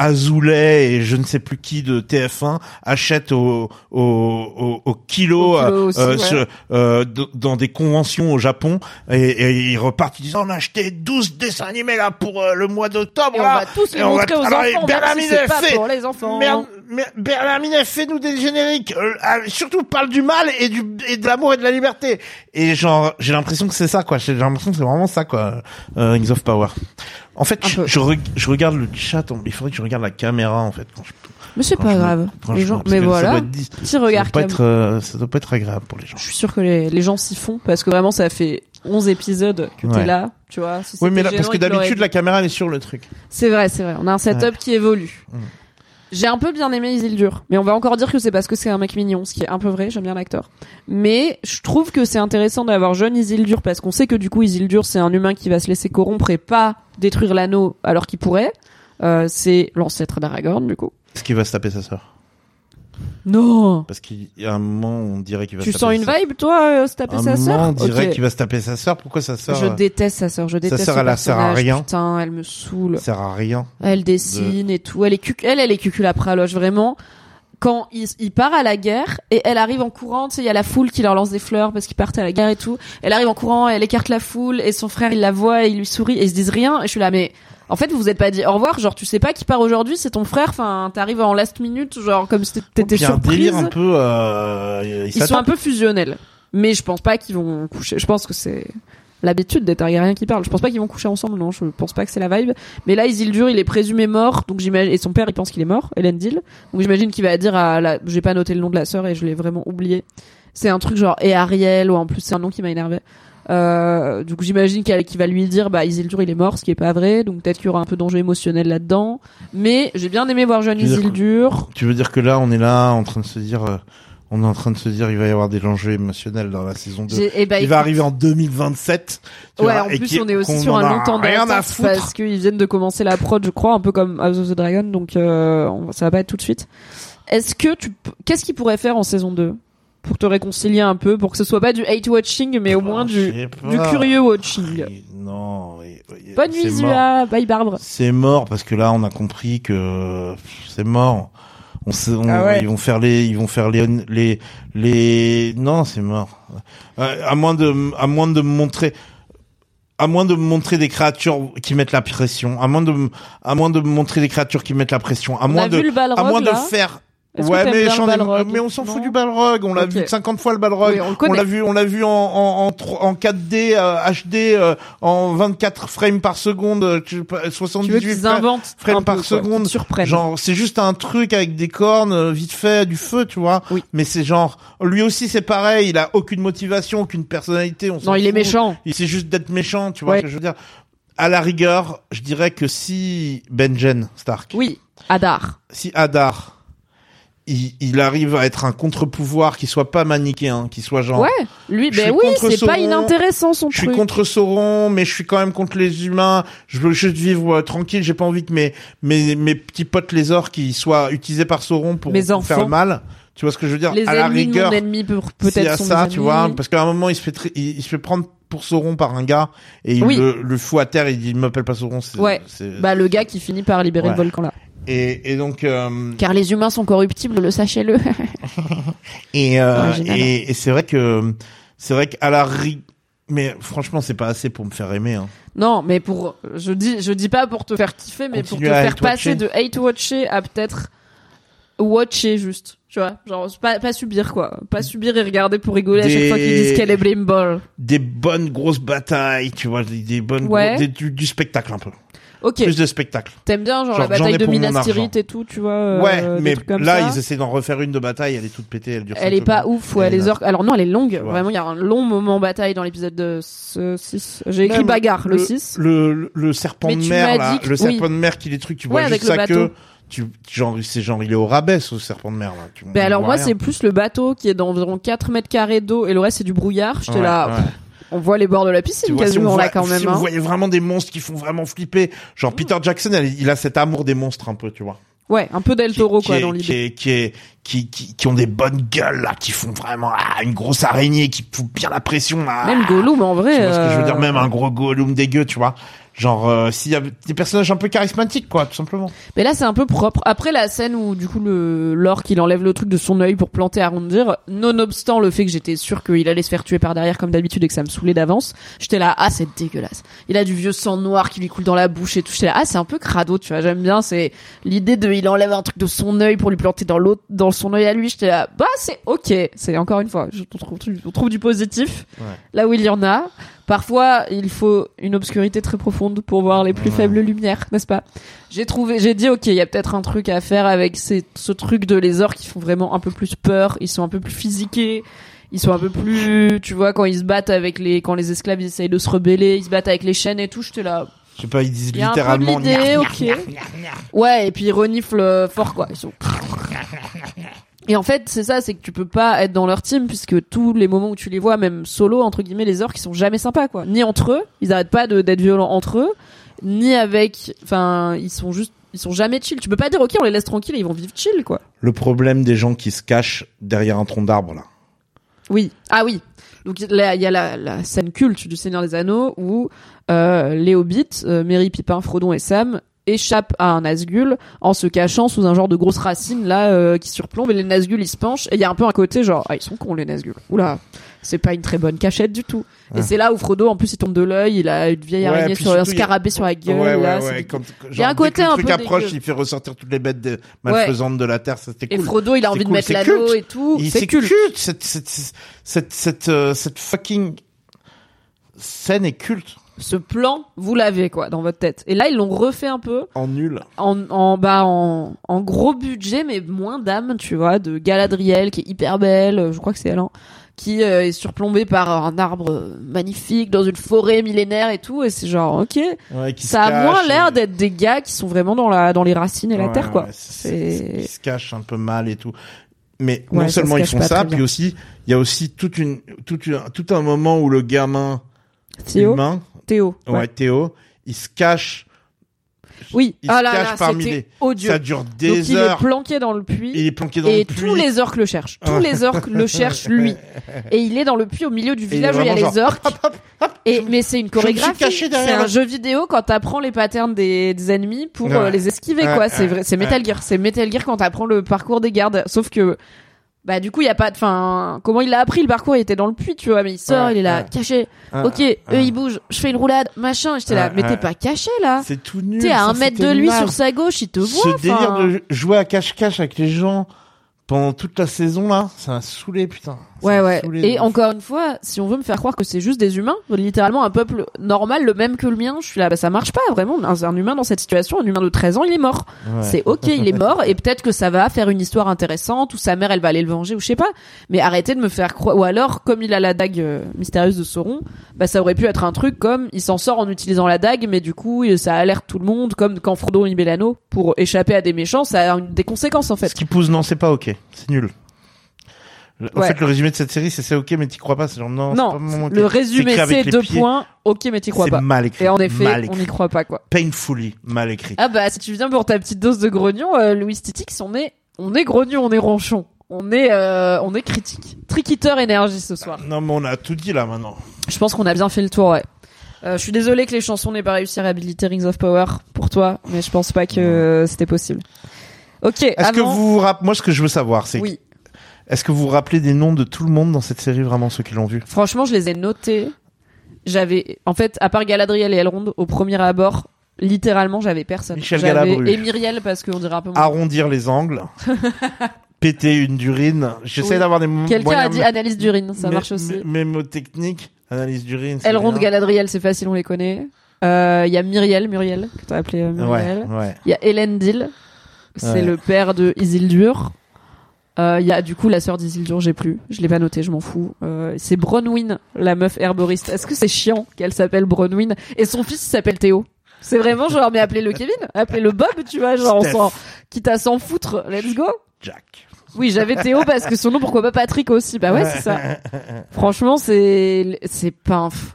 Azoulay et je ne sais plus qui de TF1 achètent au, au, au, au kilo, kilo euh, aussi, euh, ouais. sur- euh, dans des conventions au Japon. Et, et ils repartent ils disent on a acheté 12 dessins animés là pour euh, le mois d'octobre Et on va tous les on va- montrer aux alors, enfants, Bernard même si fait pour les enfants. Merde, mer- Bernard Minet fait-nous des génériques. Euh, ah, surtout parle du mal et du et de l'amour et de la liberté. Et genre j'ai l'impression que c'est ça quoi. J'ai l'impression que c'est vraiment ça quoi. Euh, Rings of Power en fait je, regarde le chat il faudrait que je regarde la caméra en fait quand je, Mais c'est pas me- grave. Les gens, mais que ça voilà. doit être ça doit pas être euh, ça doit pas être agréable pour les gens Je suis sûr que les, les gens s'y font parce que vraiment ça fait 11 épisodes que t'es là, tu vois. Si oui mais là parce que d'habitude la caméra elle est sur le truc C'est vrai, c'est vrai. On a un setup qui évolue. Mm. J'ai un peu bien aimé Isildur, mais on va encore dire que c'est parce que c'est un mec mignon, ce qui est un peu vrai, j'aime bien l'acteur. Mais je trouve que c'est intéressant d'avoir jeune Isildur parce qu'on sait que du coup Isildur c'est un humain qui va se laisser corrompre et pas détruire l'anneau alors qu'il pourrait. Euh, c'est l'ancêtre d'Aragorn du coup. est-ce qu'il va se taper sa sœur Non. parce qu'il y a un moment on dirait qu'il va Tu se sens taper une sa- vibe toi, euh, se taper un sa moment, sœur on dirait Ok. qu'il va se taper sa sœur pourquoi sa sœur Je euh, déteste sa sœur, je déteste sœur, ce elle a- sert à personnage, rien. Putain, elle me saoule. sert à rien Elle dessine et tout. Elle est cuc- elle, elle est cuculapraloche vraiment. Quand il, il part à la guerre et elle arrive en courant, tu sais, il y a la foule qui leur lance des fleurs parce qu'ils partent à la guerre et tout. Elle arrive en courant, elle écarte la foule et son frère il la voit et il lui sourit et ils se disent rien. Et je suis là, mais en fait vous vous êtes pas dit au revoir, genre tu sais pas qui part aujourd'hui, c'est ton frère. Enfin, t'arrives en last minute, genre comme si t'étais surprise. délire un peu euh, ils Ils sont un peu fusionnels, mais je pense pas qu'ils vont coucher. Je pense que c'est l'habitude des Targaryens qui parlent. Je pense pas qu'ils vont coucher ensemble, non. Je pense pas que c'est la vibe. Mais là, Isildur, il est présumé mort, donc j'imagine. Et son père, il pense qu'il est mort, Elendil. Donc j'imagine qu'il va dire à la. J'ai pas noté le nom de la sœur et je l'ai vraiment oublié. C'est un truc genre et Ariel ou en plus c'est un nom qui m'a énervé. Euh, coup, j'imagine qu'il va lui dire, bah, Isildur, il est mort, ce qui est pas vrai. Donc peut-être qu'il y aura un peu d'enjeu émotionnel là-dedans. Mais j'ai bien aimé voir jeune Tu que- Isildur. Tu veux dire que là, on est là en train de se dire, euh, on est en train de se dire, il va y avoir des enjeux émotionnels dans la saison 2. J'ai- eh ben, Il va arriver en 2027. tu Ouais, vois, en plus on est aussi sur un long temps d'attente parce qu'ils viennent de commencer la prod, je crois, un peu comme House of the Dragon, donc euh, on- ça va pas être tout de suite. Est-ce que tu, qu'est-ce qu'ils pourraient faire en saison 2 pour te réconcilier un peu, pour que ce soit pas du hate watching, mais au moins Oh, du, du curieux watching. Oui, Non. Bonne c'est nuit mort. Zua, bye Barbara. C'est mort parce que là, on a compris que c'est mort. On sait, on- Ah ouais. ils vont faire les, ils vont faire les, les, les. Non, c'est mort. Euh, à moins de, à moins de montrer, à moins de me montrer des créatures qui mettent la pression, à moins de, à moins de me montrer des créatures qui mettent la pression, à On moins de, à moins là de faire. Ouais, mais, bien mais on s'en fout du Balrog. On l'a vu 50 fois le Balrog. Oui, on l'a vu, on l'a vu en, en, en, tro- en 4D, euh, HD, euh, en 24 frames par seconde, euh, tu- Tu veux 78 qu'ils frames par peu, seconde. surprennent. Genre, c'est juste un truc avec des cornes, euh, vite fait, du feu, tu vois. Oui. Mais c'est genre, lui aussi c'est pareil, il a aucune motivation, aucune personnalité. On non, il est méchant. Il c'est juste d'être méchant, tu vois Ouais. ce que je veux dire. À la rigueur, je dirais que si Benjen Stark, Oui, Adar. si Hadar, il, il arrive à être un contre-pouvoir qui soit pas manichéen, qui soit genre, Ouais, lui, ben oui, c'est pas inintéressant son je suis truc. contre Sauron, mais je suis quand même contre les humains. Je veux juste vivre euh, tranquille. J'ai pas envie que mes, mes, mes petits potes les orques qui soient utilisés par Sauron pour, faire mal. Tu vois ce que je veux dire? Les À la ennemis rigueur, mon ennemi peut- s'il y peut-être ça, des tu vois, parce qu'à un moment il se fait il se fait prendre pour Sauron par un gars et il Oui. le, le fout à terre. Et il dit il m'appelle pas Sauron. c'est- Ouais. c'est- Bah le gars qui finit par libérer Ouais. le volcan là. Et, et donc euh, Car les humains sont corruptibles, le sachez-le. et euh, et, et c'est vrai que c'est vrai qu'à la ri... mais franchement c'est pas assez pour me faire aimer. Hein. non, mais pour je dis je dis pas pour te faire kiffer, mais Continue pour te faire passer de hate watcher à peut-être watcher juste. Tu vois, genre pas pas subir quoi, pas subir et regarder pour rigoler à chaque fois qu'ils disent qu'elle est blame ball. Des bonnes grosses batailles, tu vois, des, des bonnes gros- Ouais. des- du, du spectacle un peu. Ok, Plus de spectacle. t'aimes bien genre, Genre, la bataille ai de Minas. Tirith et tout, tu vois. euh, ouais, mais là, ça. ils essaient d'en refaire une de bataille, elle est toute pétée, elle dure Elle est pas ouf, ouais, les orques. Alors non, elle est longue. Vraiment, il y a un long moment bataille dans l'épisode de ce 6. J'ai écrit Même bagarre, le 6. Le, le, le serpent Mais de mer, là, que- le serpent oui. de mer qui les trucs, tu vois juste sa queue. Tu, genre, c'est genre, il est au rabais, ce serpent de mer, là. Tu, Ben alors moi c'est plus le bateau qui est d'environ 4 mètres carrés d'eau et le reste c'est du brouillard. J'étais Ouais, là, ouais. on voit les bords de la piscine vois, si on quasiment voit- là quand même. si hein. voyait vraiment des monstres qui font vraiment flipper. Genre, Peter Jackson, il a cet amour des monstres un peu, tu vois. Ouais, un peu Del Toro qui, quoi dans qui l'idée. est, qui est, qui, qui, qui ont des bonnes gueules, là, qui font vraiment, ah, une grosse araignée qui fout bien la pression, là. Même Gollum en vrai. Tu vois ce que je veux dire? euh, Même un gros Gollum dégueu, tu vois. Genre, euh, s'il y a des personnages un peu charismatiques, quoi, tout simplement. Mais là c'est un peu propre. Après la scène où du coup le l'orque il enlève le truc de son œil pour planter Arondir, nonobstant le fait que j'étais sûr qu'il allait se faire tuer par derrière comme d'habitude et que ça me saoulait d'avance, j'étais là ah c'est dégueulasse. Il a du vieux sang noir qui lui coule dans la bouche et tout. J'étais là ah c'est un peu crado, tu vois. J'aime bien c'est l'idée de il enlève un truc de son œil pour lui planter dans l'autre dans son œil à lui. J'étais là bah c'est ok. C'est encore une fois je, on, trouve, on trouve du positif Ouais. là où il y en a. Parfois, il faut une obscurité très profonde pour voir les plus Ouais. faibles lumières, n'est-ce pas? J'ai trouvé, j'ai dit ok, il y a peut-être un truc à faire avec ces, ce truc de les orques qui font vraiment un peu plus peur, ils sont un peu plus physiqués, ils sont un peu plus, tu vois, quand ils se battent avec les, quand les esclaves ils essayent de se rebeller, ils se battent avec les chaînes et tout, j'étais là. Je sais pas, ils disent Il y a un peu littéralement. gna, gna, ok. Ouais, et puis ils reniflent euh, fort quoi. Ils sont... Et en fait, c'est ça, c'est que tu peux pas être dans leur team puisque tous les moments où tu les vois, même solo entre guillemets, les orques, ils sont jamais sympas quoi. Ni entre eux, ils arrêtent pas de- d'être violents entre eux, ni avec, enfin, ils sont juste, ils sont jamais chill. Tu peux pas dire ok, on les laisse tranquilles, et ils vont vivre chill quoi. Le problème des gens qui se cachent derrière un tronc d'arbre, là. Oui. Ah oui. Donc il y a la, scène culte du Seigneur des Anneaux où euh, les euh, Merry, Pipin, Frodon et Sam échappent à un Nazgûl en se cachant sous un genre de grosse racine là euh, qui surplombe. Et les Nazgûl ils se penchent. Et il y a un peu un côté genre ah ils sont cons les Nazgûl. Oula, c'est pas une très bonne cachette du tout. Et c'est là où Frodo en plus il tombe de l'œil, il a une vieille Ouais, araignée sur un surtout, il y a- scarabée sur la gueule ouais, ouais, là, ouais. Quand, y a un côté un truc peu approche, dégueu. il fait ressortir toutes les bêtes de- malfaisantes de la terre, ça c'était Et cool. Frodo il a envie de mettre l'anneau et tout, Il- c'est culte. culte. Cette, cette, cette, euh, cette fucking scène est culte. ce plan, vous l'avez quoi dans votre tête. Et là, ils l'ont refait un peu En nul. en en bah en, en gros budget mais moins d'âme, tu vois, de Galadriel qui est hyper belle, euh, je crois que c'est elle, hein, qui euh, est surplombée par un arbre magnifique dans une forêt millénaire et tout. Et c'est genre ok, Ouais, ça a moins l'air et- d'être des gars qui sont vraiment dans la dans les racines et la terre quoi. ouais, c'est- se cachent un peu mal et tout. Mais non seulement se ils font ça, puis aussi il y a aussi toute une, toute une, tout un moment où le gamin Théo, humain, Théo. ouais. Théo, il se cache. Oui. Il ah se là cache là, parmi c'était les- odieux. Ça dure des Donc il heures. est planqué dans le puits. Il est planqué dans et le puits. tous les orques le cherchent. Tous les orques le cherchent lui. Et il est dans le puits au milieu du village où il y a les genre, orques. Et mais c'est une chorégraphie. C'est un jeu vidéo quand t'apprends les patterns des, des ennemis pour Ouais. euh, les esquiver Ouais, quoi. ouais, C'est vrai, c'est Metal Gear. C'est Metal Gear quand t'apprends le parcours des gardes. Sauf que bah du coup il y a pas de enfin comment il a appris le parcours? Il était dans le puits tu vois mais il sort Ouais, il est là ouais. caché. Ouais, ok ouais. eux ils bougent. Je fais une roulade machin. J'étais là Ouais, mais t'es pas caché là. C'est tout nul. t'es à un mètre de lui sur sa gauche il te voit Ce délire de jouer à cache-cache avec les gens pendant toute la saison là, ça m'a saoulé putain. Ça Ouais, ouais. saoulé Et encore une fois, si on veut me faire croire que c'est juste des humains, littéralement un peuple normal, le même que le mien, je suis là, bah ça marche pas, vraiment. Un, un humain dans cette situation, un humain de 13 ans, il est mort. Ouais. C'est ok, il est mort, et peut-être que ça va faire une histoire intéressante, ou sa mère, elle va aller le venger, ou je sais pas. Mais arrêtez de me faire croire, ou alors, comme il a la dague euh, mystérieuse de Sauron, bah ça aurait pu être un truc comme, il s'en sort en utilisant la dague, mais du coup, ça alerte tout le monde, comme quand Frodo et l'anneau, pour échapper à des méchants, ça a des conséquences, en fait. Ce qui pousse, non, c'est pas ok. C'est nul. En Ouais. fait, le résumé de cette série, c'est c'est ok, mais t'y crois pas. C'est genre, non, Non, pas mon ok. le résumé, c'est deux pieds. points, ok, mais t'y crois C'est pas. mal écrit. Et en effet, on n'y croit pas, quoi. Painfully mal écrit. Ah bah si tu viens pour ta petite dose de grognon, euh, Louis Titix, on est on est grognon, on est ronchon, on est euh, on est critique. Triquiteur énergie ce soir. Non, mais on a tout dit là maintenant. Je pense qu'on a bien fait le tour, ouais. Euh, je suis désolé que les chansons n'aient pas réussi à réhabiliter Rings of Power pour toi, mais je pense pas que c'était possible. Ok. Est-ce que vous vous rappelez, moi, ce que je veux savoir, c'est, Oui. est-ce que vous vous rappelez des noms de tout le monde dans cette série, vraiment, ceux qui l'ont vu? Franchement, je les ai notés. J'avais, en fait, à part Galadriel et Elrond, au premier abord, littéralement, j'avais personne. Michel Galabru. Et Myriel, parce qu'on dirait un peu moins. Arrondir les angles. péter une durine. J'essaie Oui. d'avoir des mo- Quelqu'un a dit analyse d'urine, ça marche aussi. mé- Mémotechnique, analyse d'urine. Elrond. Galadriel, c'est facile, on les connaît. Euh, Il y a Myriel, Muriel, que t'as appelé euh, Muriel. Ouais, ouais. Il y a Elendil, c'est Ouais. le père de Isildur. Euh, Il y a du coup la sœur d'Isildur, j'ai plus, je l'ai pas noté, je m'en fous. Euh, c'est Bronwyn, la meuf herboriste. Est-ce que c'est chiant qu'elle s'appelle Bronwyn et son fils il s'appelle Théo C'est vraiment genre mais appelez-le Kevin, appelez-le Bob, tu vois, genre on Steph. s'en quitte à s'en foutre, let's go. Jack. Oui, j'avais Théo parce que son nom pourquoi pas Patrick aussi. Bah ouais, c'est ça. Franchement, c'est c'est pas un f-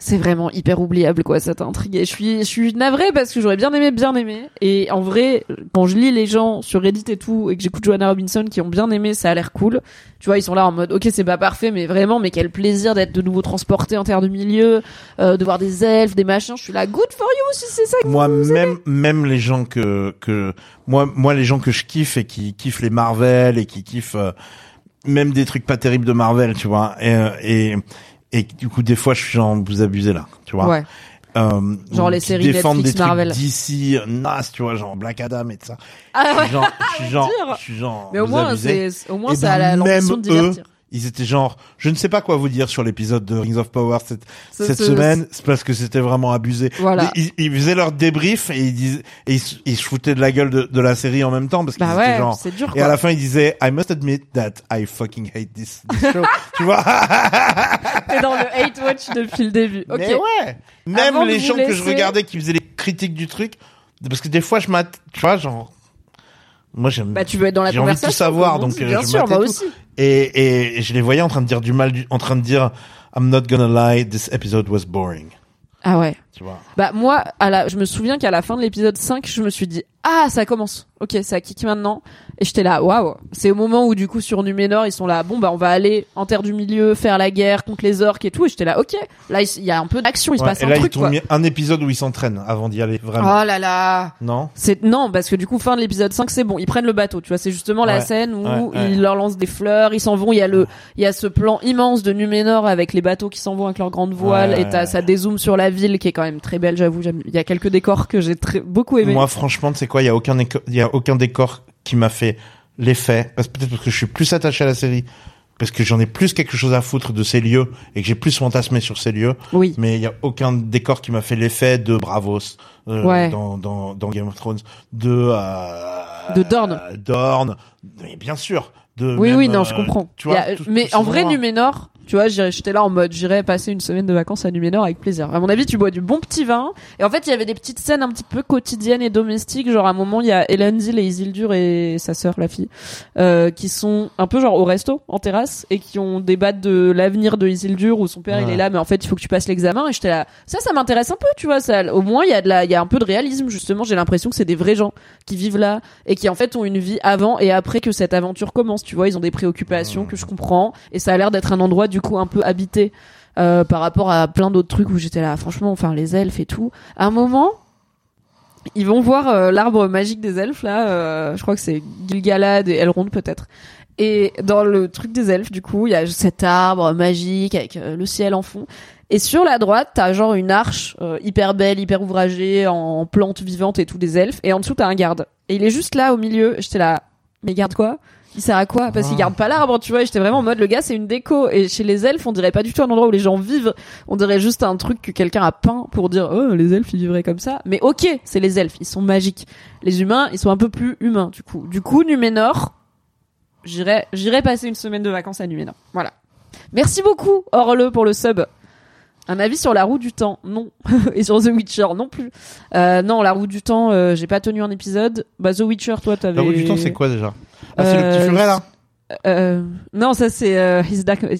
c'est vraiment hyper oubliable quoi cette intrigue. Et je suis je suis navrée parce que j'aurais bien aimé bien aimé et en vrai quand je lis les gens sur Reddit et tout et que j'écoute Joanna Robinson qui ont bien aimé, ça a l'air cool. Tu vois, ils sont là en mode OK, c'est pas parfait mais vraiment mais quel plaisir d'être de nouveau transporté en terre de milieu, euh, de voir des elfes, des machins. Je suis là good for you si c'est ça que Moi, vous même, même les gens que, que, moi, moi, les gens que je kiffe et qui kiffent les Marvel et qui kiffent, euh, même des trucs pas terribles de Marvel, tu vois. Et, euh, et, et du coup, des fois, je suis genre, vous abusez là, tu vois. Ouais. Euh, Genre les séries défendent Netflix, des Marvel. d'ici, naze, tu vois, genre Black Adam et tout ça. Ah Je ouais. suis genre, je suis genre, je suis genre, Mais au moins c'est au moins Eh ça a ben, la- l'ambition de divertir. Ils étaient genre, je ne sais pas quoi vous dire sur l'épisode de Rings of Power cette, semaine, c'est parce que c'était vraiment abusé. Voilà. Ils, ils faisaient leur débrief et ils disaient, et ils, se- ils se foutaient de la gueule de, de la série en même temps parce qu'ils Bah étaient ouais, genre, dur et à la fin ils disaient, I must admit that I fucking hate this, this show. tu vois? T'es dans le hate watch depuis le début. Ok. Mais ouais. Même Avant les gens que je regardais qui faisaient les critiques du truc, parce que des fois je m'att, tu vois, genre, moi j'aime, Bah tu veux être dans la j'ai envie de tout savoir, donc dit. euh, bien je sûr, moi tout. aussi. Et, et je les voyais en train de dire du mal, du- en train de dire I'm not gonna lie, this episode was boring. Ah ouais. Tu vois. Bah moi, à la, je me souviens qu'à la fin de l'épisode 5, je me suis dit ah ça commence. Ok, ça kick maintenant. Et j'étais là waouh. C'est au moment où du coup sur Numénor ils sont là bon bah on va aller en terre du milieu faire la guerre contre les orques et tout. Et j'étais là ok. Là il y a un peu d'action, il se Ouais, passe et un là, truc ils quoi. mis un épisode où ils s'entraînent avant d'y aller vraiment. Oh là là. Non? C'est non parce que du coup fin de l'épisode 5 c'est bon ils prennent le bateau tu vois c'est justement la scène où ouais, ils leur lancent des fleurs ils s'en vont il y a le il y a ce plan immense de Numénor avec les bateaux qui s'en vont avec leurs grandes voiles Ouais. et t'as ça dézoome sur la ville qui est quand même très belle j'avoue j'aime- il y a quelques décors que j'ai très beaucoup aimé Moi, franchement, tu sais quoi, il y a aucun, il y a aucun décor qui m'a fait l'effet, parce peut-être parce que je suis plus attaché à la série parce que j'en ai plus quelque chose à foutre de ces lieux et que j'ai plus fantasmé sur ces lieux. Oui. Mais il y a aucun décor qui m'a fait l'effet de Bravos euh, Ouais. dans, dans, dans Game of Thrones, de euh, De Dorne. Dorne, mais bien sûr. De Oui, même, oui, non, je euh, comprends. Tu vois, a- tout- mais en vrai. Numénor, tu vois, j'irais- j'étais là en mode, j'irais passer une semaine de vacances à Numénor avec plaisir. À mon avis, tu bois du bon petit vin. Et en fait, il y avait des petites scènes un petit peu quotidiennes et domestiques. Genre, à un moment, il y a Elendil et Isildur et sa sœur, la fille, euh, qui sont un peu genre au resto, en terrasse, et qui ont débattent de l'avenir de Isildur, où son père, il est là, mais en fait, il faut que tu passes l'examen. Et j'étais là, ça, ça m'intéresse un peu, tu vois, ça, au moins, il y a de la, il y a un peu de réalisme, justement. J'ai l'impression que c'est des vrais gens qui vivent là et qui, en fait, ont une vie avant et après que cette aventure commence, tu vois. Ils ont des préoccupations que je comprends. Et ça a l'air d'être un endroit, du coup, un peu habité, euh, par rapport à plein d'autres trucs où j'étais là, franchement, enfin, les elfes et tout. À un moment, ils vont voir euh, l'arbre magique des elfes là. euh, je crois que c'est Gilgalad et Elrond peut-être. Et dans le truc des elfes, du coup, il y a cet arbre magique avec le ciel en fond. Et sur la droite, t'as genre une arche hyper belle, hyper ouvragée, en plantes vivantes et tout des elfes. Et en dessous, t'as un garde. Et il est juste là au milieu. J'étais là, mais garde quoi? Il sert à quoi Parce qu'il garde pas l'arbre, tu vois. J'étais vraiment en mode, le gars, c'est une déco. Et chez les elfes, on dirait pas du tout un endroit où les gens vivent. On dirait juste un truc que quelqu'un a peint pour dire, oh, les elfes, ils vivraient comme ça. Mais ok, c'est les elfes, ils sont magiques. Les humains, ils sont un peu plus humains, du coup. Du coup, Numénor, j'irai, j'irai passer une semaine de vacances à Numénor. Voilà. Merci beaucoup, Orle, pour le sub. Un avis sur la roue du temps, non. Et sur The Witcher, non plus. Euh, non, la roue du temps, euh, j'ai pas tenu un épisode. Bah, The Witcher, toi, t'avais. La roue du temps, c'est quoi déjà? Ah, c'est le petit Euh, furet là? Euh, non, ça c'est euh,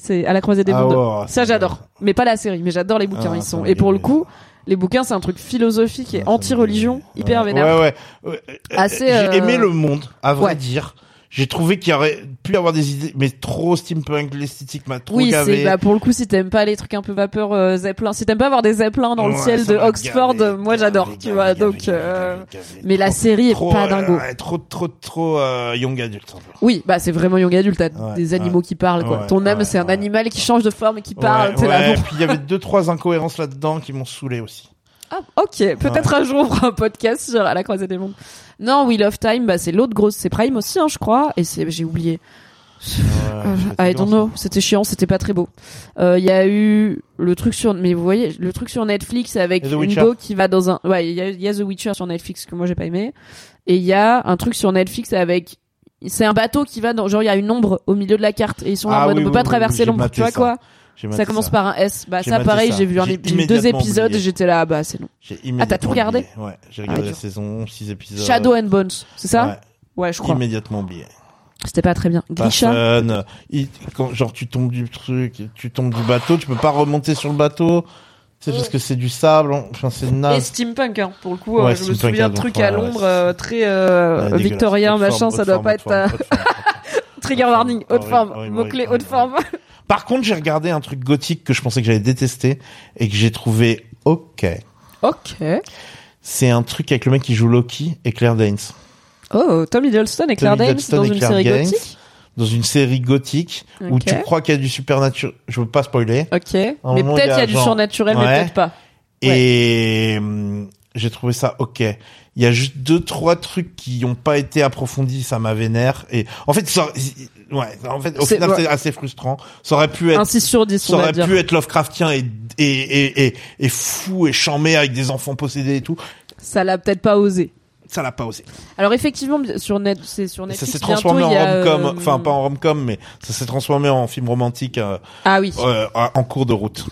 c'est à la croisée des Ah mondes. ouais, ça j'adore, mais pas la série, mais j'adore les bouquins. Ah, ils sont et pour le coup, les bouquins c'est un truc philosophique et Ah, anti-religion, hyper vénère. Ouais, ouais. ouais. Assez, J'ai euh, aimé le monde, à vrai ouais. dire. J'ai trouvé qu'il y aurait pu avoir des idées, mais trop steampunk, l'esthétique m'a trop Oui, gavé. c'est bah pour le coup si t'aimes pas les trucs un peu vapeur euh, zeppelin, si t'aimes pas avoir des zeppelins dans le ciel de Oxford, gavé, moi j'adore, tu vois. gavé, Donc, euh, mais la série est trop, pas euh, dingo. ouais, trop, trop, trop euh, young adult. un peu. Oui, bah c'est vraiment young adulte, t'as Ouais, des animaux ouais. qui parlent quoi. Ton âme c'est un animal qui change de forme et qui parle. T'es là, bon. puis il y avait deux, trois incohérences là-dedans qui m'ont saoulé aussi. Ah, ok. Peut-être un jour on fera un podcast sur à la croisée des mondes. Non, Wheel of Time, bah c'est l'autre grosse, c'est Prime aussi, hein, je crois. Et c'est, j'ai oublié. Ouais, I don't know. C'était chiant, c'était pas très beau. Euh, Il y a eu le truc sur, mais vous voyez, le truc sur Netflix avec Et The une Witcher. go qui va dans un, ouais, il y a, il y a The Witcher sur Netflix que moi j'ai pas aimé. Et il y a un truc sur Netflix avec, c'est un bateau qui va dans, genre il y a une ombre au milieu de la carte et ils sont là en Ah mode oui, on peut oui, pas oui, traverser l'ombre. Tu vois ça. quoi? Ça commence par un S. Bah ça pareil, j'ai vu un, deux épisodes, j'étais là, bah c'est. J'ai Ah, t'as tout regardé. Ouais, j'ai regardé Ah, la saison, 6 épisodes. Shadow and Bones, c'est ça? Ouais, Ouais, je crois. immédiatement oublié. C'était pas très bien. Grisha. fun. Il- quand, genre, tu tombes du truc, tu tombes du bateau, tu peux pas remonter sur le bateau. C'est parce que c'est du sable, enfin, c'est Et naze. steampunk, hein. pour le coup, euh, Ouais, je me souviens de trucs Londres, à Londres ouais, euh, très euh, victorien, machin, ça doit pas être euh, trigger warning, forme, haute forme, mot-clé haute forme. Par contre, j'ai regardé un truc gothique que je pensais que j'allais détester et que j'ai trouvé ok. ok. C'est un truc avec le mec qui joue Loki et Claire Danes. Oh, Tom Hiddleston et Claire Tom Danes Hiddleston dans une série gothique. Dans une série gothique où tu crois qu'il y a du surnaturel. Je veux pas spoiler. Ok. un Mais peut-être il y a il y a du surnaturel, mais peut-être pas. Et hum, j'ai trouvé ça ok. Il y a juste deux trois trucs qui ont pas été approfondis, ça m'a vénère. Et en fait, ça, ouais, en fait, au C'est- final, ouais. c'est assez frustrant. Ça aurait pu être, Un 6 sur 10, ça va aurait dire. pu être Lovecraftien et et et et, et fou et chambé avec des enfants possédés et tout. Ça l'a peut-être pas osé. Ça l'a pas osé. Alors effectivement, sur net, c'est sur Et ça Netflix. s'est transformé bientôt, en rom-com, euh, enfin pas en rom-com, mais ça s'est transformé en film romantique euh, Ah oui. euh, en cours de route.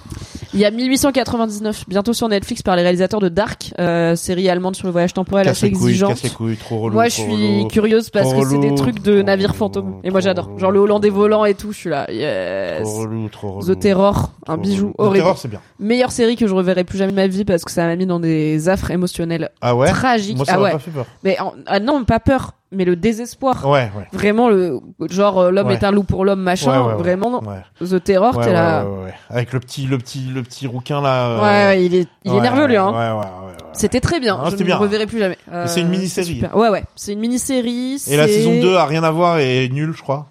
Il y a 1899, bientôt sur Netflix par les réalisateurs de Dark, série allemande sur le voyage temporel Casse assez exigeante. casse les couilles, trop relou. Moi, je suis relou. curieuse parce que c'est des trucs de navires fantômes. Et moi, j'adore. Genre le Hollandais volant et tout, je suis là. Yes. Trop relou, trop relou. The Terror, un bijou relou. The horrible. Terror, c'est bien. Meilleure série que je reverrai plus jamais de ma vie parce que ça m'a mis dans des affres émotionnelles Ah ouais? tragiques. Moi, ça ah ouais. pas fait peur. Mais en- ah non, pas peur, mais le désespoir. Ouais, ouais. Vraiment le genre euh, l'homme Ouais. est un loup pour l'homme machin. Ouais, ouais, ouais. Vraiment Ouais. The Terror, Ouais, t'es ouais, là. ouais, ouais. Avec le petit, le petit, le petit rouquin là. euh, Ouais, il est, il est ouais, nerveux lui. Hein. Ouais, ouais, ouais, ouais. C'était très bien. Ah, je c'était ne bien. le reverrai plus jamais. Euh, c'est une mini-série. super. Ouais, ouais. C'est une mini-série. Et la c'est- saison 2 a rien à voir et est nulle, je crois.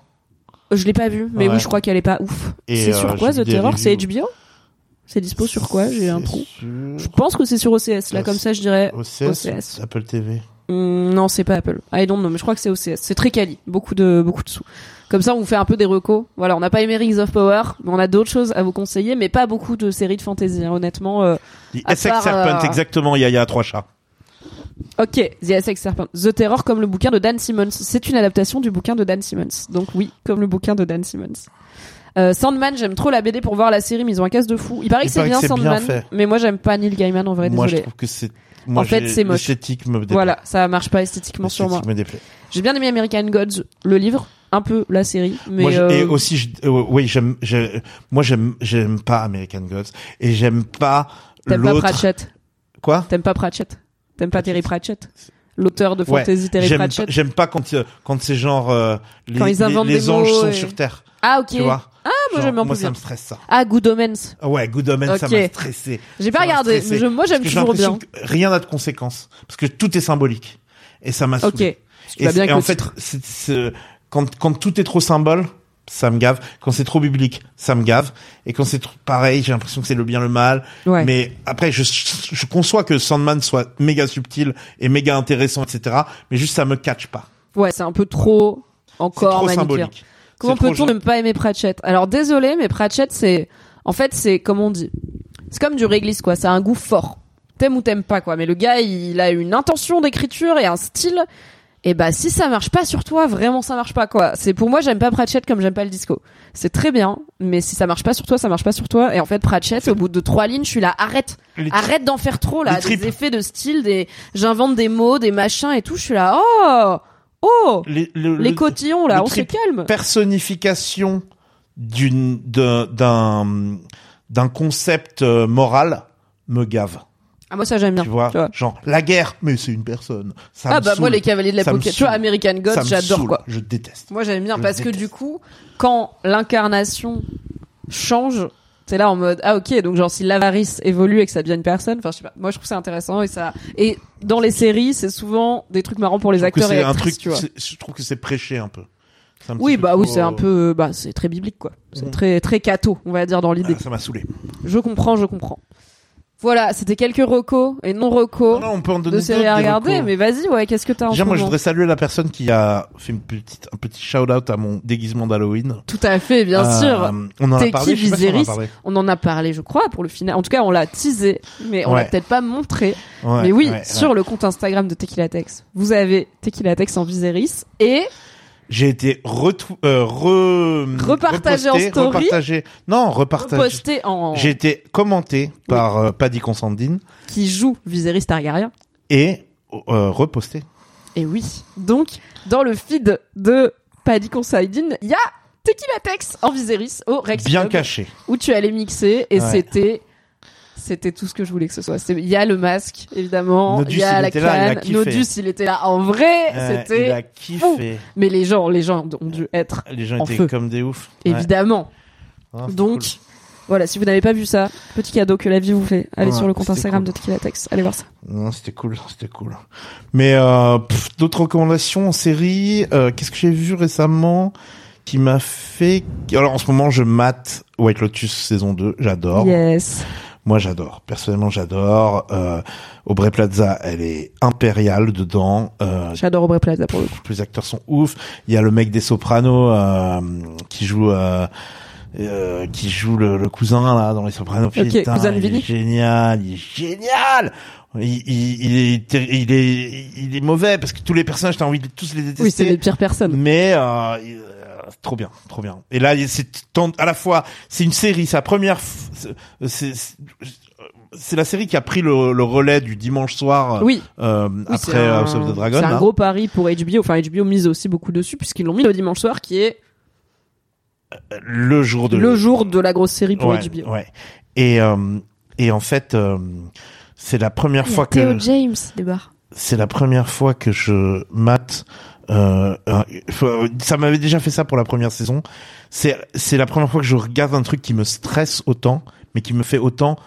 Je l'ai pas vu, mais Ouais. oui, je crois qu'elle est pas ouf. Et, C'est euh, sur quoi j'ai vu The des Terror? C'est reviews. HBO? C'est dispo sur quoi? J'ai un trou. sur Je pense que c'est sur OCS. Là, comme ça, je dirais OCS, OCS. Apple TV. Hum, non, c'est pas Apple. I don't know, mais je crois que c'est OCS. C'est très quali. Beaucoup de, beaucoup de sous. Comme ça, on vous fait un peu des recos. Voilà, on n'a pas aimé Rings of Power, mais on a d'autres choses à vous conseiller, mais pas beaucoup de séries de fantasy, hein, honnêtement. euh. The Essex Serpent, euh, exactement, il y a, il y a trois chats. Ok, The Essex Serpent. The Terror comme le bouquin de Dan Simmons. C'est une adaptation du bouquin de Dan Simmons. Donc oui, comme le bouquin de Dan Simmons. Euh, Sandman, j'aime trop la BD pour voir la série, mais ils ont un casse de fou. Il paraît Il que c'est bien que c'est bien Sandman, mais moi j'aime pas Neil Gaiman en vrai, Moi, je désolé. trouve que c'est. Moi, En fait, c'est moche. Me. Voilà, ça marche pas esthétiquement sur moi. J'ai bien aimé American Gods, le livre, un peu la série, mais moi, je- euh, et aussi, je- euh, oui, j'aime, j'ai- moi, j'aime, j'aime pas American Gods et j'aime pas t'aimes pas. Pratchett. Quoi? T'aimes pas Pratchett. T'aimes pas Terry Pratchett. L'auteur de Ouais, fantasy Terry J'aime pas, Pratchett. j'aime pas quand euh, quand c'est genre euh, les, Quand ils les- inventent les des anges mots sont et- sur terre, Ah ok. tu vois. Ah moi j'aime un moi peu ça bien. me stresse ça. Ah Good Omens. Ah Ouais, Good Omens, ça m'a stressé. J'ai pas Ça regardé, mais je- moi j'aime toujours bien. que rien n'a de conséquences parce que tout est symbolique et ça m'a Ok. saoulé. Et, bien et en fait, c'est, c'est- quand quand tout est trop symbole, ça me gave. Quand c'est trop biblique, ça me gave. Et quand c'est pareil, j'ai l'impression que c'est le bien le mal. Ouais. Mais après, je, je conçois que Sandman soit méga subtil et méga intéressant, etc. Mais juste ça me catch pas. Ouais, c'est un peu trop encore trop symbolique. Comment peut-on ne pas aimer Pratchett? Alors désolé, mais Pratchett c'est en fait c'est comme on dit. C'est comme du réglisse quoi, ça a un goût fort. T'aimes ou t'aimes pas quoi, mais le gars il a une intention d'écriture et un style et bah si ça marche pas sur toi, vraiment ça marche pas quoi. C'est pour moi j'aime pas Pratchett comme j'aime pas le disco. C'est très bien, mais si ça marche pas sur toi, ça marche pas sur toi et en fait Pratchett au bout de trois lignes, je suis là arrête. Les- Arrête d'en faire trop là, des effets de style, des j'invente des mots, des machins et tout, je suis là oh oh les, le- les cotillons là, le on se calme. personnification d'une d'un d'un concept euh, moral me gave. Ah moi ça j'aime bien. Tu vois, tu vois. genre la guerre, mais c'est une personne. Ça Ah bah moi les cavaliers de me l'Apocalypse, tu vois. American Gods, j'adore quoi. Je déteste. Moi j'aime bien Je parce que du coup quand l'incarnation change, c'est là en mode ah OK, donc genre si l'avarice évolue et que ça devient une personne, enfin je sais pas. Moi je trouve ça intéressant et ça et dans les séries, c'est souvent des trucs marrants pour les acteurs et c'est un actrices, truc. tu vois. Je trouve que c'est prêché un peu. Un Oui, bah oui, c'est un peu bah c'est très biblique quoi. C'est très très catho, on va dire dans l'idée. Ah, ça m'a saoulé. Je comprends, je comprends. Voilà, c'était quelques recos et non recos Non, non, on peut en donner de séries à regarder, recos. mais vas-y, ouais, qu'est-ce que t'as en Déjà, moi, je voudrais saluer la personne qui a fait une petite, un petit shout-out à mon déguisement d'Halloween. Tout à fait, bien Euh, sûr. On en a parlé. qui, je sais pas si on en a parlé. On en a parlé, je crois, pour le final. En tout cas, on l'a teasé, mais on l'a Ouais. peut-être pas montré. Ouais, mais oui, ouais, sur le compte Instagram de Tequila Tex, vous avez Tequila Tex en Viserys et J'ai été retou- euh, re... Repartagé en reposté, story repartagé. Non, repartagé. posté en J'ai été commenté par euh, Paddy Consandine qui joue Viserys Targaryen. et euh, reposté. Et oui, donc dans le feed de Paddy Considine, il y a Tequila Tex en Viserys au Rex Bien Club, caché. où tu allais mixer et Ouais. c'était c'était tout ce que je voulais que ce soit. Il y a le masque, évidemment. Nodus, il y a il la était là, il a canne. Nodus, il était là. En vrai, c'était il a kiffé. Mais les gens, les gens ont dû être Les gens En étaient feu. comme des oufs. Évidemment. Ah, Donc, cool. voilà, si vous n'avez pas vu ça, petit cadeau que la vie vous fait, allez Ouais, sur le compte Instagram cool. de Tequila Tex, allez voir ça. Non, c'était cool, c'était cool. Mais euh, d'autres recommandations en série. euh, Qu'est-ce que j'ai vu récemment qui m'a fait Alors en ce moment, je mate White Lotus saison 2. J'adore. Yes. Moi, j'adore. Personnellement, j'adore. Euh, Aubrey Plaza, elle est impériale dedans. Euh, J'adore Aubrey Plaza pour le coup. les acteurs sont ouf. Il y a le mec des Sopranos euh, qui joue euh, euh, qui joue le, le cousin là dans les Sopranos. Putain, cousin il est génial, il est génial. Il, il, il est il est il est mauvais parce que tous les personnages t'as envie de tous les détester. Oui, c'est les pires personnes. Mais euh, euh, trop bien, trop bien. Et là, c'est tant- à la fois, c'est une série, sa première, c'est la série qui a pris le, le relais du dimanche soir Oui. euh, Oui, après c'est un- House of the Dragon. C'est un là. gros pari pour HBO. Enfin, HBO mise aussi beaucoup dessus puisqu'ils l'ont mis le dimanche soir, qui est le jour de le jour de la grosse série pour ouais, HBO. ouais. Et euh, et en fait, euh, c'est la première Il y a fois Theo que James débarque. c'est la première fois que je mate. Euh, faut- ça m'avait déjà fait ça pour la première saison. C'est c'est la première fois que je regarde un truc qui me stresse autant, mais qui me fait autant,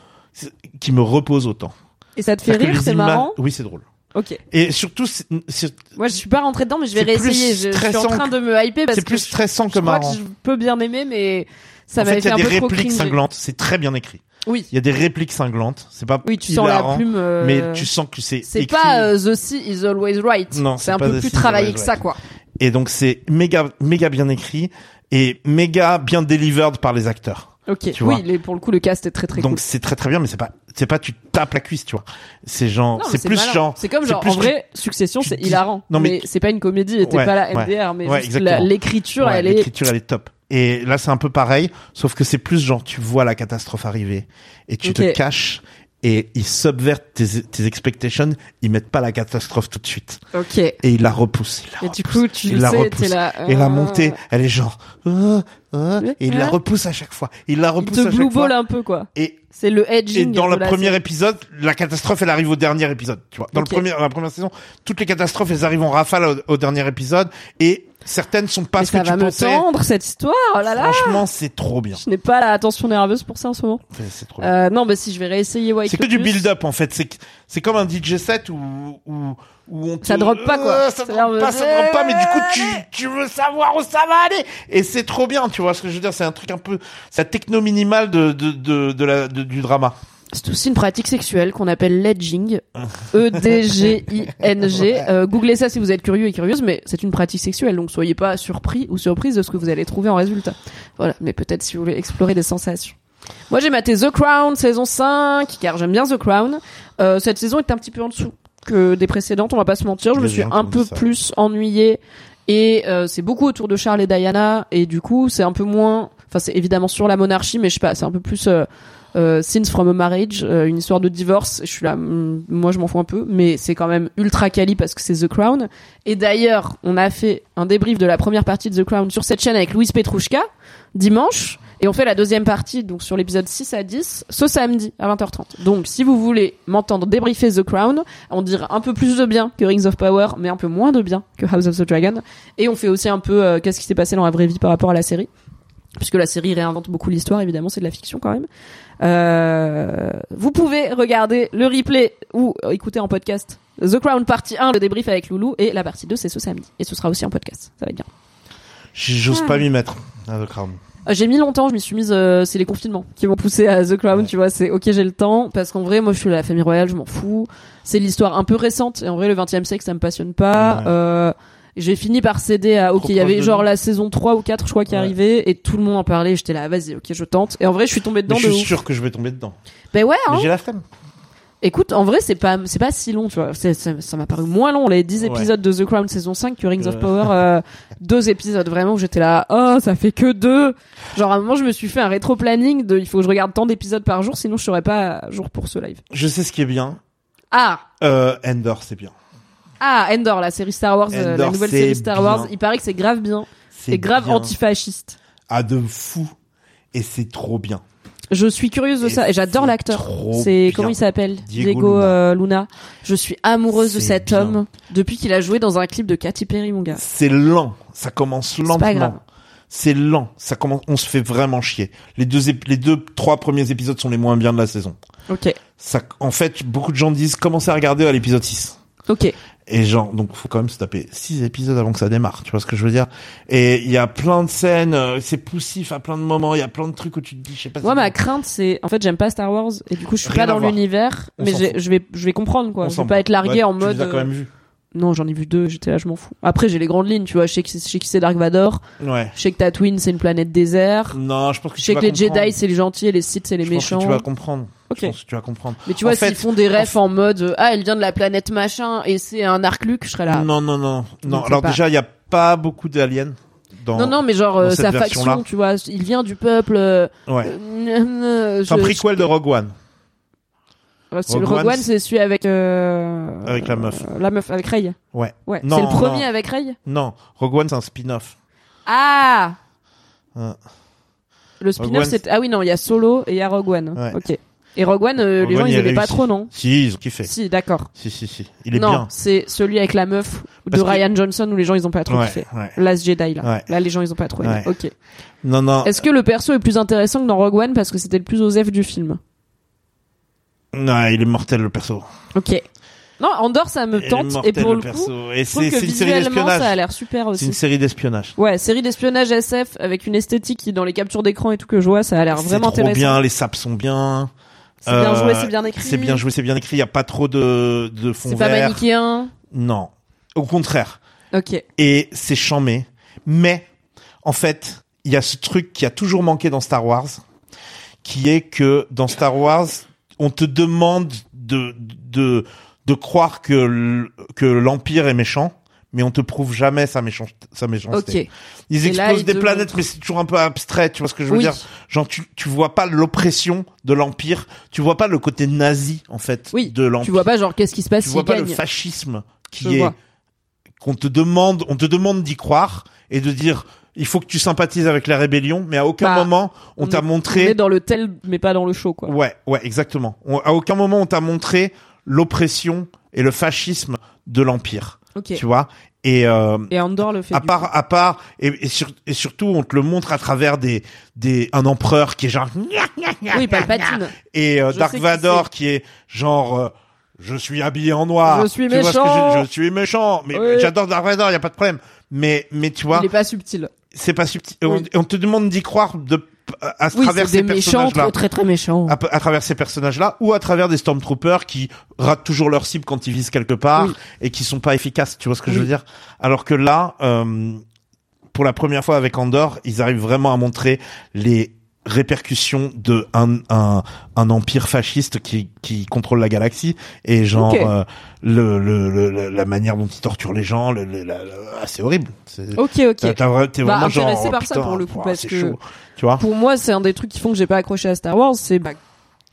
qui me repose autant. Et ça te fait rire, c'est marrant. Oui, c'est drôle. Ok. Et surtout, c'est- c'est Moi, je suis pas rentrée dedans, mais je vais C'est plus réessayer. Je, je suis en train que- de me hyper parce c'est que plus je- stressant je que crois marrant. que je peux bien aimer, mais ça fait, m'avait fait, a un des peu trop répliques cringe. C'est très bien écrit. Oui. Il y a des répliques cinglantes. C'est pas Oui, tu sens la plume. euh, mais tu sens que c'est C'est pas euh, The Sea is always right. Non, c'est un peu The plus travaillé que ça, quoi. Et donc c'est méga méga bien écrit et méga bien delivered par les acteurs. Ok. Tu vois. oui, les- pour le coup, le cast est très très donc cool. c'est très très bien, mais c'est pas c'est pas tu tapes la cuisse, tu vois. C'est genre c'est plus malin. genre C'est comme genre plus en tu- vrai, Succession, c'est hilarant. Non, mais- mais, c'est pas une comédie. Et t'es Ouais, pas la. MDR, mais Ouais, l'écriture, Ouais, elle est. l'écriture elle est top. Et là c'est un peu pareil, sauf que c'est plus genre tu vois la catastrophe arriver et tu Ok. te caches et ils subvertent tes, tes expectations, ils mettent pas la catastrophe tout de suite Ok. et ils la repoussent. Ils la Et du repoussent. coup, tu il le la sais, repousse. t'es là. Et la euh, montée, elle est genre, euh, euh, et il la Hein repousse à chaque fois. Il la Il repousse te à chaque fois. un peu, quoi. Et, C'est le et edging. dans de le premier épisode, la catastrophe, elle arrive au dernier épisode. Tu vois, dans Ok. le premier, dans la première saison, toutes les catastrophes, elles arrivent en rafale au, au dernier épisode, et certaines sont pas Mais ce que ça tu va me pensais. tendre cette histoire. Oh là là. Franchement, c'est trop bien. Je n'ai pas la attention nerveuse pour ça en ce moment. C'est trop bien. Euh, non, bah si je vais réessayer White C'est que du build-up en fait. C'est que- c'est comme un DJ set où où où on te- Ça drop pas, quoi. Euh, ça C'est-à-dire, drop pas, ça drop pas. Mais du coup, tu tu veux savoir où ça va aller. Et c'est trop bien. Tu vois ce que je veux dire C'est un truc un peu, c'est la techno minimale de de de, de la de- du drama. C'est aussi une pratique sexuelle qu'on appelle ledging. E-D-G-I-N-G. Euh, googlez ça si vous êtes curieux et curieuse, mais c'est une pratique sexuelle, donc soyez pas surpris ou surprise de ce que vous allez trouver en résultat. Voilà, mais peut-être si vous voulez explorer des sensations. Moi j'ai maté The Crown saison 5, car j'aime bien The Crown. Euh, cette saison est un petit peu en dessous que des précédentes, on va pas se mentir. Je me suis un peu ça. plus ennuyée. Et euh, c'est beaucoup autour de Charles et Diana, et du coup c'est un peu moins... Enfin c'est évidemment sur la monarchie, mais je sais pas, c'est un peu plus... Euh, Scenes from a Marriage, euh, une histoire de divorce. Je suis là, hum, moi je m'en fous un peu, mais c'est quand même ultra quali parce que c'est The Crown. Et d'ailleurs, on a fait un débrief de la première partie de The Crown sur cette chaîne avec Louise Petrouchka dimanche, et on fait la deuxième partie donc sur l'épisode 6 à 10 ce samedi à 20h30. Donc si vous voulez m'entendre débriefer The Crown, on dira un peu plus de bien que Rings of Power, mais un peu moins de bien que House of the Dragon. Et on fait aussi un peu euh, qu'est-ce qui s'est passé dans la vraie vie par rapport à la série puisque la série réinvente beaucoup l'histoire, évidemment, c'est de la fiction quand même. Euh, vous pouvez regarder le replay ou euh, écouter en podcast The Crown partie 1, le débrief avec Loulou, et la partie 2, c'est ce samedi. Et ce sera aussi en podcast, ça va être bien. J'ose pas m'y mettre à The Crown. Euh, J'ai mis longtemps, je m'y suis mise, euh, c'est les confinements qui m'ont poussé à The Crown, Ouais. tu vois, c'est ok j'ai le temps, parce qu'en vrai, moi je suis la famille royale, je m'en fous. C'est l'histoire un peu récente, et en vrai le 20 e siècle ça me passionne pas. Ouais. Euh, j'ai fini par céder à, ok, il y avait genre la saison 3 ou 4 je crois qui Ouais. arrivait, et tout le monde en parlait, j'étais là, vas-y, ok je tente. Et en vrai je suis tombée Mais dedans je de suis ouf. sûr que je vais tomber dedans. Ben ouais, hein. J'ai la flemme. Écoute, en vrai, c'est pas, c'est pas si long, tu vois. Ça m'a paru moins long, les 10 Ouais. épisodes de The Crown saison 5 que Rings of Ouais. Power, euh, deux épisodes vraiment où j'étais là, oh, ça fait que deux. Genre, à un moment, je me suis fait un rétro-planning de, il faut que je regarde tant d'épisodes par jour, sinon je serais pas à jour pour ce live. Je sais ce qui est bien. Ah! Euh, Endor, c'est bien. Ah, Endor, la série Star Wars, euh, la nouvelle série Star Wars. bien. Il paraît que c'est grave bien. C'est grave bien. antifasciste. Ah, de fou. Et c'est trop bien. Je suis curieuse de Et ça et j'adore l'acteur. C'est comment il s'appelle? Diego Diego, Luna. euh, Luna. Je suis amoureuse de cet bien. homme depuis qu'il a joué dans un clip de Katy Perry, mon gars. C'est lent. Ça commence lentement. C'est lent. Ça commence, on se fait vraiment chier. Les deux, les deux, trois premiers épisodes sont les moins bien de la saison. Ok, Ça, en fait, beaucoup de gens disent commencez à regarder à l'épisode 6. ok. Et genre, donc faut quand même se taper six épisodes avant que ça démarre, tu vois ce que je veux dire? Et il y a plein de scènes, euh, c'est poussif à plein de moments, il y a plein de trucs où tu te dis, je sais pas. Moi, si- ma crainte, c'est, en fait, j'aime pas Star Wars et du coup, je suis Rien pas dans l'univers, mais je vais, je vais comprendre quoi. On Je vais pas être largué Ouais, en tu mode. les as quand euh, même vu. Non, j'en ai vu deux. J'étais là, je m'en fous. Après, j'ai les grandes lignes, tu vois. Je sais qui c'est Dark Vador. Ouais. Je sais que Tatooine, c'est une planète désert. Non, je pense que Je tu sais que les comprendre. Jedi, c'est les gentils et les Sith, c'est les Je pense que méchants. tu vas comprendre. Ok. Je pense que tu vas comprendre. Mais tu vois, s'ils font des refs en mode euh, ah, elle vient de la planète machin et c'est un arc Luke, je serais là. Non, non, non, non. Donc, Alors pas- déjà, il y a pas beaucoup d'aliens dans. Non, non, mais genre euh, sa faction, tu vois, il vient du peuple. euh, Ouais. euh, C'est un je- prequel de Rogue One. Rogue Rogue One, c'est celui avec euh, Avec la meuf. euh, la meuf avec Rey. Ouais. Ouais. Non, c'est le premier non. avec Rey. Non, Rogue One c'est un spin-off. Ah. Ah. Le spin-off, c'est ah oui non, il y a Solo et il y a Rogue One. Ouais. Ok. Et Rogue One, euh, Rogue les gens One, ils il a aimaient pas trop, non Si, ils ont kiffé. Si, d'accord. Si, si, si. Il est non, bien. c'est celui avec la meuf de que- Ryan Johnson où les gens ils ont pas trop Ouais, kiffé. ouais. Last Jedi là. Ouais. Là les gens ils ont pas trop aimé. Ok. Non, non. Est-ce que le perso est plus intéressant que dans Rogue One parce que c'était le plus osef du film? Non, il est mortel le perso. Ok. Non, Andorre, ça me tente. mortel, Et pour le perso. coup, et je trouve c'est que c'est une série visuellement, ça a l'air super C'est aussi. une série d'espionnage. Ouais, série d'espionnage SF avec une esthétique qui, dans les captures d'écran et tout que je vois, ça a l'air C'est vraiment trop intéressant. bien, les saps sont bien. C'est bien Euh, joué, c'est bien écrit. C'est bien joué, c'est bien écrit. Il y a pas trop de de fond C'est pas manichéen. Non, au contraire. Ok. Et c'est chambé. Mais en fait, il y a ce truc qui a toujours manqué dans Star Wars, qui est que dans Star Wars, on te demande de de de croire que que l'empire est méchant, mais on te prouve jamais sa méchanceté. Sa méchanceté. Ok. Ils là, explosent ils des te planètes, mais c'est toujours un peu abstrait. Tu vois ce que je veux Oui. dire? Genre, tu tu vois pas l'oppression de l'empire. Tu vois pas le côté nazi en fait Oui. de l'empire. Tu vois pas genre qu'est-ce qui se passe Tu vois pas gagne. le fascisme qui Je est qu'on te demande, on te demande d'y croire et de dire il faut que tu sympathises avec la rébellion, mais à aucun Bah, moment on, t'a montré. On est dans le tel, mais pas dans le show, quoi. Ouais, ouais, exactement. On- à aucun moment on t'a montré l'oppression et le fascisme de l'empire. Ok. Tu vois Et euh, Et Andorre le fait. à part, à part, et, et, sur- et surtout, on te le montre à travers des, des, un empereur qui est genre. Oui, Palpatine. et euh, Dark sais qui Vador qui est genre, euh, je suis habillé en noir. Je suis Tu vois ce que méchant. je, je suis méchant. Mais Oui. j'adore Dark Vador, y a pas de problème. Mais, mais tu vois, Il est pas subtil. c'est pas subtil. On- Oui. et On, te demande d'y croire de, à, Oui, travers ces personnages-là. très très méchants. À, à travers ces personnages-là, ou à travers des Stormtroopers qui ratent toujours leur cible quand ils visent quelque part Oui. et qui sont pas efficaces. Tu vois ce que je veux dire? Alors que là, euh, pour la première fois avec Andorre, ils arrivent vraiment à montrer les répercussions de un, un, un empire fasciste qui, qui contrôle la galaxie et genre euh, le, le, le- la manière dont ils torturent les gens le, le- ah, c'est horrible Ok, ok. t'es Bah, vraiment genre intéressé oh, par ça putain, pour le coup, parce que- chaud, tu vois Pour moi, c'est un des trucs qui font que j'ai pas accroché à Star Wars. C'est bah,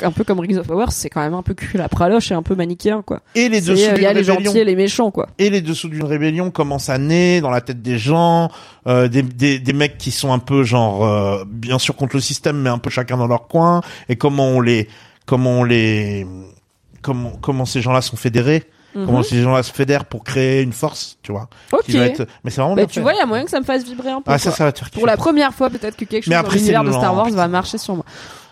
un peu comme Rings of Power, c'est quand même un peu cul la praloche et un peu manichéen, quoi. et les dessous euh, Il y a d'une les rébellion gentils et les méchants, quoi. et les dessous d'une rébellion commencent à naître dans la tête des gens, euh, des, des, des mecs qui sont un peu genre euh, bien sûr contre le système mais un peu chacun dans leur coin et comment on les comment on les comment comment ces gens-là sont fédérés, comment Mhm. ces gens-là se fédèrent pour créer une force, tu vois. Ok. Qui va être mais c'est vraiment Bah, tu vois, il y a moyen que ça me fasse vibrer un peu. Ah ça ça va te faire Pour la première fois, peut-être que quelque chose Mais dans après, l'univers c'est de Star Wars va marcher sur moi.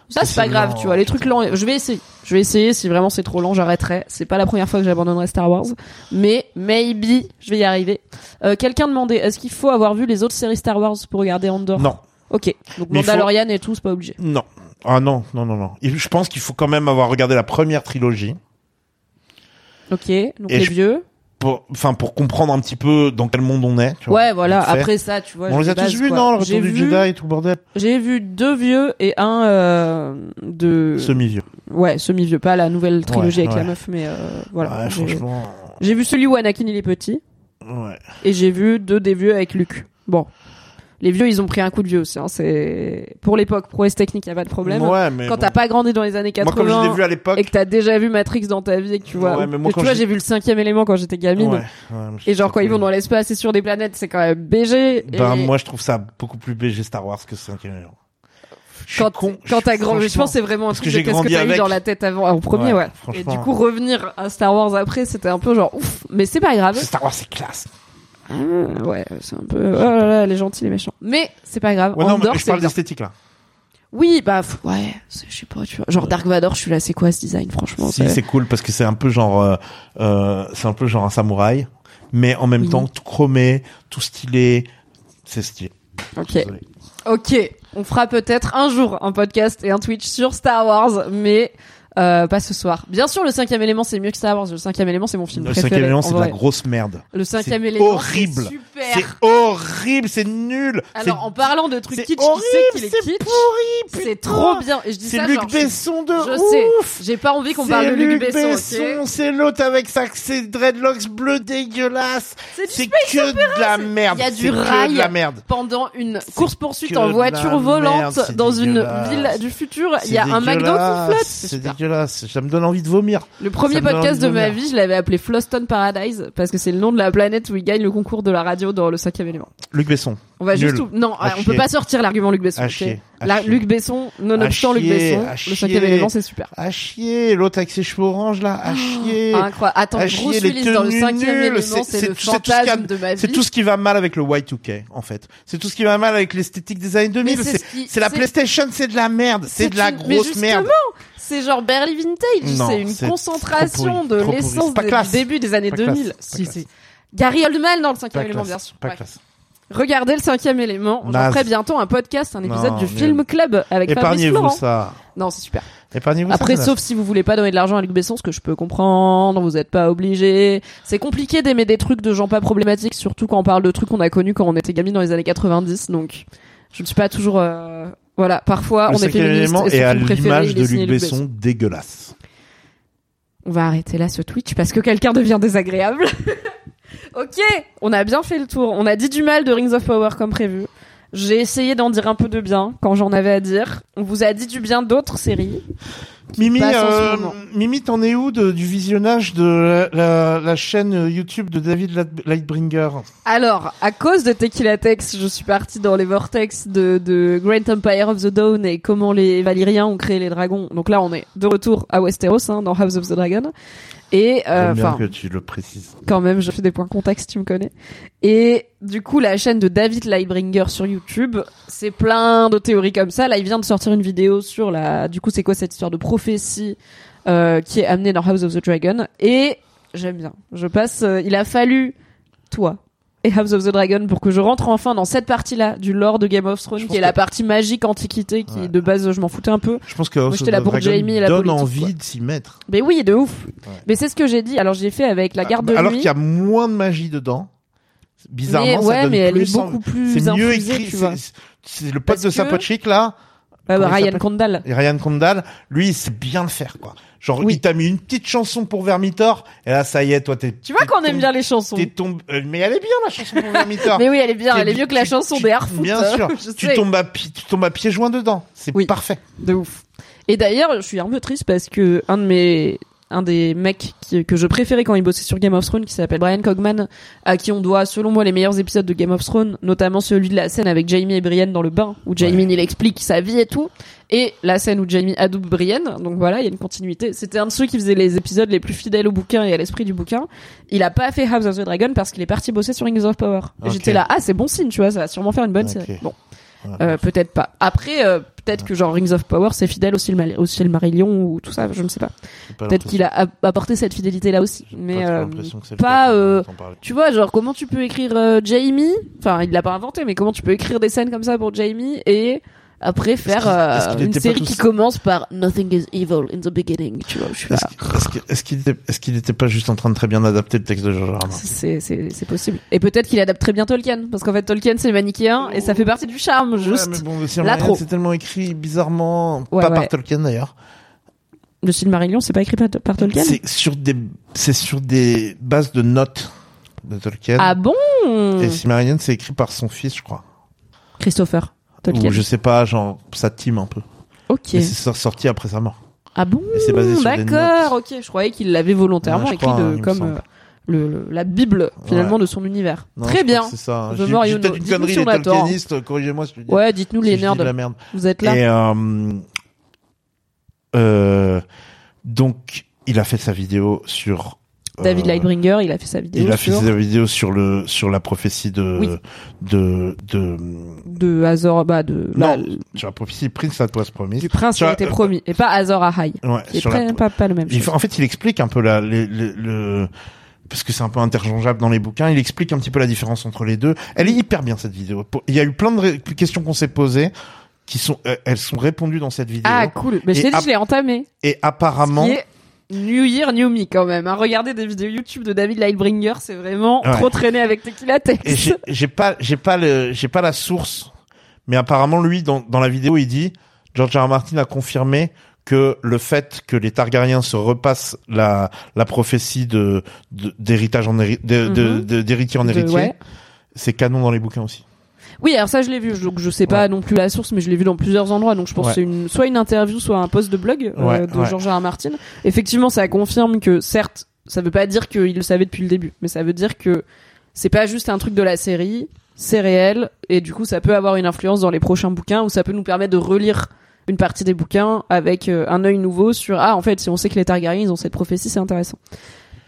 Ça, c'est pas grave, tu vois. Les trucs lents, je vais essayer. Je vais essayer. Si vraiment c'est trop lent, j'arrêterai. C'est pas la première fois que j'abandonnerai Star Wars. Mais, maybe, je vais y arriver. Euh, quelqu'un demandait, est-ce qu'il faut avoir vu les autres séries Star Wars pour regarder Andorre? Non. Ok. Donc, Mais il faut- Mandalorian et tout, c'est pas obligé. Non. Ah non, non non non. Il- Je pense qu'il faut quand même avoir regardé la première trilogie Ok. Donc, Et les je- vieux. Pour enfin pour comprendre un petit peu dans quel monde on est, tu vois. Ouais, voilà. Après ça, tu vois. on les a tous vus non, le J'ai retour du vu- Jedi et tout le bordel. J'ai vu deux vieux et un euh, de Semi-vieux. ouais semi-vieux, pas la nouvelle trilogie Ouais, avec la meuf, mais euh, voilà. ouais, franchement. J'ai vu celui où Anakin il est petit Ouais. et j'ai vu deux des vieux avec Luke. Bon, les vieux ils ont pris un coup de vieux aussi. Hein, c'est pour l'époque prouesse technique, y a pas de problème. Ouais, mais Quand bon. t'as pas grandi dans les années Moi, comme je 80 vu à l'époque. et que t'as déjà vu Matrix dans ta vie et que tu vois, Ouais, mais moi, tu vois j'ai- vu le cinquième élément quand j'étais gamine. Ouais, Et genre quand ils vont dans l'espace et sur des planètes, c'est quand même BG. Ben, et moi, je trouve ça beaucoup plus BG Star Wars que 5 élément. Je suis quand, con. quand t'as grandi, je pense que c'est vraiment un truc que de qu'est-ce que t'as eu dans la tête avant, en premier, Ouais, ouais. Et du coup, revenir à Star Wars après, c'était un peu genre ouf, mais c'est pas grave. Star Wars, c'est classe. Ah, ouais, c'est un peu, oh là là, les gentils, les méchants. Mais c'est pas grave. Ouais, non, Andorre, mais je parle d'esthétique, là. Oui, bah, ouais, je sais pas, tu vois. Genre Dark Vador, je suis là, c'est quoi ce design, franchement? Si, c'est cool parce que c'est un peu genre, euh, euh, c'est un peu genre un samouraï, mais en même Oui. temps tout chromé, tout stylé. C'est stylé. Ok. Désolé. Ok. On fera peut-être un jour un podcast et un Twitch sur Star Wars, mais, euh, pas ce soir. Bien sûr, le cinquième élément, c'est mieux que Star Wars. Le cinquième élément, c'est mon film Le préféré. cinquième élément, en c'est de la grosse merde. Le cinquième élément, horrible. c'est horrible, c'est nul. Alors, en parlant de trucs kitsch, horrible, qui sait qu'il est c'est kitsch, c'est trop bien. Et je dis C'est ça, Luc genre, Besson de Je ouf. sais. J'ai pas envie qu'on parle de Luc Besson, c'est l'autre avec sa, ses dreadlocks bleus dégueulasses. C'est que de la merde. Il y a du rail. de la merde. pendant une course poursuite en voiture la volante dans une ville du futur. Il y a un McDo qui flotte. Dégueulasse. Ça me donne envie de vomir. Le premier podcast de ma vie, je l'avais appelé Floston Paradise parce que c'est le nom de la planète où il gagne le concours de la radio dans le cinquième élément. Luc Besson. On va juste tout... non, À on peut chier. pas sortir l'argument Luc Besson. À chier. À La- chier. Luc Besson, nonobstant Luc chier, Besson, le chier. cinquième élément c'est super. À chier. L'autre avec ses cheveux orange là. À chier. Ah, incroyable. Attends, chier, les Willis dans le cinquième élément, c'est- le y a- fantasme de ma vie. C'est tout ce qui va mal avec le Y2K, en fait. C'est tout ce qui va mal avec l'esthétique des années 2000. Mais c'est la PlayStation, c'est de la merde. C'est de la grosse merde. C'est genre Barely Vintage, c'est une concentration de l'essence du début des années Pas 2000. classe, pas Si, classe. c'est Gary Oldman dans le cinquième élément, bien sûr. Pas Ouais. classe. Regardez le cinquième élément. J'en ferai bientôt un podcast, un épisode Non, du. Film Club avec Fabrice Épargnez-vous ça. Non, c'est super. Épargnez-vous ça. Après, sauf si vous voulez pas donner de l'argent à Luc Besson, ce que je peux comprendre, vous êtes pas obligé. C'est compliqué d'aimer des trucs de gens pas problématiques, surtout quand on parle de trucs qu'on a connus quand on était gamine dans les années 90. Donc, je ne suis pas toujours. euh, Voilà, parfois Le on est féministe élément et est à l'image de signé Luc Besson dégueulasse. On va arrêter là ce Twitch parce que quelqu'un devient désagréable. ok, on a bien fait le tour. On a dit du mal de Rings of Power comme prévu. J'ai essayé d'en dire un peu de bien quand j'en avais à dire. On vous a dit du bien d'autres séries. Mimi, euh. Mimi, t'en es où de- du visionnage de la, la- la chaîne YouTube de David Light- Lightbringer? Alors, à cause de Tequila Tex, je suis partie dans les vortex de, de Great Empire of the Dawn et comment les Valyriens ont créé les dragons. Donc là, on est de retour à Westeros, hein, dans House of the Dragon. Et euh, que tu le précises. quand même, je fais des points contexte, tu me connais. Et du coup, la chaîne de David Lightbringer sur YouTube, c'est plein de théories comme ça. Là, il vient de sortir une vidéo sur la. Du coup, c'est quoi cette histoire de prophétie euh, qui est amenée dans House of the Dragon Et j'aime bien. Je passe. euh, il a fallu toi et House of the Dragon pour que je rentre enfin dans cette partie-là du lore de Game of Thrones, qui est la que- partie magique antiquité, qui Ouais. de base je m'en foutais un peu. Je pense que House of là the pour Dragon Jaime et la donne envie de s'y mettre. Mais oui, de ouf. Ouais. Mais c'est ce que j'ai dit. Alors j'ai fait avec la garde de Alors qu'il y a moins de magie dedans. Bizarrement, mais ça ouais, donne mais elle plus est beaucoup plus C'est mieux écrit. c'est- le pote Parce de sa que- chic là. Bah, Ryan Condal. Et Ryan Condal, lui, il sait bien le faire, quoi. Genre, Oui. il t'a mis une petite chanson pour Vermitor, et là, ça y est, toi, t'es. Tu vois qu'on aime bien les chansons. T'es tombé. euh, Mais elle est bien, la chanson pour Vermitor. Mais oui, elle est bien, elle est mieux que la chanson tu- des Harfoot. Bien hein, sûr. tu sais. tombes à pied, tu tombes à pieds joints dedans. C'est Oui. parfait. De ouf. Et d'ailleurs, je suis un peu triste parce que un de mes un des mecs qui- que je préférais quand il bossait sur Game of Thrones, qui s'appelle Brian Cogman, à qui on doit, selon moi, les meilleurs épisodes de Game of Thrones, notamment celui de la scène avec Jamie et Brienne dans le bain, où Jamie il explique sa vie et tout, et la scène où Jamie adoube Brienne. Donc voilà, il y a une continuité. C'était un de ceux qui faisait les épisodes les plus fidèles au bouquin et à l'esprit du bouquin. Il a pas fait House of the Dragon parce qu'il est parti bosser sur Rings of Power. J'étais là, ah c'est bon signe, tu vois, ça va sûrement faire une bonne série. Bon. Euh, peut-être pas. Après, euh, peut-être que genre Rings of Power c'est fidèle au Silmar- au Silmarillion ou tout ça, je ne sais pas. Peut-être qu'il a ap- apporté cette fidélité là aussi. Mais pas euh, que le pas, euh, tu vois, genre comment tu peux écrire euh, Jamie? Enfin, il l'a pas inventé, mais comment tu peux écrire des scènes comme ça pour Jamie et après faire euh, une série qui commence par Nothing is evil in the beginning. Tu vois. Est-ce qu'il- est-ce qu'il- est-ce qu'il était, est-ce qu'il était pas juste en train de très bien adapter le texte de George R. R. Martin C'est possible. Et peut-être qu'il adapte très bien Tolkien, parce qu'en fait Tolkien c'est manichéen et ça fait partie du charme. Juste Ouais, mais bon, le c'est tellement écrit bizarrement, Ouais, pas ouais. par Tolkien d'ailleurs. le Silmarillion, c'est pas écrit par, par Tolkien. C'est sur des, c'est sur des bases de notes de Tolkien. Ah bon? Et Silmarillion, c'est écrit par son fils, je crois. Christopher Tolkien. Ou je sais pas, genre, sa team un peu. Ok. Mais c'est sorti après sa mort. Ah bon? Et c'est basé sur D'accord, ok. Je croyais qu'il l'avait volontairement écrit de, comme euh, le, le- la Bible finalement Ouais. de son univers. Non, Très bien. C'est ça. J'ai peut-être know. une connerie, les. Tolkienistes, corrigez-moi si je dis. Ouais, dites-nous si les nerds. la merde. Vous êtes là Et euh, euh, donc, il a fait sa vidéo sur David euh, Lightbringer, il a fait sa vidéo Il a fait sur sa vidéo sur le sur la prophétie de Oui. de de de Azor, bah de non la- sur la prophétie Prince that was promised. du prince qui a été promis et pas Azor Ahai. Ouais, Qui est sur la- pas, pas le même Il chose. fait- en fait, il explique un peu la, le, parce que c'est un peu interchangeable dans les bouquins. Il explique un petit peu la différence entre les deux. Elle est hyper bien cette vidéo. Il y a eu plein de questions qu'on s'est posées, qui sont, euh, elles sont répondues dans cette vidéo. Ah cool. Mais je t'ai dit, je l'ai entamé. Et apparemment, New Year, New Me quand même. Hein. Regardez des vidéos YouTube de David Lightbringer, c'est vraiment Ouais. trop traîné avec Tequila Tex. j'ai pas, j'ai pas le, j'ai pas la source, mais apparemment lui dans dans la vidéo il dit, George R. R. Martin a confirmé que le fait que les Targaryens se repassent la la prophétie de d'héritage en Mhm. d'héritier en héritier, ouais. c'est canon dans les bouquins aussi. Oui, alors ça je l'ai vu, donc je sais pas Ouais. non plus la source, mais je l'ai vu dans plusieurs endroits, donc je pense Ouais. que c'est une, soit une interview, soit un post de blog euh, de ouais. George R. R. Martin. Effectivement, ça confirme que certes, ça veut pas dire qu'il le savait depuis le début, mais ça veut dire que c'est pas juste un truc de la série, c'est réel, et du coup ça peut avoir une influence dans les prochains bouquins, ou ça peut nous permettre de relire une partie des bouquins avec euh, un œil nouveau sur ah en fait si on sait que les Targaryens ils ont cette prophétie c'est intéressant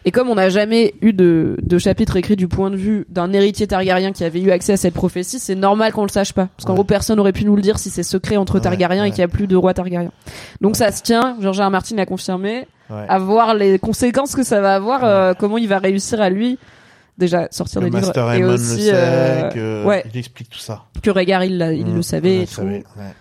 Et comme on n'a jamais eu de, de chapitre écrit du point de vue d'un héritier Targaryen qui avait eu accès à cette prophétie, c'est normal qu'on le sache pas. Parce qu'en Ouais. gros, personne n'aurait pu nous le dire si c'est secret entre Targaryens et qu'il y a plus de roi Targaryen. Donc ça se tient, George R. R. Martin l'a confirmé. À voir les conséquences que ça va avoir, euh, comment il va réussir à lui déjà sortir le des livres et aussi le sait, euh, que ouais il explique tout ça. que Rhaegar il, il Mm, le savait et le savait, ouais.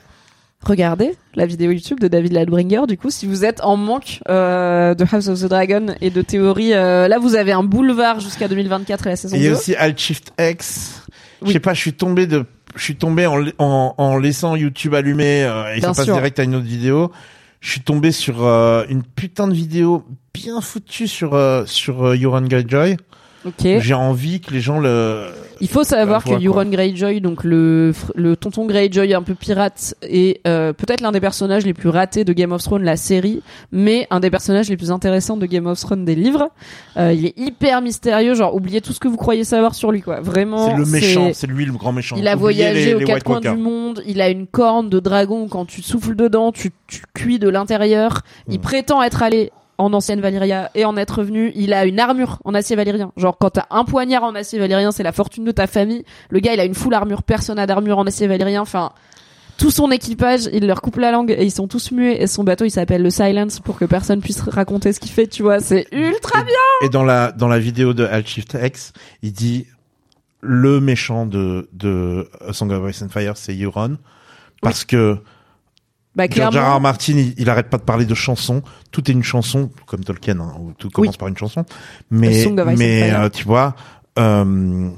Regardez la vidéo YouTube de David Ladbringer. Du coup, si vous êtes en manque euh, de House of the Dragon et de théories, euh, là vous avez un boulevard jusqu'à 2024 et la saison Et il y 2. a aussi Alt Shift X. Je sais pas, je suis tombé de, je suis tombé en, en, en laissant YouTube allumé euh, et Bien ça passe sûr. direct à une autre vidéo. Je suis tombé sur euh, une putain de vidéo bien foutue sur euh, sur euh, Euron Greyjoy. Ok. J'ai envie que les gens le. Il faut savoir que Euron Greyjoy, donc le, le tonton Greyjoy un peu pirate, est euh, peut-être l'un des personnages les plus ratés de Game of Thrones, la série, mais un des personnages les plus intéressants de Game of Thrones des livres. Euh, il est hyper mystérieux, genre oubliez tout ce que vous croyez savoir sur lui, quoi. Vraiment. C'est le méchant, c'est lui le grand méchant. Il a Oubliez voyagé les- aux les quatre coins du monde. Il a une corne de dragon. Quand tu souffles dedans, tu, tu cuis de l'intérieur. Il Hmm. prétend être allé en ancienne Valyria et en être revenu. Il a une armure en acier valyrien. Genre quand t'as un poignard en acier valyrien, c'est la fortune de ta famille. Le gars, il a une full armure. Personne n'a d'armure en acier valyrien. Enfin, tout son équipage, il leur coupe la langue et ils sont tous muets. Et son bateau, il s'appelle le Silence pour que personne puisse raconter ce qu'il fait. Tu vois, c'est ultra bien. Et dans la dans la vidéo de Alt Shift X, il dit le méchant de de Song of Ice and Fire, c'est Euron, parce que Bah George R. R. clairement. Martin, il, il arrête pas de parler de chansons. Tout est une chanson, comme Tolkien, hein, où tout commence par une chanson. Mais, mais euh, tu vois, euh,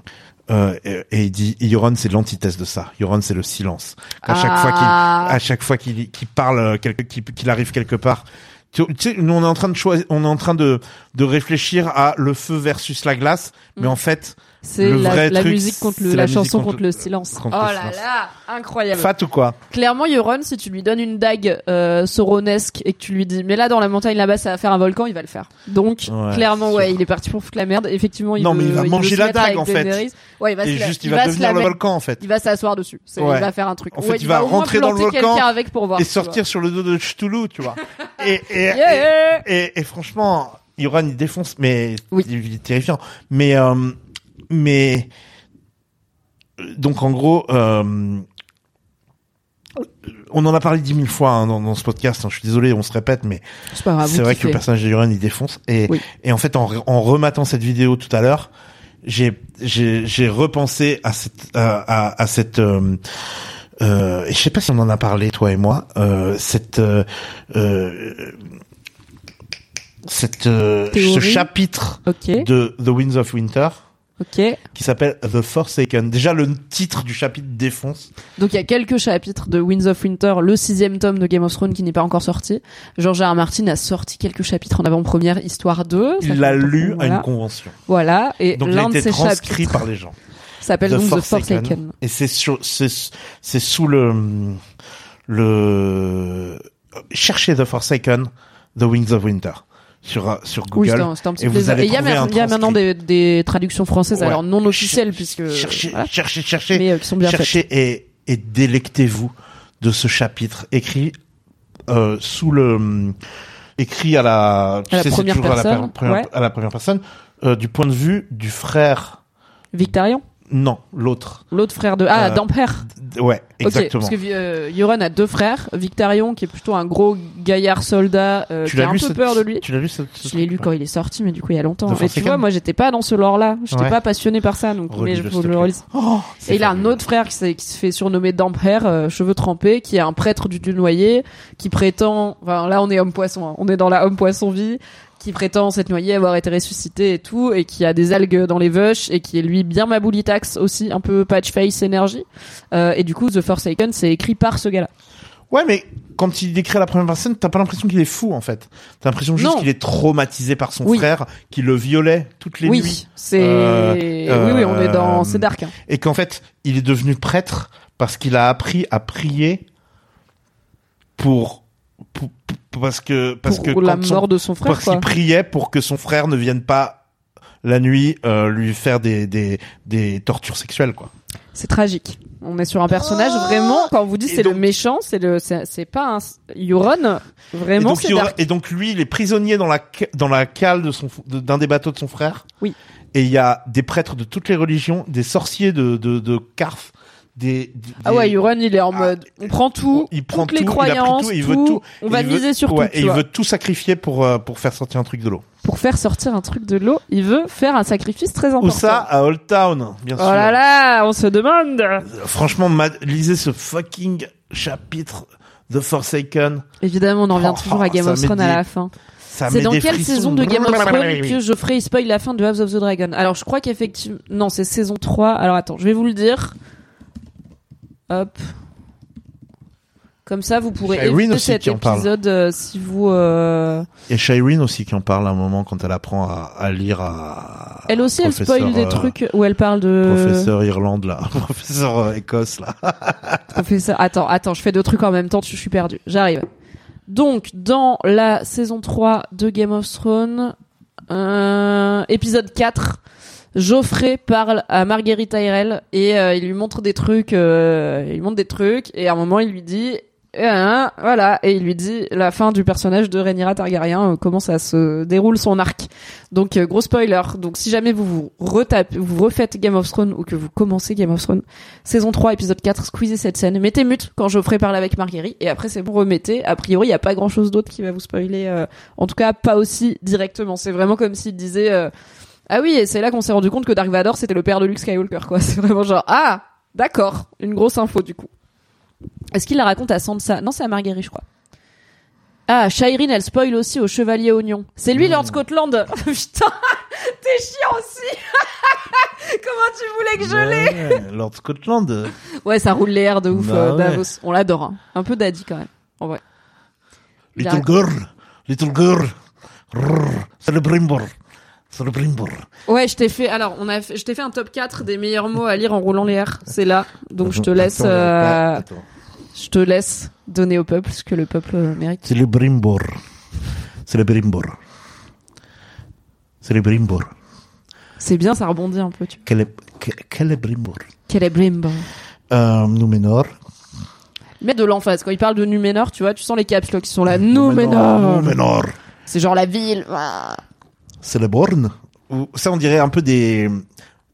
euh, et, et il dit, Euron, c'est l'antithèse de ça. Euron, c'est le silence. À chaque fois qu'il, Ah. à chaque fois qu'il, parle, euh, quelque, qu'il, arrive quelque part. Tu tu sais, nous on est en train de choisir, on est en train de de réfléchir à le feu versus la glace, mais Mm. en fait, C'est la, musique contre le, la, la musique chanson contre contre, le- le silence. contre oh le là silence. là, incroyable. fat ou quoi Clairement, Euron, si tu lui donnes une dague euh, sauronesque et que tu lui dis, mais là dans la montagne là-bas, ça va faire un volcan, il va le faire. Donc, Ouais, clairement, ouais, il est parti pour foutre la merde. Effectivement, il Non, veut, mais il va manger la dague, en fait. Ouais, il va Et se la- juste, il va devenir se le volcan en fait. Il va s'asseoir dessus. Ouais. Il va faire un truc. En fait, il va rentrer dans le volcan avec pour voir. et sortir sur le dos de Cthulhu, tu vois. et, et, Yeah. et, et, et franchement, Euron il défonce, mais il est terrifiant. Mais euh, mais donc en gros, euh, on en a parlé dix mille fois hein, dans, dans ce podcast. hein, je suis désolé, on se répète, mais C'est vrai que le personnage de Euron il défonce. Et Oui. et en fait, en, en rematant cette vidéo tout à l'heure, j'ai repensé à cette à, à, à cette euh, euh, et je sais pas si on en a parlé toi et moi euh, cette euh, euh, cette euh, ce chapitre de The Winds of Winter Ok. qui s'appelle The Forsaken. Déjà le titre du chapitre défonce. Donc il y a quelques chapitres de Winds of Winter, le sixième tome de Game of Thrones qui n'est pas encore sorti. George R. R. Martin a sorti quelques chapitres en avant-première, histoire 2. Ça Il l'a lu à une convention. Voilà, et Donc il a l'un de été ces transcrit chapitres par les gens. s'appelle donc The Forsaken. Et c'est sur, c'est, c'est sous le, le, cherchez The Forsaken, The Wings of Winter sur, euh, sur Oui, Google. c'est un, c'est un petit et vous plaisir. allez Et il y a, maintenant des, des traductions françaises, Ouais. alors non officielles, puisque cherchez, voilà, cherchez, cherchez, mais euh, qui sont bien faites. cherchez et, et délectez-vous de ce chapitre écrit euh, sous le écrit à la, tu À sais, c'est première toujours à la, personne, per- première- ouais. à la première personne euh, du point de vue du frère Victarion, non l'autre. L'autre frère de ah Euh, ouais exactement parce que euh, Euron a deux frères, Victarion qui est plutôt un gros gaillard soldat euh, tu qui a un peu cette- peur de lui. tu l'as lu ce, ce Je l'ai lu quand il est sorti, mais du coup il y a longtemps. Et tu vois, moi j'étais pas dans ce lore-là, j'étais Ouais. pas passionné par ça, donc mais je le relise. Oh, Et il a un autre frère qui, se fait surnommer Damphair, euh, cheveux trempés, qui est un prêtre du dieu noyé, qui prétend, enfin là on est homme poisson, hein, on est dans la homme poisson vie, qui prétend s'être noyé, avoir été ressuscité et tout, et qui a des algues dans les veuches, et qui est lui bien maboulitax aussi, un peu patch face énergie. Euh, et du coup, The Forsaken, c'est écrit par ce gars-là. Ouais, mais quand il décrit à la première personne, t'as pas l'impression qu'il est fou en fait. T'as l'impression juste qu'il est traumatisé par son Oui. frère, qui le violait toutes les oui, nuits, c'est, Euh, oui, oui, on est dans, euh, c'est dark. Hein. et qu'en fait il est devenu prêtre parce qu'il a appris à prier pour- pour- parce que parce pour que la son- mort de son frère, parce qu'il priait pour que son frère ne vienne pas la nuit euh, lui faire des, des des tortures sexuelles quoi. C'est tragique. On est sur un personnage vraiment. Quand on vous dit Et c'est le donc- méchant, c'est le, c'est c'est pas un Euron. Et Vraiment, donc, aura- dark. et donc lui, il est prisonnier dans la dans la cale de son de- d'un des bateaux de son frère. Oui. Et il y a des prêtres de toutes les religions, des sorciers de de, de Carth, des, des- Ah ouais, Euron, il est en Ah, mode, on prend tout, il prend toutes les tout, il pris croyances, tout, il veut tout, tout. on va veut- miser sur ouais, tout, et il veut tout sacrifier pour euh, pour faire sortir un truc de l'eau. Pour faire sortir un truc de l'eau, il veut faire un sacrifice très important. Où ça? À Old Town, bien Oh sûr. là là, on se demande. Franchement, lisez ce fucking chapitre The Forsaken. Évidemment, on en revient Oh, toujours à Game of Thrones à la fin. C'est dans quelle saison de Game of Thrones que Geoffrey il spoil la fin de House of the Dragon? Alors, je crois qu'effectivement... Non, c'est saison 3. Alors, attends, je vais vous le dire. Hop. Comme ça, vous pourrez Shireen éviter cet épisode euh, si vous... euh, a Shireen aussi qui en parle à un moment quand elle apprend à, à lire à. Elle aussi, elle spoil des euh, trucs où elle parle de... Professeur Irlande là, professeur euh, Écosse là. Professeur. Attends, attends, je fais deux trucs en même temps, je suis perdu. J'arrive. Donc, dans la saison 3 de Game of Thrones, épisode 4, Geoffrey parle à Marguerite Tyrell et euh, il lui montre des trucs, euh, il montre des trucs et à un moment il lui dit euh, voilà et il lui dit la fin du personnage de Rhaenyra Targaryen euh, comment ça se déroule son arc. Donc euh, gros spoiler. Donc si jamais vous vous retapez vous refaites Game of Thrones ou que vous commencez Game of Thrones saison 3 épisode 4 squeezez cette scène mettez mute quand Geoffrey parle avec Marguerite et après c'est bon remettez. A priori il y a pas grand chose d'autre qui va vous spoiler euh, en tout cas pas aussi directement. C'est vraiment comme s'il disait ah oui et c'est là qu'on s'est rendu compte que Dark Vador c'était le père de Luke Skywalker quoi c'est vraiment genre ah d'accord une grosse info du coup est-ce qu'il la raconte à Sansa? Non c'est à Marguerite je crois ah, Shireen, elle spoil aussi au Chevalier Oignon. C'est lui, Lord Scotland. Putain, t'es chiant aussi. Comment tu voulais que je l'ai Ouais, Lord Scotland. Ouais, ça roule les airs de ouf, Bah euh, ouais. Davos. On l'adore. hein. Un peu daddy quand même. En vrai. Little girl, little girl. C'est le brimbor. C'est le brimbor. Ouais, je t'ai fait. Alors, on a. fait- Je t'ai fait un top 4 des meilleurs mots à lire en roulant les airs. C'est là. Donc, je te laisse. Euh, attends. Je te laisse donner au peuple ce que le peuple euh, mérite. C'est le brimbor. C'est le brimbor. C'est le brimbor. C'est bien, ça rebondit un peu. Tu... Quel est, que- quel est brimbor Quel est Brimbo euh, Númenor. Mais de l'emphase. Quand il parle de Numénor, tu vois, tu sens les caps là qui sont là. Numénor. Númenor. C'est genre la ville. Ah. C'est le Born. Ou- Ça, on dirait un peu des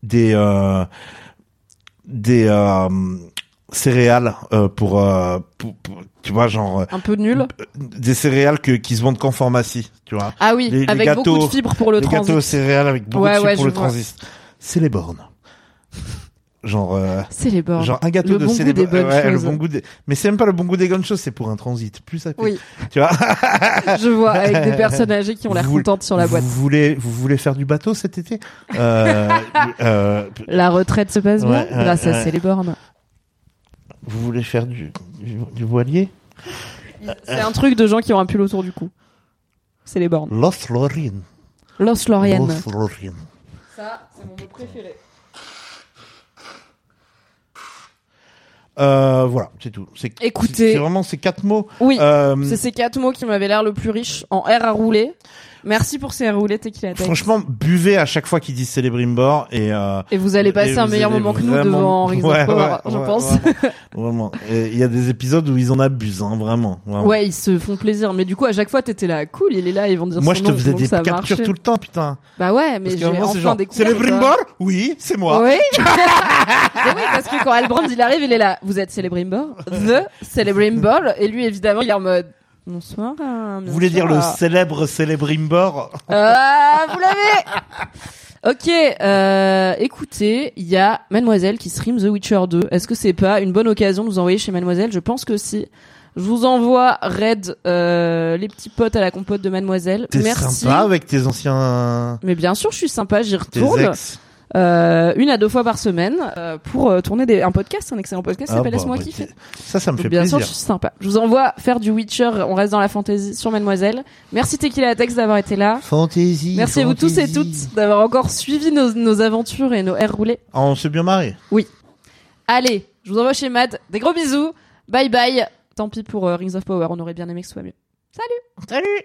des euh, des euh, céréales euh, pour, euh, pour, pour- tu vois genre euh, Un peu nul. des céréales que qui se vendent qu'en pharmacie, tu vois. Ah oui, les- les avec beaucoup gâteaux- de fibres pour le les transit. gâteaux aux céréales avec beaucoup Ouais, de ouais, pour le vois. transit. C'est les bornes. Genre euh, C'est les bords. genre un gâteau Le de bon goût célé- des bonnes ouais, le choses. bon goût des mais c'est même pas le bon goût des bonnes choses, c'est pour un transit. Plus ça. Oui, Tu vois. je vois, avec des personnes âgées qui ont l'air contentes sur la boîte. Vous voulez vous voulez faire du bateau cet été? Euh, euh, La retraite se passe bien Ouais, grâce à ouais. Céléborn. Vous voulez faire du, du, du voilier? C'est un truc de gens qui ont un pull autour du cou. C'est les bornes. Lost Lorraine. Los Lorien. Lost Lorraine. Ça, c'est mon mot préféré. Euh, voilà, c'est tout. C'est, Écoutez. c'est c'est vraiment ces quatre mots. Oui, Euh, c'est ces quatre mots qui m'avaient l'air le plus riche en R à rouler. Merci pour ces R à rouler, Tequila Tech. franchement, buvez à chaque fois qu'ils disent Célébrimbor et euh, Et vous allez passer et un meilleur moment que nous vraiment- devant Rings Ouais, of Power, ouais, je ouais, pense. Vraiment. Et Il y a des épisodes où ils en abusent, hein, vraiment. vraiment. Ouais, ils se font plaisir. Mais du coup, à chaque fois, t'étais là, cool, il est là, ils vont dire Moi, son je te nom, faisais des captures marché. tout le temps, putain. Bah ouais, mais j'ai enfin genre, découvert. Célébrimbor Oui, c'est moi. Oui. Oui, parce que quand Albrand il arrive, il est là. Vous êtes Celebrimbor, the Celebrimbor, et lui évidemment il est en mode. Bonsoir. euh, bien Vous voulez dire le célèbre Célébrimbor Ah, vous l'avez. Ok, euh, écoutez, il y a Mademoiselle qui stream The Witcher 2. Est-ce que c'est pas une bonne occasion de vous envoyer chez Mademoiselle? Je pense que si. Je vous envoie Red, euh, les petits potes à la compote de Mademoiselle. T'es Merci. sympa avec tes anciens... Mais bien sûr, je suis sympa, j'y Tes retourne. ex euh, une à deux fois par semaine euh, pour euh, tourner des, un podcast, un excellent podcast qui Ah, s'appelle bah, Laisse-moi bah, kiffer. Ça, ça me Donc, fait bien plaisir. sûr, je suis sympa. Je vous envoie faire du Witcher. On reste dans la fantasy sur Mademoiselle. Merci Tequila Tex d'avoir été là. Fantaisie. Merci à vous tous et toutes d'avoir encore suivi nos, nos aventures et nos airs roulés. Ah, on s'est bien marré. Allez, je vous envoie chez Mad. Des gros bisous. Bye bye. Tant pis pour euh, Rings of Power. On aurait bien aimé que ce soit mieux. Salut Salut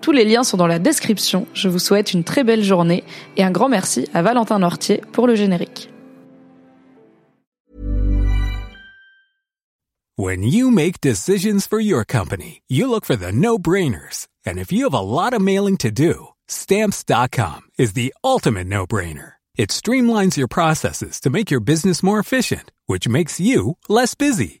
Tous les liens sont dans la description. Je vous souhaite une très belle journée et un grand merci à Valentin Nortier pour le générique. When you make decisions for your company, you look for the no-brainers. And if you have a lot of mailing to do, stamps.com is the ultimate no-brainer. It streamlines your processes to make your business more efficient, which makes you less busy.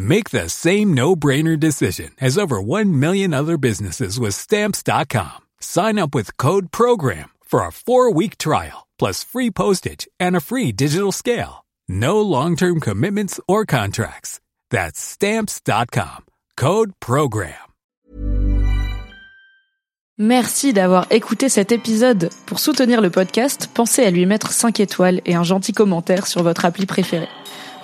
Make the same no-brainer decision as over 1 million other businesses with stamps.com. Sign up with code program for a 4-week trial plus free postage and a free digital scale. No long-term commitments or contracts. That's stamps.com. Code program. Merci d'avoir écouté cet épisode. Pour soutenir le podcast, pensez à lui mettre 5 étoiles et un gentil commentaire sur votre appli préférée.